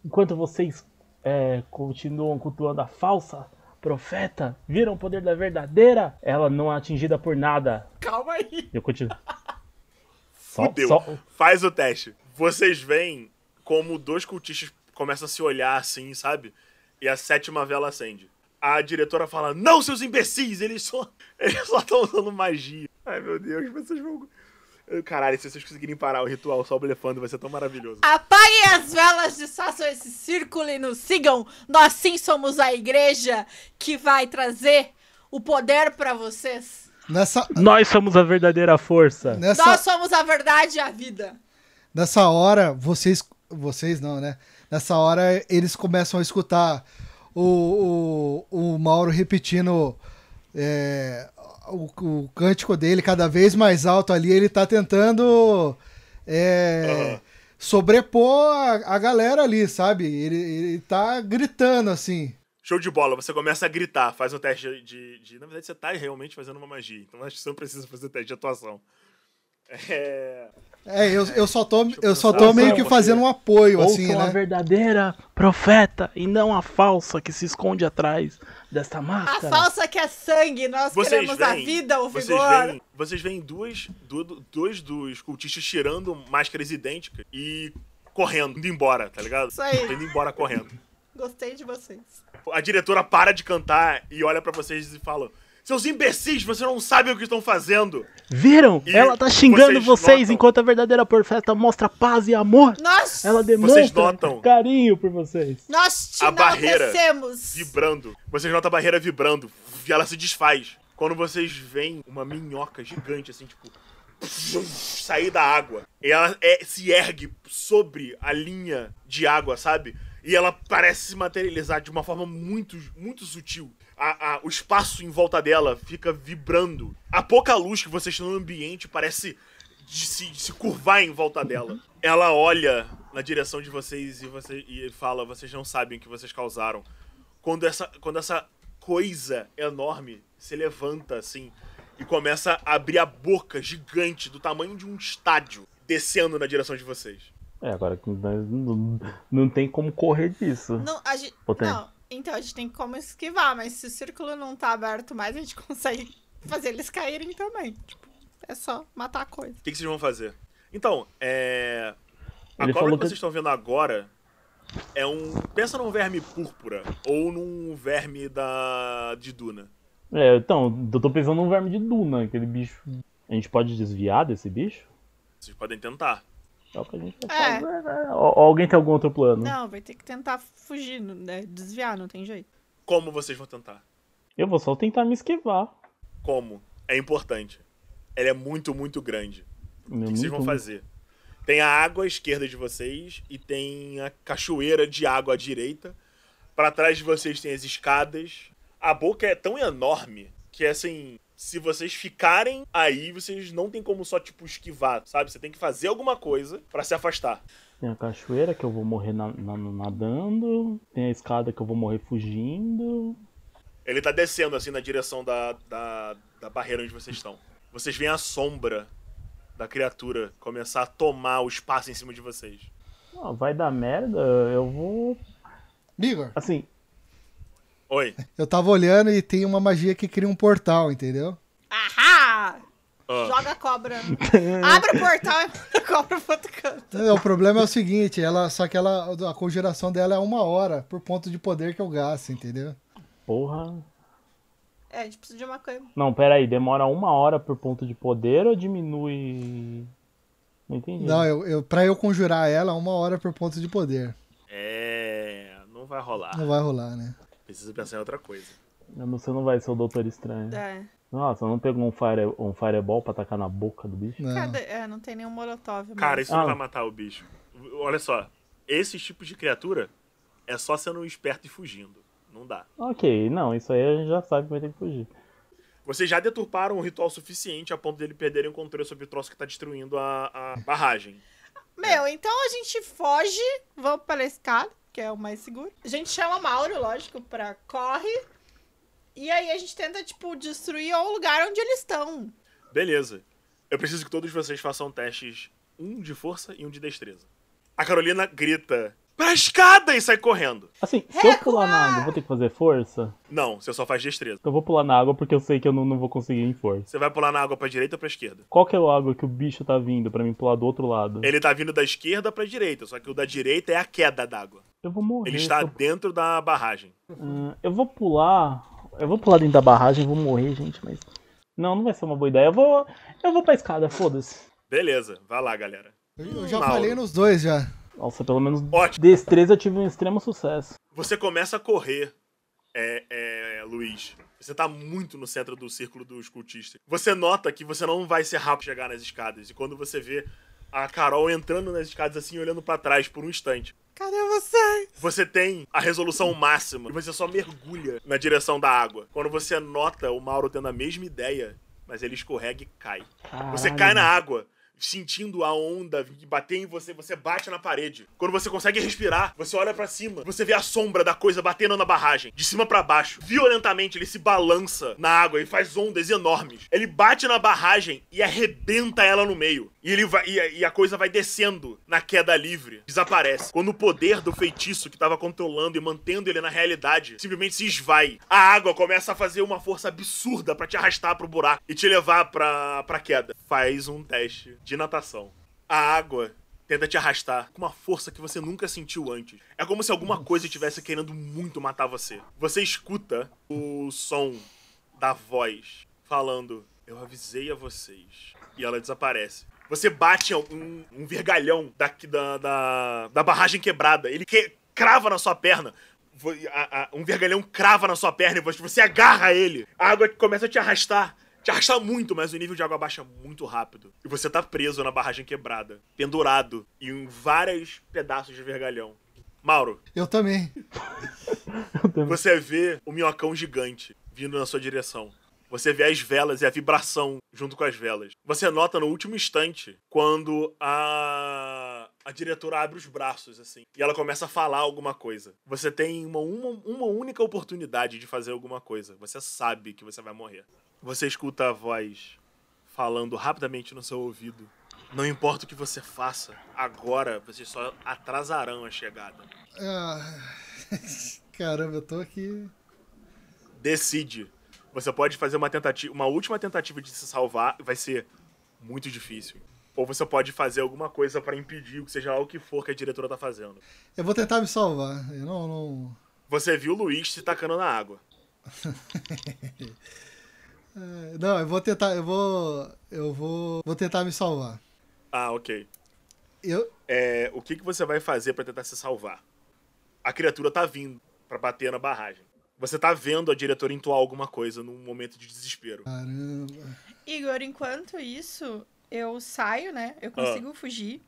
Enquanto vocês é, continuam cultuando a falsa profeta, viram o poder da verdadeira? Ela não é atingida por nada. Calma aí. Eu continuo. Só, Fudeu. só- Faz o teste. Vocês veem como dois cultistas começam a se olhar assim, sabe? E a sétima vela acende. A diretora fala: Não, seus imbecis! Eles só eles só estão usando magia. Ai, meu Deus, vocês vão. Caralho, se vocês conseguirem parar o ritual só blefando, vai ser tão maravilhoso. Apaguem as velas, desfaçam esse círculo e nos sigam. Nós sim somos a igreja que vai trazer o poder pra vocês. Nessa, Nós somos a verdadeira força. nessa, Nós somos a verdade e a vida. nessa hora, vocês. Vocês não, né? Nessa hora, eles começam a escutar o, o, o Mauro repetindo é, o, o cântico dele cada vez mais alto ali. Ele tá tentando é, Aham. sobrepor a, a galera ali, sabe? Ele, ele tá gritando assim. Show de bola, você começa a gritar, faz o teste de, de- Na verdade, você tá realmente fazendo uma magia, então acho que você não precisa fazer teste de atuação. É. É, eu, eu só tô, eu só tô meio que fazendo um apoio, assim, Ouçam a né? verdadeira profeta e não a falsa que se esconde atrás desta A máscara. falsa que é sangue, nós Vocês queremos a vida, o Vocês vigor. veem, vocês veem duas, du- dois dos cultistas tirando máscaras idênticas e correndo, indo embora, tá ligado? Isso aí. Indo embora correndo. Gostei de vocês. A diretora para de cantar e olha pra vocês e fala: Seus imbecis, vocês não sabem o que estão fazendo. Viram? E Ela tá xingando vocês vocês, notam- enquanto a verdadeira profeta mostra paz e amor. Nós, Ela demonstra notam- carinho por vocês. nós te a barreira. Vibrando. Vocês notam a barreira vibrando e ela se desfaz. Quando vocês veem uma minhoca gigante, assim, tipo. sair da água. E ela é- se ergue sobre a linha de água, sabe? E ela parece se materializar de uma forma muito, muito sutil. A- a- o espaço em volta dela fica vibrando. A pouca luz que vocês têm no ambiente parece de se, de se curvar em volta dela. Ela olha na direção de vocês e, você, e fala: Vocês não sabem o que vocês causaram. Quando essa, quando essa coisa enorme se levanta assim e começa a abrir a boca gigante do tamanho de um estádio, descendo na direção de vocês. É, agora que nós não, não tem como correr disso. Não, a gente, Ou tem? não, então a gente tem como esquivar, mas se o círculo não tá aberto mais, a gente consegue fazer eles caírem também. Tipo, é só matar a coisa. O que, que vocês vão fazer? Então, é. A Ele cobra falou que que- vocês estão vendo agora é um. Pensa num verme púrpura ou num verme da. de Duna. É, então, eu tô pensando num verme de duna, aquele bicho. A gente pode desviar desse bicho? Vocês podem tentar. É o que a gente vai É. fazer, né? Ou- ou alguém tem algum outro plano? Não, vai ter que tentar fugir, né? desviar, não tem jeito. Como vocês vão tentar? Eu vou só tentar me esquivar. Como? É importante. Ela é muito, muito grande. Meu, O que, que vocês vão fazer? Tem a água à esquerda de vocês e tem a cachoeira de água à direita. Pra trás de vocês tem as escadas. A boca é tão enorme que, assim, se vocês ficarem aí, vocês não tem como só, tipo, esquivar, sabe? Você tem que fazer alguma coisa pra se afastar. Tem a cachoeira que eu vou morrer na- na- nadando. Tem a escada que eu vou morrer fugindo. Ele tá descendo, assim, na direção da, da, da barreira onde vocês estão. Vocês veem a sombra da criatura começar a tomar o espaço em cima de vocês. Ah, vai dar merda, eu vou. Igor, Assim, Oi. eu tava olhando e tem uma magia que cria um portal, entendeu? Ahá! Ah. Joga a cobra. Abre o portal e a cobra pro outro canto. É, o problema é o seguinte, ela, só que ela, a conjuração dela é uma hora por ponto de poder que eu gasto, entendeu? porra. É, a gente precisa de uma coisa. Não, pera aí, demora uma hora por ponto de poder ou diminui. Não entendi. Não, eu, eu, pra eu conjurar ela, uma hora por ponto de poder. É. Não vai rolar. Não vai rolar, né? Precisa pensar em outra coisa. Eu não- Você não vai ser o Doutor Estranho. É. Nossa, não pegou um, fire, um fireball pra tacar na boca do bicho? Não. Cadê? É, não tem nenhum molotov. Cara, mas- isso não Ah. vai matar o bicho. Olha só. Esses tipos de criatura é só sendo esperto e fugindo. Não dá. Ok, não, isso aí a gente já sabe que vai ter que fugir. Vocês já deturparam um ritual suficiente a ponto dele perderem o controle sobre o troço que tá destruindo a, a barragem. Meu, então a gente foge, vamos pela escada, que é o mais seguro. A gente chama Mauro, lógico, pra corre. E aí a gente tenta, tipo, destruir o lugar onde eles estão. Beleza. Eu preciso que todos vocês façam testes. Um de força e um de destreza. A Carolina grita. Pra escada! E sai correndo. Assim, se eu pular na água, eu vou ter que fazer força? Não, você só faz destreza. Eu vou pular na água porque eu sei que eu não, não vou conseguir em força. Você vai pular na água pra direita ou pra esquerda? Qual que é a água que o bicho tá vindo pra mim pular do outro lado? Ele tá vindo da esquerda pra direita, só que o da direita é a queda d'água. Eu vou morrer. Ele está eu- dentro da barragem. Hum, eu vou pular. Eu vou pular dentro da barragem, vou morrer, gente, mas. Não, não vai ser uma boa ideia. Eu vou. Eu vou pra escada, foda-se. Beleza, vai lá, galera. Eu, eu já Mauro. falei nos dois já. Nossa, pelo menos Ótimo. destreza eu tive um extremo sucesso. Você começa a correr, é, é, Luiz. Você tá muito no centro do círculo dos cultistas. Você nota que você não vai ser rápido chegar nas escadas. E quando você vê a Carol entrando nas escadas assim, olhando pra trás por um instante, Cadê vocês? você tem a resolução máxima e você só mergulha na direção da água. Quando você nota o Mauro tendo a mesma ideia, mas ele escorrega e cai. Você Caralho. cai na água, sentindo a onda bater em você, você bate na parede. Quando você consegue respirar, você olha pra cima, você vê a sombra da coisa batendo na barragem, de cima pra baixo. Violentamente, ele se balança na água e faz ondas enormes. Ele bate na barragem e arrebenta ela no meio. E, ele vai, e, a, e a coisa vai descendo na queda livre. Desaparece. Quando o poder do feitiço que tava controlando e mantendo ele na realidade simplesmente se esvai, a água começa a fazer uma força absurda pra te arrastar pro buraco e te levar pra, pra queda. Faz um teste de natação. A água tenta te arrastar com uma força que você nunca sentiu antes. É como se alguma coisa estivesse querendo muito matar você. Você escuta o som da voz falando: Eu avisei a vocês. E ela desaparece. Você bate um, um vergalhão da, da, da, da barragem quebrada. Ele que, crava na sua perna. Um vergalhão crava na sua perna e você, você agarra ele. A água começa a te arrastar te arrasta muito, mas o nível de água baixa muito rápido. E você tá preso na barragem quebrada, pendurado em vários pedaços de vergalhão. Mauro. Eu também. Eu também. Você vê o minhocão gigante vindo na sua direção. Você vê as velas e a vibração junto com as velas. Você nota no último instante quando a a diretora abre os braços assim e ela começa a falar alguma coisa. Você tem uma, uma, uma única oportunidade de fazer alguma coisa. Você sabe que você vai morrer. Você escuta a voz falando rapidamente no seu ouvido. Não importa o que você faça, agora vocês só atrasarão a chegada. Ah, caramba, eu tô aqui. Decide. Você pode fazer uma tentativa, uma última tentativa de se salvar, vai ser muito difícil. Ou você pode fazer alguma coisa para impedir o que seja o que for que a diretora tá fazendo. Eu vou tentar me salvar. Eu não, não... Você viu o Luiz se tacando na água. É, não, eu vou tentar, eu vou, eu vou, vou tentar me salvar. Ah, ok. Eu, É, o que, que você vai fazer para tentar se salvar? A criatura tá vindo para bater na barragem. Você tá vendo a diretora entoar alguma coisa num momento de desespero. caramba. Igor, enquanto isso, eu saio, né? Eu consigo fugir.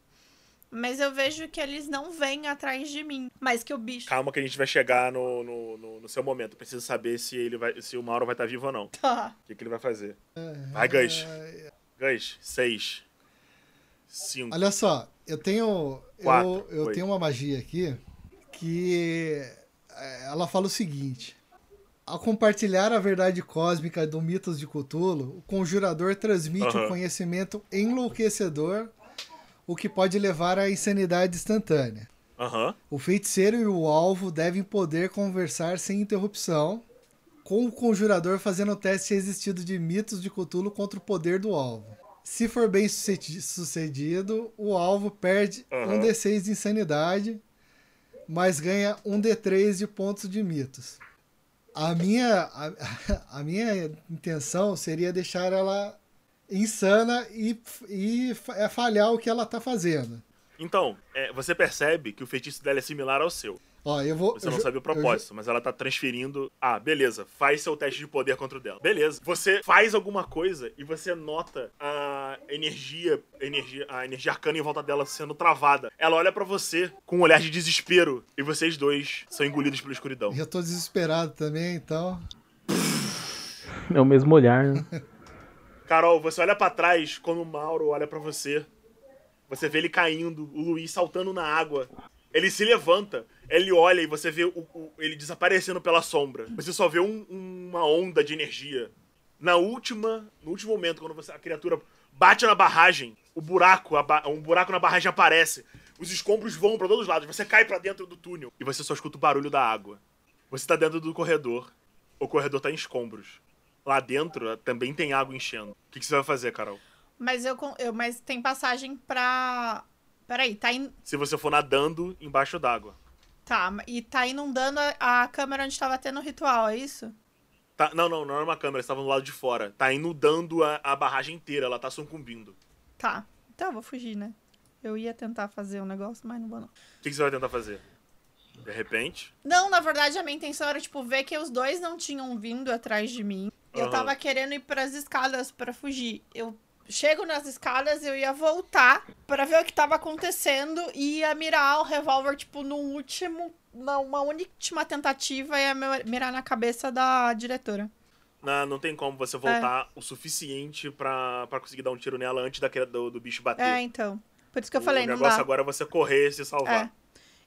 Mas eu vejo que eles não vêm atrás de mim. Mas que o bicho. Calma que a gente vai chegar no, no, no- no seu momento. Preciso saber se ele vai, se o Mauro vai estar vivo ou não. O Tá. que, que ele vai fazer? Vai, Gus. Gus, seis. Cinco. Olha só, eu tenho, Quatro, eu, eu tenho uma magia aqui que é, ela fala o seguinte: ao compartilhar a verdade cósmica do mitos de Cthulhu, o conjurador transmite Aham. um conhecimento enlouquecedor, o que pode levar à insanidade instantânea. Aham. O feiticeiro e o alvo devem poder conversar sem interrupção, com o conjurador fazendo o teste resistido de mitos de Cthulhu contra o poder do alvo. Se for bem sucedi- sucedido, o alvo perde Aham. um D6 de insanidade, mas ganha um D3 de pontos de mitos. A minha, a, a minha intenção seria deixar ela insana e, e é falhar o que ela tá fazendo. Então, é, você percebe que o feitiço dela é similar ao seu. Ó, eu vou. Você eu não sabe o propósito, mas ela tá transferindo. Ah, beleza. Faz seu teste de poder contra o dela. Beleza. Você faz alguma coisa e você nota a energia, energia, a energia arcana em volta dela sendo travada. Ela olha pra você com um olhar de desespero e vocês dois são engolidos pela escuridão. Eu tô desesperado também, então. É o mesmo olhar, né? Carol, você olha pra trás quando o Mauro olha pra você. Você vê ele caindo, o Luiz saltando na água. Ele se levanta, ele olha e você vê o- o- ele desaparecendo pela sombra. Você só vê um- uma onda de energia. Na última, no último momento, quando você- a criatura bate na barragem, o buraco, um buraco na barragem aparece. Os escombros vão pra todos os lados. Você cai pra dentro do túnel e você só escuta o barulho da água. Você tá dentro do corredor. O corredor tá em escombros. Lá dentro eh, também tem água enchendo. O que, que você vai fazer, Carol? Mas eu, eu mas tem passagem pra. Peraí, tá in... Se você for nadando embaixo d'água. Tá, e tá inundando a, a câmera onde tava tendo o ritual, é isso? Tá, não, não, não era uma câmera, estava do lado de fora. Tá inundando a, a barragem inteira, ela tá sucumbindo. Tá. Então eu vou fugir, né? Eu ia tentar fazer um negócio, mas não vou não. O que, que você vai tentar fazer? De repente? Não, na verdade a minha intenção era, tipo, ver que os dois não tinham vindo atrás de mim. Eu Aham. tava querendo ir pras escadas pra fugir. Eu chego nas escadas, eu ia voltar pra ver o que tava acontecendo e ia mirar o revólver, tipo, num último. Numa última tentativa, ia mi- mirar na cabeça da diretora. Não, não tem como você voltar o suficiente pra, pra conseguir dar um tiro nela antes daquele, do, do bicho bater. É, então. Por isso que eu falei, o não negócio dá. agora é você correr e se salvar. É.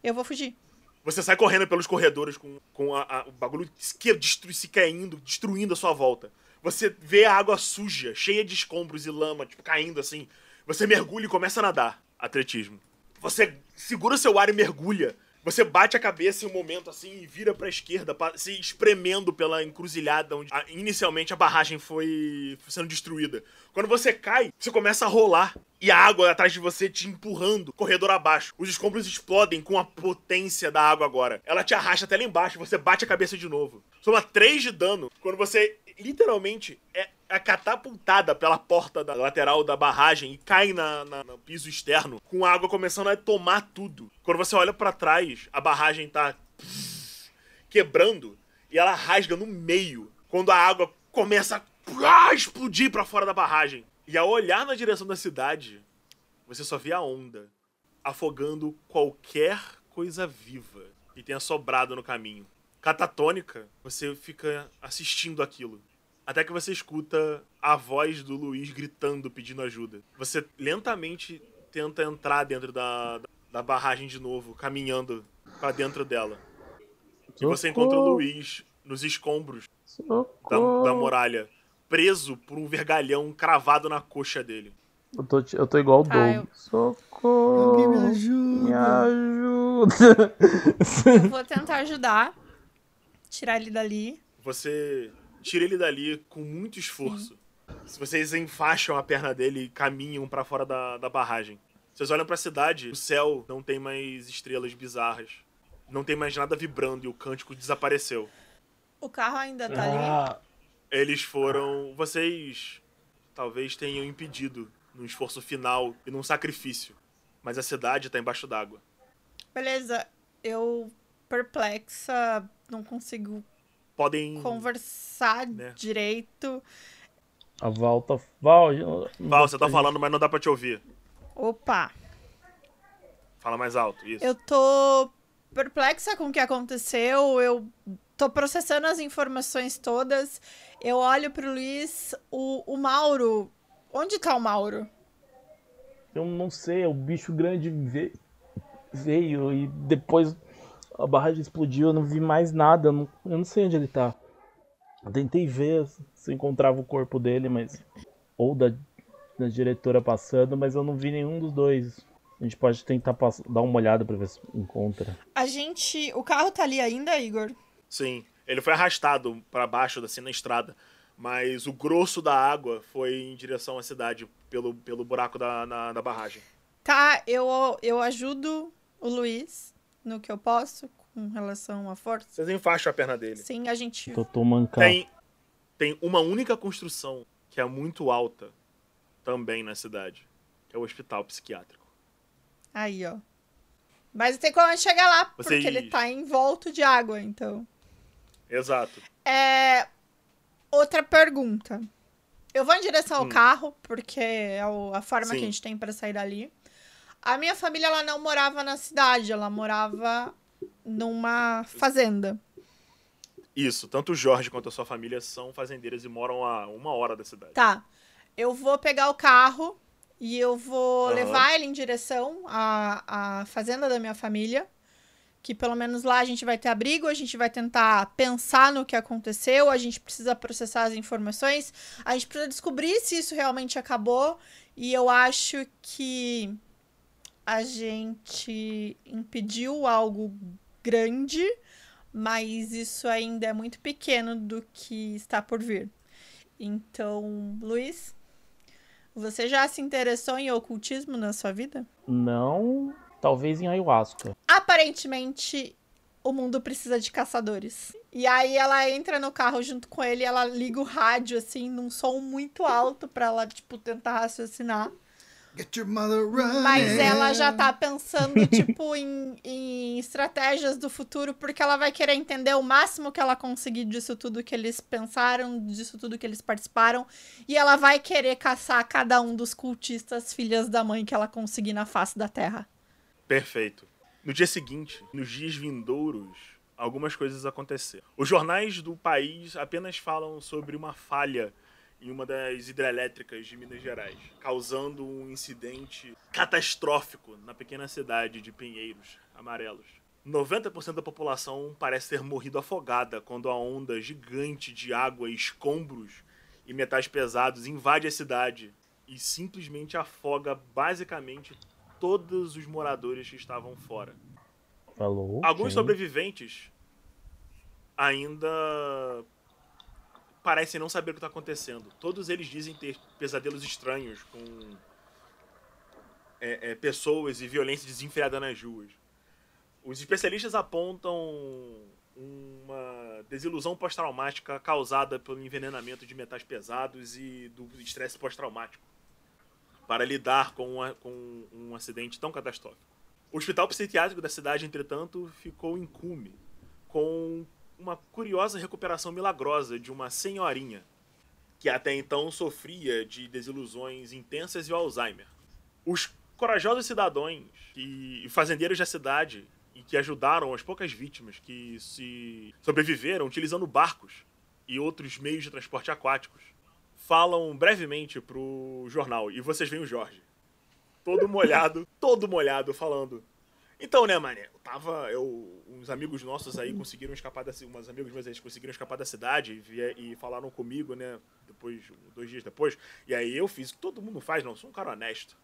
Eu vou fugir. Você sai correndo pelos corredores com, com a- a- o bagulho que destru, se caindo, destruindo a sua volta. Você vê a água suja, cheia de escombros e lama, tipo, caindo assim. Você mergulha e começa a nadar. Atletismo. Você segura seu ar e mergulha. Você bate a cabeça em um momento assim e vira pra esquerda, se espremendo pela encruzilhada onde inicialmente a barragem foi sendo destruída. Quando você cai, você começa a rolar e a água atrás de você te empurrando, corredor abaixo. Os escombros explodem com a potência da água agora. Ela te arrasta até lá embaixo, você bate a cabeça de novo. Soma 3 de dano quando você literalmente é, é catapultada pela porta da lateral da barragem e cai na, na- no piso externo, com a água começando a tomar tudo. Quando você olha pra trás, a barragem tá quebrando e ela rasga no meio quando a água começa a explodir pra fora da barragem. E ao olhar na direção da cidade, você só vê a onda afogando qualquer coisa viva que tenha sobrado no caminho. Catatônica, você fica assistindo aquilo. Até que você escuta a voz do Luiz gritando, pedindo ajuda. Você lentamente tenta entrar dentro da, da barragem de novo, caminhando pra dentro dela. E você encontra o Luiz nos escombros da, Socorro. da muralha, preso por um vergalhão cravado na coxa dele. Eu tô, eu tô igual o Tá, Doug. eu- Socorro. Alguém me Me ajuda. ajuda. Eu vou tentar ajudar. Tirar ele dali. Você tira ele dali com muito esforço. Se vocês enfaixam a perna dele e caminham pra fora da, da barragem. Vocês olham pra cidade, o céu não tem mais estrelas bizarras. Não tem mais nada vibrando e o cântico desapareceu. O carro ainda tá ali. Ah, Eles foram. Vocês talvez tenham impedido num esforço final e num sacrifício. Mas a cidade tá embaixo d'água. Beleza. Eu, perplexa, não consigo Podem. conversar Né. direito. a volta. Val, eu- Val, você tá falando, mas não dá pra te ouvir. Opa. Fala mais alto. Isso. Eu tô perplexa com o que aconteceu. Eu tô processando as informações todas. Eu olho pro Luiz. O, o Mauro. Onde tá o Mauro? Eu não sei, o bicho grande ve- veio e depois a barragem explodiu, eu não vi mais nada, eu não, eu não sei onde ele tá. Eu tentei ver se eu encontrava o corpo dele, mas. Ou da, da diretora passando, mas eu não vi nenhum dos dois. A gente pode tentar pass- dar uma olhada pra ver se encontra. A gente. O carro tá ali ainda, Igor? Sim, ele foi arrastado pra baixo, assim, na estrada. Mas o grosso da água foi em direção à cidade, pelo, pelo buraco da, na- da barragem. Tá, eu, eu ajudo o Luiz no que eu posso com relação à força. Vocês enfaixam a perna dele. Sim, a gente. Eu tô. Tem, tem uma única construção que é muito alta também na cidade, que é o hospital psiquiátrico. Aí, ó. Mas tem como chegar lá, Vocês- porque ele tá envolto de água, então. Exato. É. Outra pergunta. Eu vou em direção ao Hum. carro, porque é a forma que a Sim. gente tem pra sair dali. A minha família, ela não morava na cidade, ela morava numa fazenda. Isso, tanto o Jorge quanto a sua família são fazendeiras e moram a uma hora da cidade. Tá. Eu vou pegar o carro e eu vou Aham. levar ele em direção à, à fazenda da minha família. Que pelo menos lá a gente vai ter abrigo, a gente vai tentar pensar no que aconteceu, a gente precisa processar as informações, a gente precisa descobrir se isso realmente acabou. E eu acho que a gente impediu algo grande, mas isso ainda é muito pequeno do que está por vir. Então, Luiz, você já se interessou em ocultismo na sua vida? Não, talvez em ayahuasca. Aparentemente, o mundo precisa de caçadores. E aí ela entra no carro junto com ele, e ela liga o rádio assim num som muito alto pra ela tipo tentar raciocinar. Get your mother running. Mas ela já tá pensando, tipo, em, em estratégias do futuro, porque ela vai querer entender o máximo que ela conseguir disso tudo que eles pensaram, disso tudo que eles participaram. E ela vai querer caçar cada um dos cultistas filhas da mãe que ela conseguir na face da Terra. Perfeito. No dia seguinte, nos dias vindouros, algumas coisas aconteceram. Os jornais do país apenas falam sobre uma falha em uma das hidrelétricas de Minas Gerais, causando um incidente catastrófico na pequena cidade de Pinheiros Amarelos. 90% da população parece ter morrido afogada quando a onda gigante de água, escombros e metais pesados invade a cidade e simplesmente afoga basicamente todos os moradores que estavam fora. Falou. Alguns sobreviventes ainda parecem não saber o que está acontecendo. Todos eles dizem ter pesadelos estranhos com é, é, pessoas e violência desenfreada nas ruas. Os especialistas apontam uma desilusão pós-traumática causada pelo envenenamento de metais pesados e do estresse pós-traumático para lidar com, uma- com um acidente tão catastrófico. O hospital psiquiátrico da cidade, entretanto, ficou incúme, com uma curiosa recuperação milagrosa de uma senhorinha que até então sofria de desilusões intensas e Alzheimer. Os corajosos cidadãos e fazendeiros da cidade e que ajudaram as poucas vítimas que se sobreviveram utilizando barcos e outros meios de transporte aquáticos falam brevemente pro jornal. E vocês veem o Jorge. Todo molhado, todo molhado falando então, né, mané, eu tava. Eu, uns amigos nossos aí conseguiram escapar da cidade. Uns amigos meus eles conseguiram escapar da cidade e, vie- e falaram comigo, né? Depois, dois dias depois. E aí eu fiz o que todo mundo faz, não, sou um cara honesto.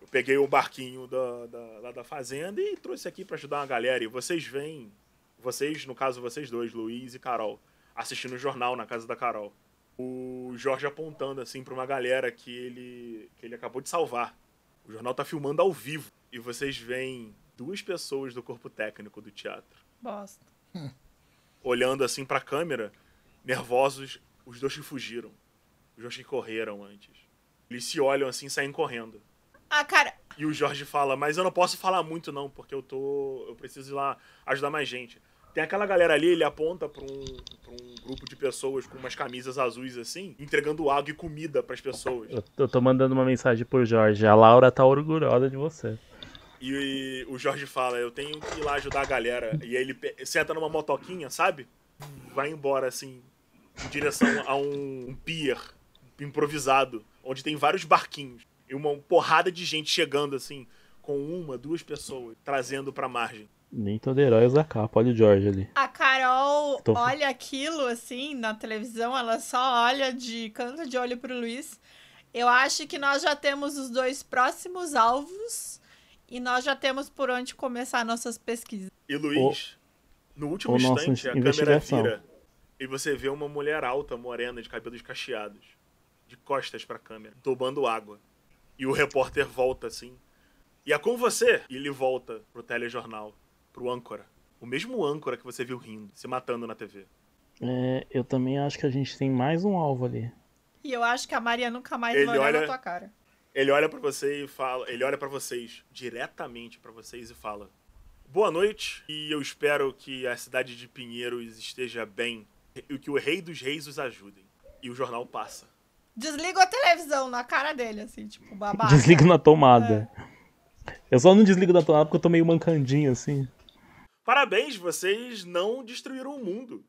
Eu peguei o barquinho da, da, lá da fazenda e trouxe aqui pra ajudar uma galera. E vocês vêm, vocês, no caso, vocês dois, Luiz e Carol, assistindo o jornal na casa da Carol. O Jorge apontando assim pra uma galera que ele, que ele acabou de salvar. O jornal tá filmando ao vivo. E vocês veem duas pessoas do corpo técnico do teatro. Bosta. Olhando assim pra câmera, nervosos, os dois que fugiram. Os dois que correram antes. Eles se olham assim e saem correndo. Ah, cara, E o Jorge fala, mas eu não posso falar muito não, porque eu tô. Eu preciso ir lá ajudar mais gente. Tem aquela galera ali, ele aponta pra um, pra um grupo de pessoas com umas camisas azuis assim, entregando água e comida pras pessoas. Eu, eu tô mandando uma mensagem pro Jorge. A Laura tá orgulhosa de você. E o Jorge fala, eu tenho que ir lá ajudar a galera. E aí ele senta numa motoquinha, sabe? Vai embora, assim, em direção a um, um pier improvisado, onde tem vários barquinhos. E uma porrada de gente chegando, assim, com uma, duas pessoas, trazendo pra margem. Nem todo herói usa capa. Olha o Jorge ali. a Carol Tô- olha aquilo assim na televisão, ela só olha de canto de olho pro Luiz. Eu acho que nós já temos os dois próximos alvos e nós já temos por onde começar nossas pesquisas. E Luiz, no último nossa instante, a câmera vira e você vê uma mulher alta, morena, de cabelos cacheados, de costas pra câmera, tomando água. E o repórter volta assim. E é com você. E ele volta pro telejornal, pro âncora. O mesmo âncora que você viu rindo, se matando na TV. É, eu também acho que a gente tem mais um alvo ali. E eu acho que a Maria nunca mais Ele vai olhar olha- na tua cara. Ele olha pra você e fala, ele olha pra vocês, diretamente pra vocês e fala: "Boa noite, e eu espero que a cidade de Pinheiros esteja bem e que o rei dos reis os ajudem." E o jornal passa. Desliga a televisão na cara dele, assim, tipo, babaca. Desligo na tomada. Eu só não desligo na tomada porque eu tô meio mancandinho assim. Parabéns, vocês não destruíram o mundo.